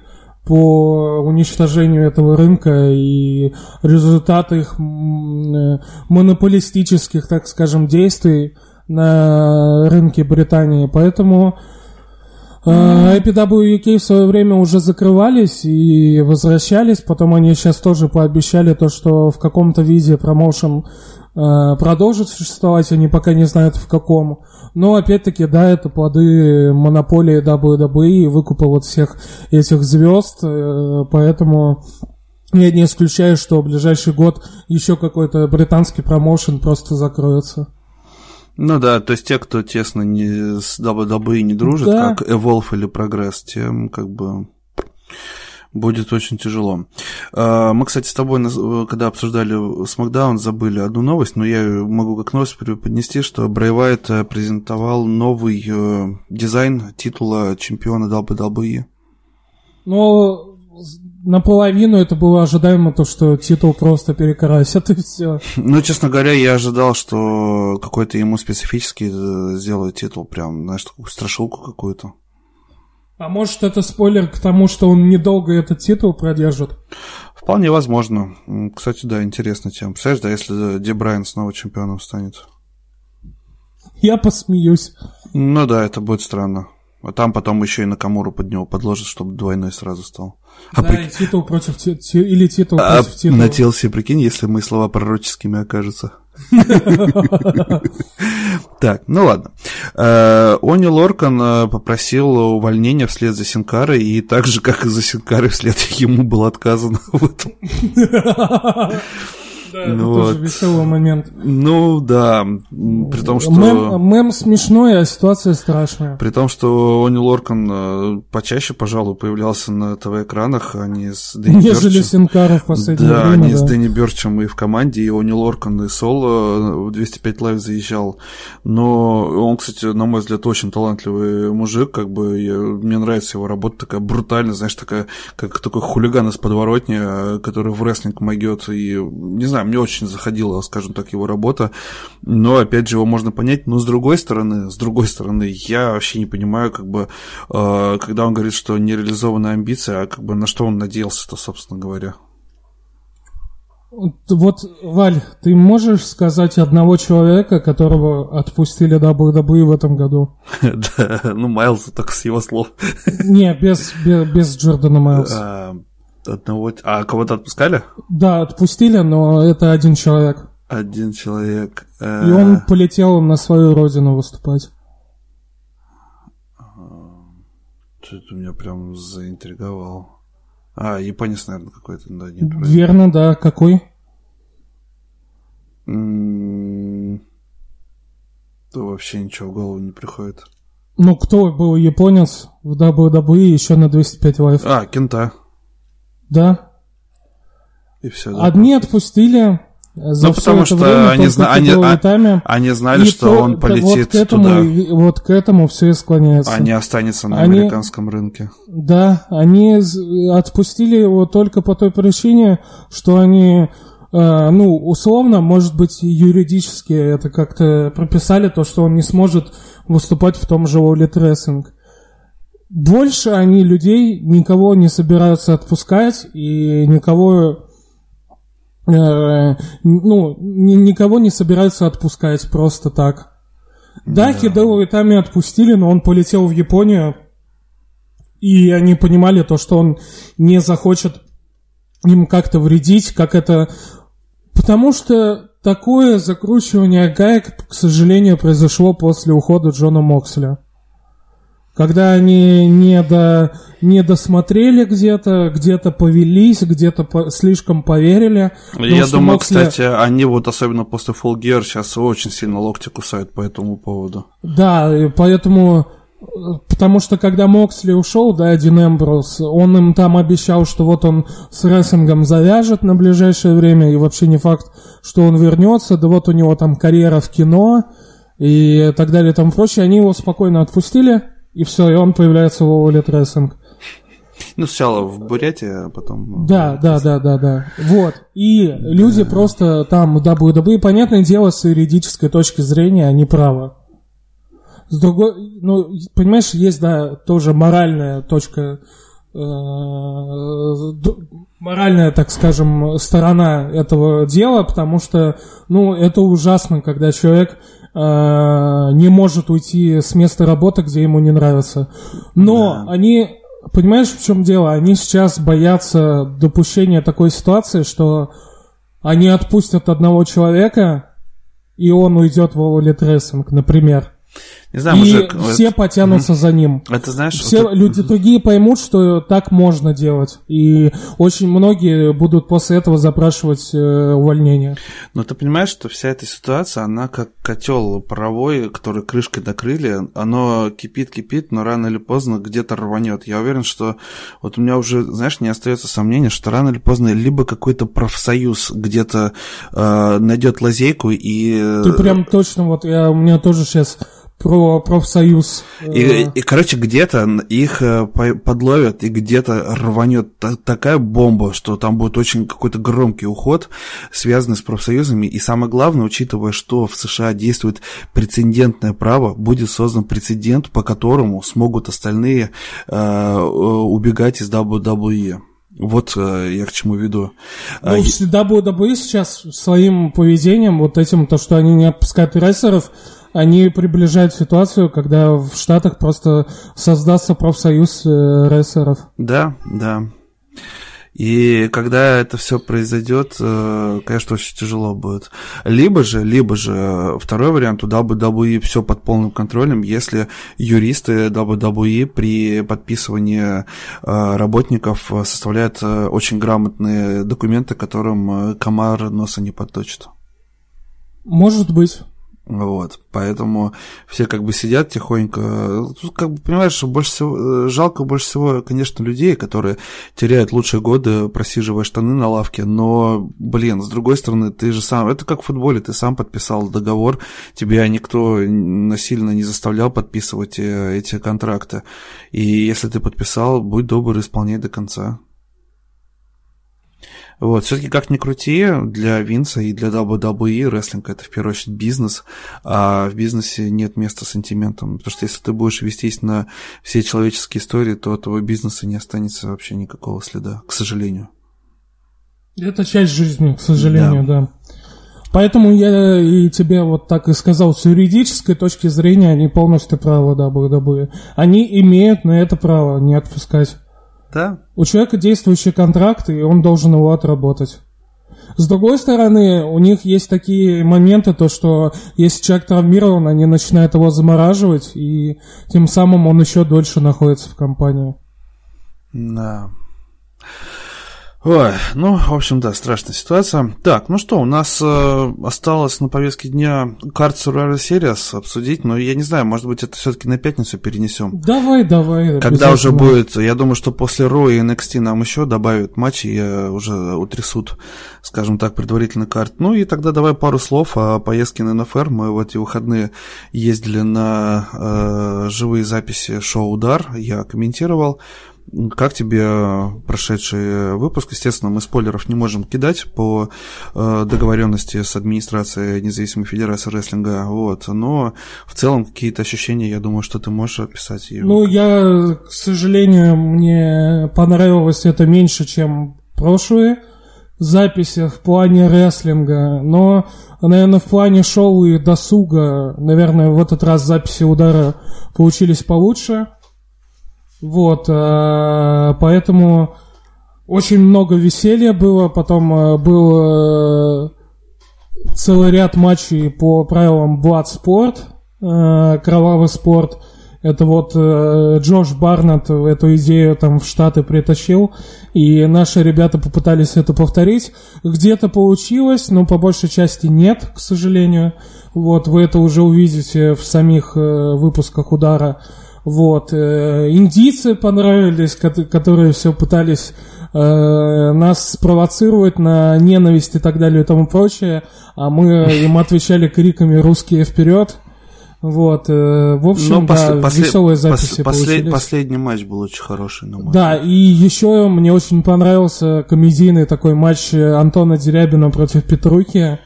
по уничтожению этого рынка и результат их монополистических, так скажем, действий на рынке Британии. Поэтому э, IPW UK в свое время уже закрывались и возвращались, потом они сейчас тоже пообещали то, что в каком-то виде промоушен э, продолжит существовать, они пока не знают в каком. Но опять-таки, да, это плоды монополии WWE и выкупа вот всех этих звезд, э, поэтому я не исключаю, что в ближайший год еще какой-то британский промоушен просто закроется. Ну да, то есть те, кто тесно не с WWE не дружит, да. как Evolve или Progress, тем как бы будет очень тяжело. А, мы, кстати, с тобой, когда обсуждали Смакдаун, забыли одну новость, но я могу как новость преподнести, что Брэй Уайт э, презентовал новый э, дизайн титула чемпиона WWE. Ну, наполовину это было ожидаемо, то, что титул просто перекрасят и все. Ну, честно говоря, я ожидал, что какой-то ему специфический э, сделают титул, прям, знаешь, такую страшилку какую-то. А может это спойлер к тому, что он недолго этот титул продержит? Вполне возможно. Кстати, да, интересная тема. Представляешь, да, если Ди Брайан снова чемпионом станет? Я посмеюсь. Ну да, это будет странно. А там потом еще и Накамуру под него подложат, чтобы двойной сразу стал. А да, при... и титул против титула, или титул а против титула. На TLC, прикинь, если мои слова пророческими окажутся. Так, ну ладно. Э, Они Лоркан э, попросил увольнения вслед за Синкарой, и так же, как и за Синкарой, вслед ему было отказано в этом. Да, это ну вот. тоже веселый момент. Ну да, при том, что... Мем, мем смешной, а ситуация страшная. При том, что Они Лоркан э, почаще, пожалуй, появлялся на ТВ-экранах, а не с Дэнни Нежели Бёрчем. Син Кара в последнее да, время. Да, не с Дэнни Бёрчем и в команде, и Они Лоркан и Соло в 205 Live заезжал. Но он, кстати, на мой взгляд, очень талантливый мужик, как бы я, мне нравится его работа, такая брутальная, знаешь, такая, как такой хулиган из подворотни, э, который в рестлинг могет, и не знаю, мне очень заходила, скажем так, его работа, но, опять же, его можно понять, но с другой стороны, с другой стороны, я вообще не понимаю, как бы, э, когда он говорит, что нереализованная амбиция, а как бы на что он надеялся-то, собственно говоря. Вот, Валь, ты можешь сказать одного человека, которого отпустили WWE в этом году? Да, ну Майлза только с его слов. Не, без, без, без Джордана Майлза. А, одного... А кого-то отпускали? Да, отпустили, но это один человек. Один человек. И он полетел на свою родину выступать. Что-то меня прям заинтриговал. А, японец, наверное, какой-то, да, нет. Верно, да. Какой? М-м-м. То вообще ничего в голову не приходит. Ну, кто был японец в WWE еще на 205 лайф? А, Кента. Да. И все. Да, Одни отпустили, за ну, потому что время, они, зна- они, а, они знали, что то, он полетит вот к этому, туда. Вот к этому все и склоняется. Не останется на они, американском рынке. Да, они отпустили его только по той причине, что они, э, ну, условно, может быть, юридически это как-то прописали, то, что он не сможет выступать в том же All Wrestling. Больше они людей никого не собираются отпускать и никого Э, ну, никого не собираются отпускать просто так. Да, да. Хидео Итами отпустили, но он полетел в Японию, и они понимали то, что он не захочет им как-то вредить, как это... Потому что такое закручивание гаек, к сожалению, произошло после ухода Джона Мокселя когда они не, до, не досмотрели где-то, где-то повелись, где-то по, слишком поверили. Я думаю, Моксли... кстати, они вот особенно после Full Gear сейчас очень сильно локти кусают по этому поводу. Да, поэтому... Потому что когда Моксли ушел, да, Дин Эмброс, он им там обещал, что вот он с рестлингом завяжет на ближайшее время, и вообще не факт, что он вернется, да вот у него там карьера в кино и так далее и тому прочее. Они его спокойно отпустили, и все, и он появляется в Овалет Рестлинг. Ну, сначала в Бурятии, а потом... Да, да, да, да, да. Вот. И люди да. просто там WWE, понятное дело, с юридической точки зрения, они правы. С другой, ну, понимаешь, есть, да, тоже моральная точка, э, моральная, так скажем, сторона этого дела, потому что, ну, это ужасно, когда человек Э, не может уйти с места работы, где ему не нравится. Но да. они, понимаешь, в чем дело? Они сейчас боятся допущения такой ситуации, что они отпустят одного человека, и он уйдет в Олит например. Не знаю, и мужик, все потянутся угу. за ним. Это знаешь, все вот... люди другие поймут, что так можно делать, и очень многие будут после этого запрашивать э, увольнение. Но ты понимаешь, что вся эта ситуация, она как котел паровой, который крышкой накрыли, оно кипит, кипит, но рано или поздно где-то рванет. Я уверен, что вот у меня уже, знаешь, не остается сомнения, что рано или поздно либо какой-то профсоюз где-то э, найдет лазейку и. Ты прям точно вот я у меня тоже сейчас про профсоюз. И, э, и, короче, где-то их э, подловят, и где-то рванет такая бомба, что там будет очень какой-то громкий уход, связанный с профсоюзами. И самое главное, учитывая, что в США действует прецедентное право, будет создан прецедент, по которому смогут остальные э, убегать из WWE. Вот э, я к чему веду. Ну, а, WWE сейчас своим поведением, вот этим, то, что они не отпускают рестлеров, они приближают ситуацию, когда в Штатах просто создастся профсоюз э, рестлеров. Да, да. И когда это все произойдет, э, конечно, очень тяжело будет. Либо же, либо же второй вариант, у WWE все под полным контролем, если юристы WWE при подписывании э, работников составляют очень грамотные документы, которым комар носа не подточит. Может быть. Вот, поэтому все как бы сидят тихонько. Тут, как бы, понимаешь, больше всего, э, жалко больше всего, конечно, людей, которые теряют лучшие годы, просиживая штаны на лавке, но, блин, с другой стороны, ты же сам, это как в футболе, ты сам подписал договор, тебя никто насильно не заставлял подписывать э, эти контракты. И если ты подписал, будь добр, исполняй до конца. Вот, все-таки как ни крути, для Винса и для WWE рестлинг это в первую очередь бизнес, а в бизнесе нет места сантиментам, потому что если ты будешь вестись на все человеческие истории, то этого бизнеса не останется вообще никакого следа, к сожалению. Это часть жизни, к сожалению, да. да. Поэтому я и тебе вот так и сказал, с юридической точки зрения они полностью правы, WWE. Они имеют на это право не отпускать. Да. У человека действующий контракт, и он должен его отработать. С другой стороны, у них есть такие моменты, то что если человек травмирован, они начинают его замораживать, и тем самым он еще дольше находится в компании. Да. Ой, ну, в общем, да, страшная ситуация. Так, ну что, у нас э, осталось на повестке дня карт Survivor Series обсудить, но я не знаю, может быть, это все-таки на пятницу перенесем. Давай, давай. Когда уже будет, я думаю, что после Ро и NXT нам еще добавят матчи, и уже утрясут, скажем так, предварительный карт. Ну и тогда давай пару слов о поездке на НФР. Мы в эти выходные ездили на э, живые записи шоу «Удар», я комментировал. Как тебе прошедший выпуск? Естественно, мы спойлеров не можем кидать по э, договоренности с администрацией независимой федерации рестлинга, вот. Но в целом какие-то ощущения, я думаю, что ты можешь описать. Ну, я, к сожалению, мне понравилось это меньше, чем прошлые записи в плане рестлинга, но, наверное, в плане шоу и досуга, наверное, в этот раз записи удара получились получше. Вот, э, поэтому очень много веселья было, потом э, был э, целый ряд матчей по правилам Bloodsport, кровавый спорт. Это вот Джош Барнетт эту идею там в Штаты притащил, и наши ребята попытались это повторить. Где-то получилось, но по большей части нет, к сожалению. Вот, вы это уже увидите в самих выпусках удара. Вот. Э, индийцы понравились, которые все пытались э, нас спровоцировать на ненависть и так далее и тому прочее, а мы им отвечали криками «русские вперед!» Вот, э, в общем, Но да, после, веселые записи послед, Последний матч был очень хороший, на мой Да, и еще мне очень понравился комедийный такой матч Антона Дерябина против Петрухи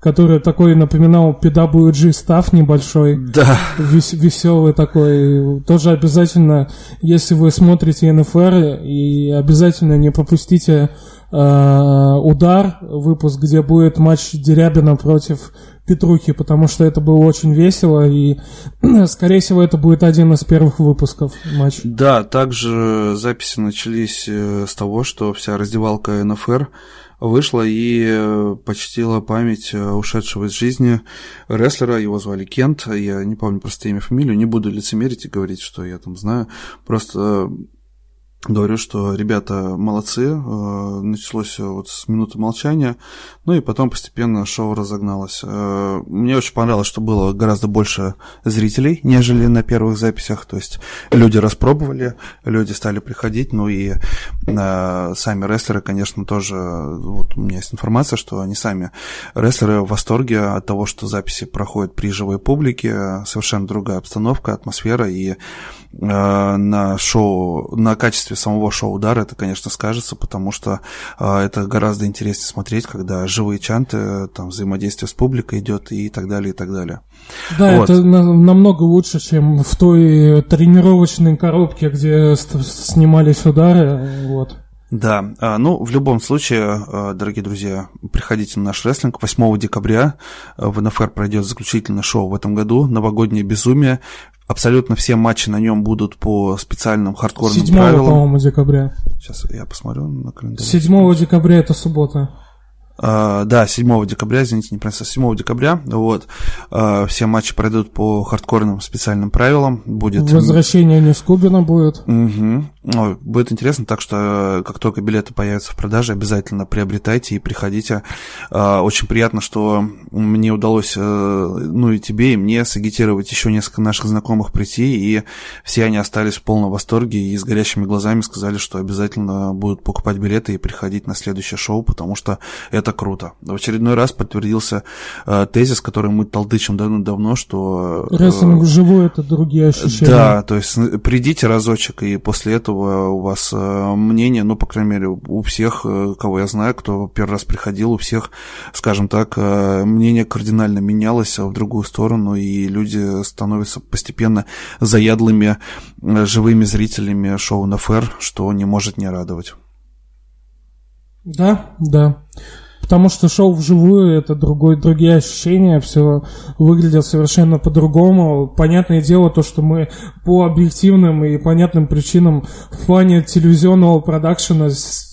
который такой напоминал PWG став небольшой. Да. Вес, веселый такой. Тоже обязательно, если вы смотрите НФР, и обязательно не пропустите э, удар, выпуск, где будет матч Дерябина против Петрухи, потому что это было очень весело, и, скорее всего, это будет один из первых выпусков матча. Да, также записи начались э, с того, что вся раздевалка НФР вышла и э, почтила память э, ушедшего из жизни рестлера, его звали Кент, я не помню просто имя, фамилию, не буду лицемерить и говорить, что я там знаю, просто говорю, что ребята молодцы, э, началось вот с минуты молчания, ну и потом постепенно шоу разогналось. Э, мне очень понравилось, что было гораздо больше зрителей, нежели на первых записях, то есть люди распробовали, люди стали приходить, ну и э, сами рестлеры, конечно, тоже, вот у меня есть информация, что они сами, рестлеры в восторге от того, что записи проходят при живой публике, совершенно другая обстановка, атмосфера, и на шоу, на качестве самого шоу удара это, конечно, скажется, потому что это гораздо интереснее смотреть, когда живые чанты, там взаимодействие с публикой идет и так далее, и так далее. Да, вот. это на- намного лучше, чем в той тренировочной коробке, где снимались удары, вот. Да, ну, в любом случае, дорогие друзья, приходите на наш рестлинг. 8 декабря в НФР пройдет заключительное шоу в этом году «Новогоднее безумие». Абсолютно все матчи на нем будут по специальным хардкорным 7 правилам. 7 по-моему, декабря. Сейчас я посмотрю на календарь. 7 декабря это суббота. Uh, да, 7 декабря, извините, не правильно, 7 декабря, вот, uh, все матчи пройдут по хардкорным специальным правилам, будет... Возвращение Нескубина будет. Угу. Ой, будет интересно, так что как только билеты появятся в продаже, обязательно приобретайте и приходите. Uh, очень приятно, что мне удалось, ну и тебе, и мне сагитировать еще несколько наших знакомых прийти, и все они остались в полном восторге и с горящими глазами сказали, что обязательно будут покупать билеты и приходить на следующее шоу, потому что это это круто. В очередной раз подтвердился э, тезис, который мы толдычим давно-давно, что... Э, Рестлинг вживую — это другие ощущения. Да, то есть придите разочек, и после этого у вас э, мнение, ну, по крайней мере, у всех, э, кого я знаю, кто первый раз приходил, у всех, скажем так, э, мнение кардинально менялось в другую сторону, и люди становятся постепенно заядлыми э, живыми зрителями шоу на фэр, что не может не радовать. Да, да. Потому что шоу вживую это другой, другие ощущения, все выглядит совершенно по-другому. Понятное дело, то, что мы по объективным и понятным причинам в плане телевизионного продакшена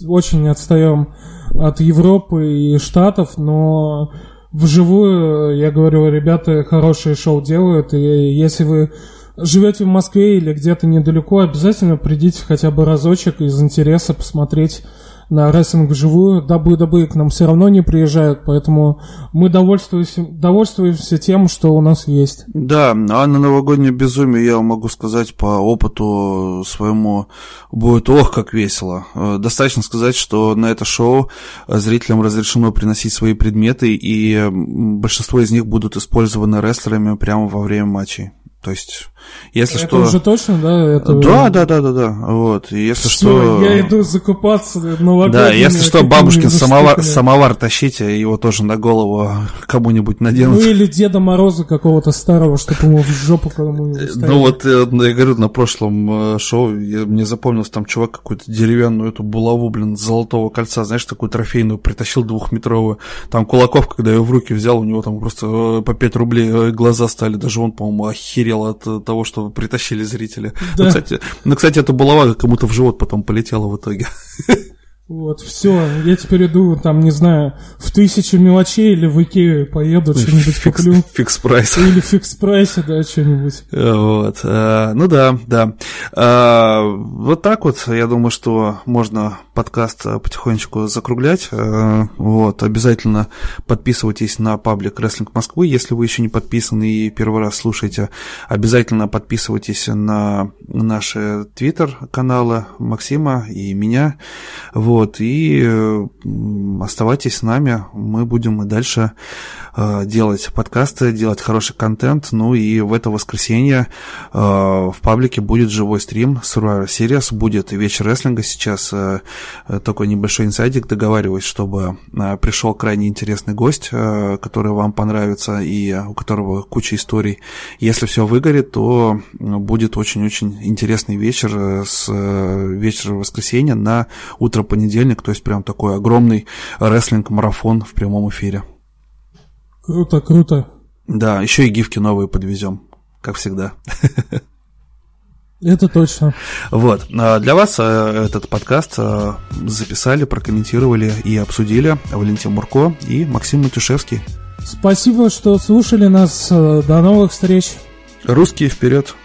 очень отстаем от Европы и Штатов, но вживую, я говорю, ребята хорошие шоу делают, и если вы живете в Москве или где-то недалеко, обязательно придите хотя бы разочек из интереса посмотреть на рестлинг вживую. Дабы к нам все равно не приезжают, поэтому мы довольствуемся, довольствуемся тем, что у нас есть. Да, а на новогоднее безумие я могу сказать по опыту своему будет ох, как весело. Э, достаточно сказать, что на это шоу зрителям разрешено приносить свои предметы, и большинство из них будут использованы рестлерами прямо во время матчей. То есть, если это что... уже точно, да? Это... Да, да, да, да, да. Вот. Если Всё, что... я иду закупаться Да, если что, бабушкин самовар, самовар тащите, его тоже на голову кому-нибудь наденут. Ну или Деда Мороза какого-то старого, чтобы ему в жопу кому-нибудь Ну вот, э, я говорю, на прошлом э, шоу я, мне запомнился, там чувак какую-то деревянную эту булаву, блин, золотого кольца, знаешь, такую трофейную, притащил двухметровую. Там Кулаков, когда ее в руки взял, у него там просто э, по 5 рублей глаза стали, даже он, по-моему, охерел от э, того, что притащили зрители. Да. Ну, кстати, ну, кстати, эта булава кому-то в живот потом полетела в итоге. Вот, все, я теперь иду, там, не знаю, в тысячу мелочей или в Икею поеду, что-нибудь куплю. Fix Price. Или Fix Price е, да, что-нибудь. Вот, а, ну да, да. А, вот так вот, я думаю, что можно подкаст потихонечку закруглять. Вот, обязательно подписывайтесь на паблик Wrestling Москвы, если вы еще не подписаны и первый раз слушаете. Обязательно подписывайтесь на наши твиттер-каналы Максима и меня. Вот, вот, и оставайтесь с нами, мы будем и дальше э, делать подкасты, делать хороший контент, ну и в это воскресенье э, в паблике будет живой стрим Survivor Series, будет вечер рестлинга, сейчас э, такой небольшой инсайдик, договариваюсь, чтобы пришел крайне интересный гость, который вам понравится и у которого куча историй. Если все выгорит, то будет очень-очень интересный вечер с вечера воскресенья на утро понедельник, то есть прям такой огромный рестлинг-марафон в прямом эфире. Круто, круто. Да, еще и гифки новые подвезем, как всегда. Это точно. Вот. А для вас э, этот подкаст э, записали, прокомментировали и обсудили Валентин Мурко и Максим Матюшевский. Спасибо, что слушали нас. До новых встреч. Русские вперед.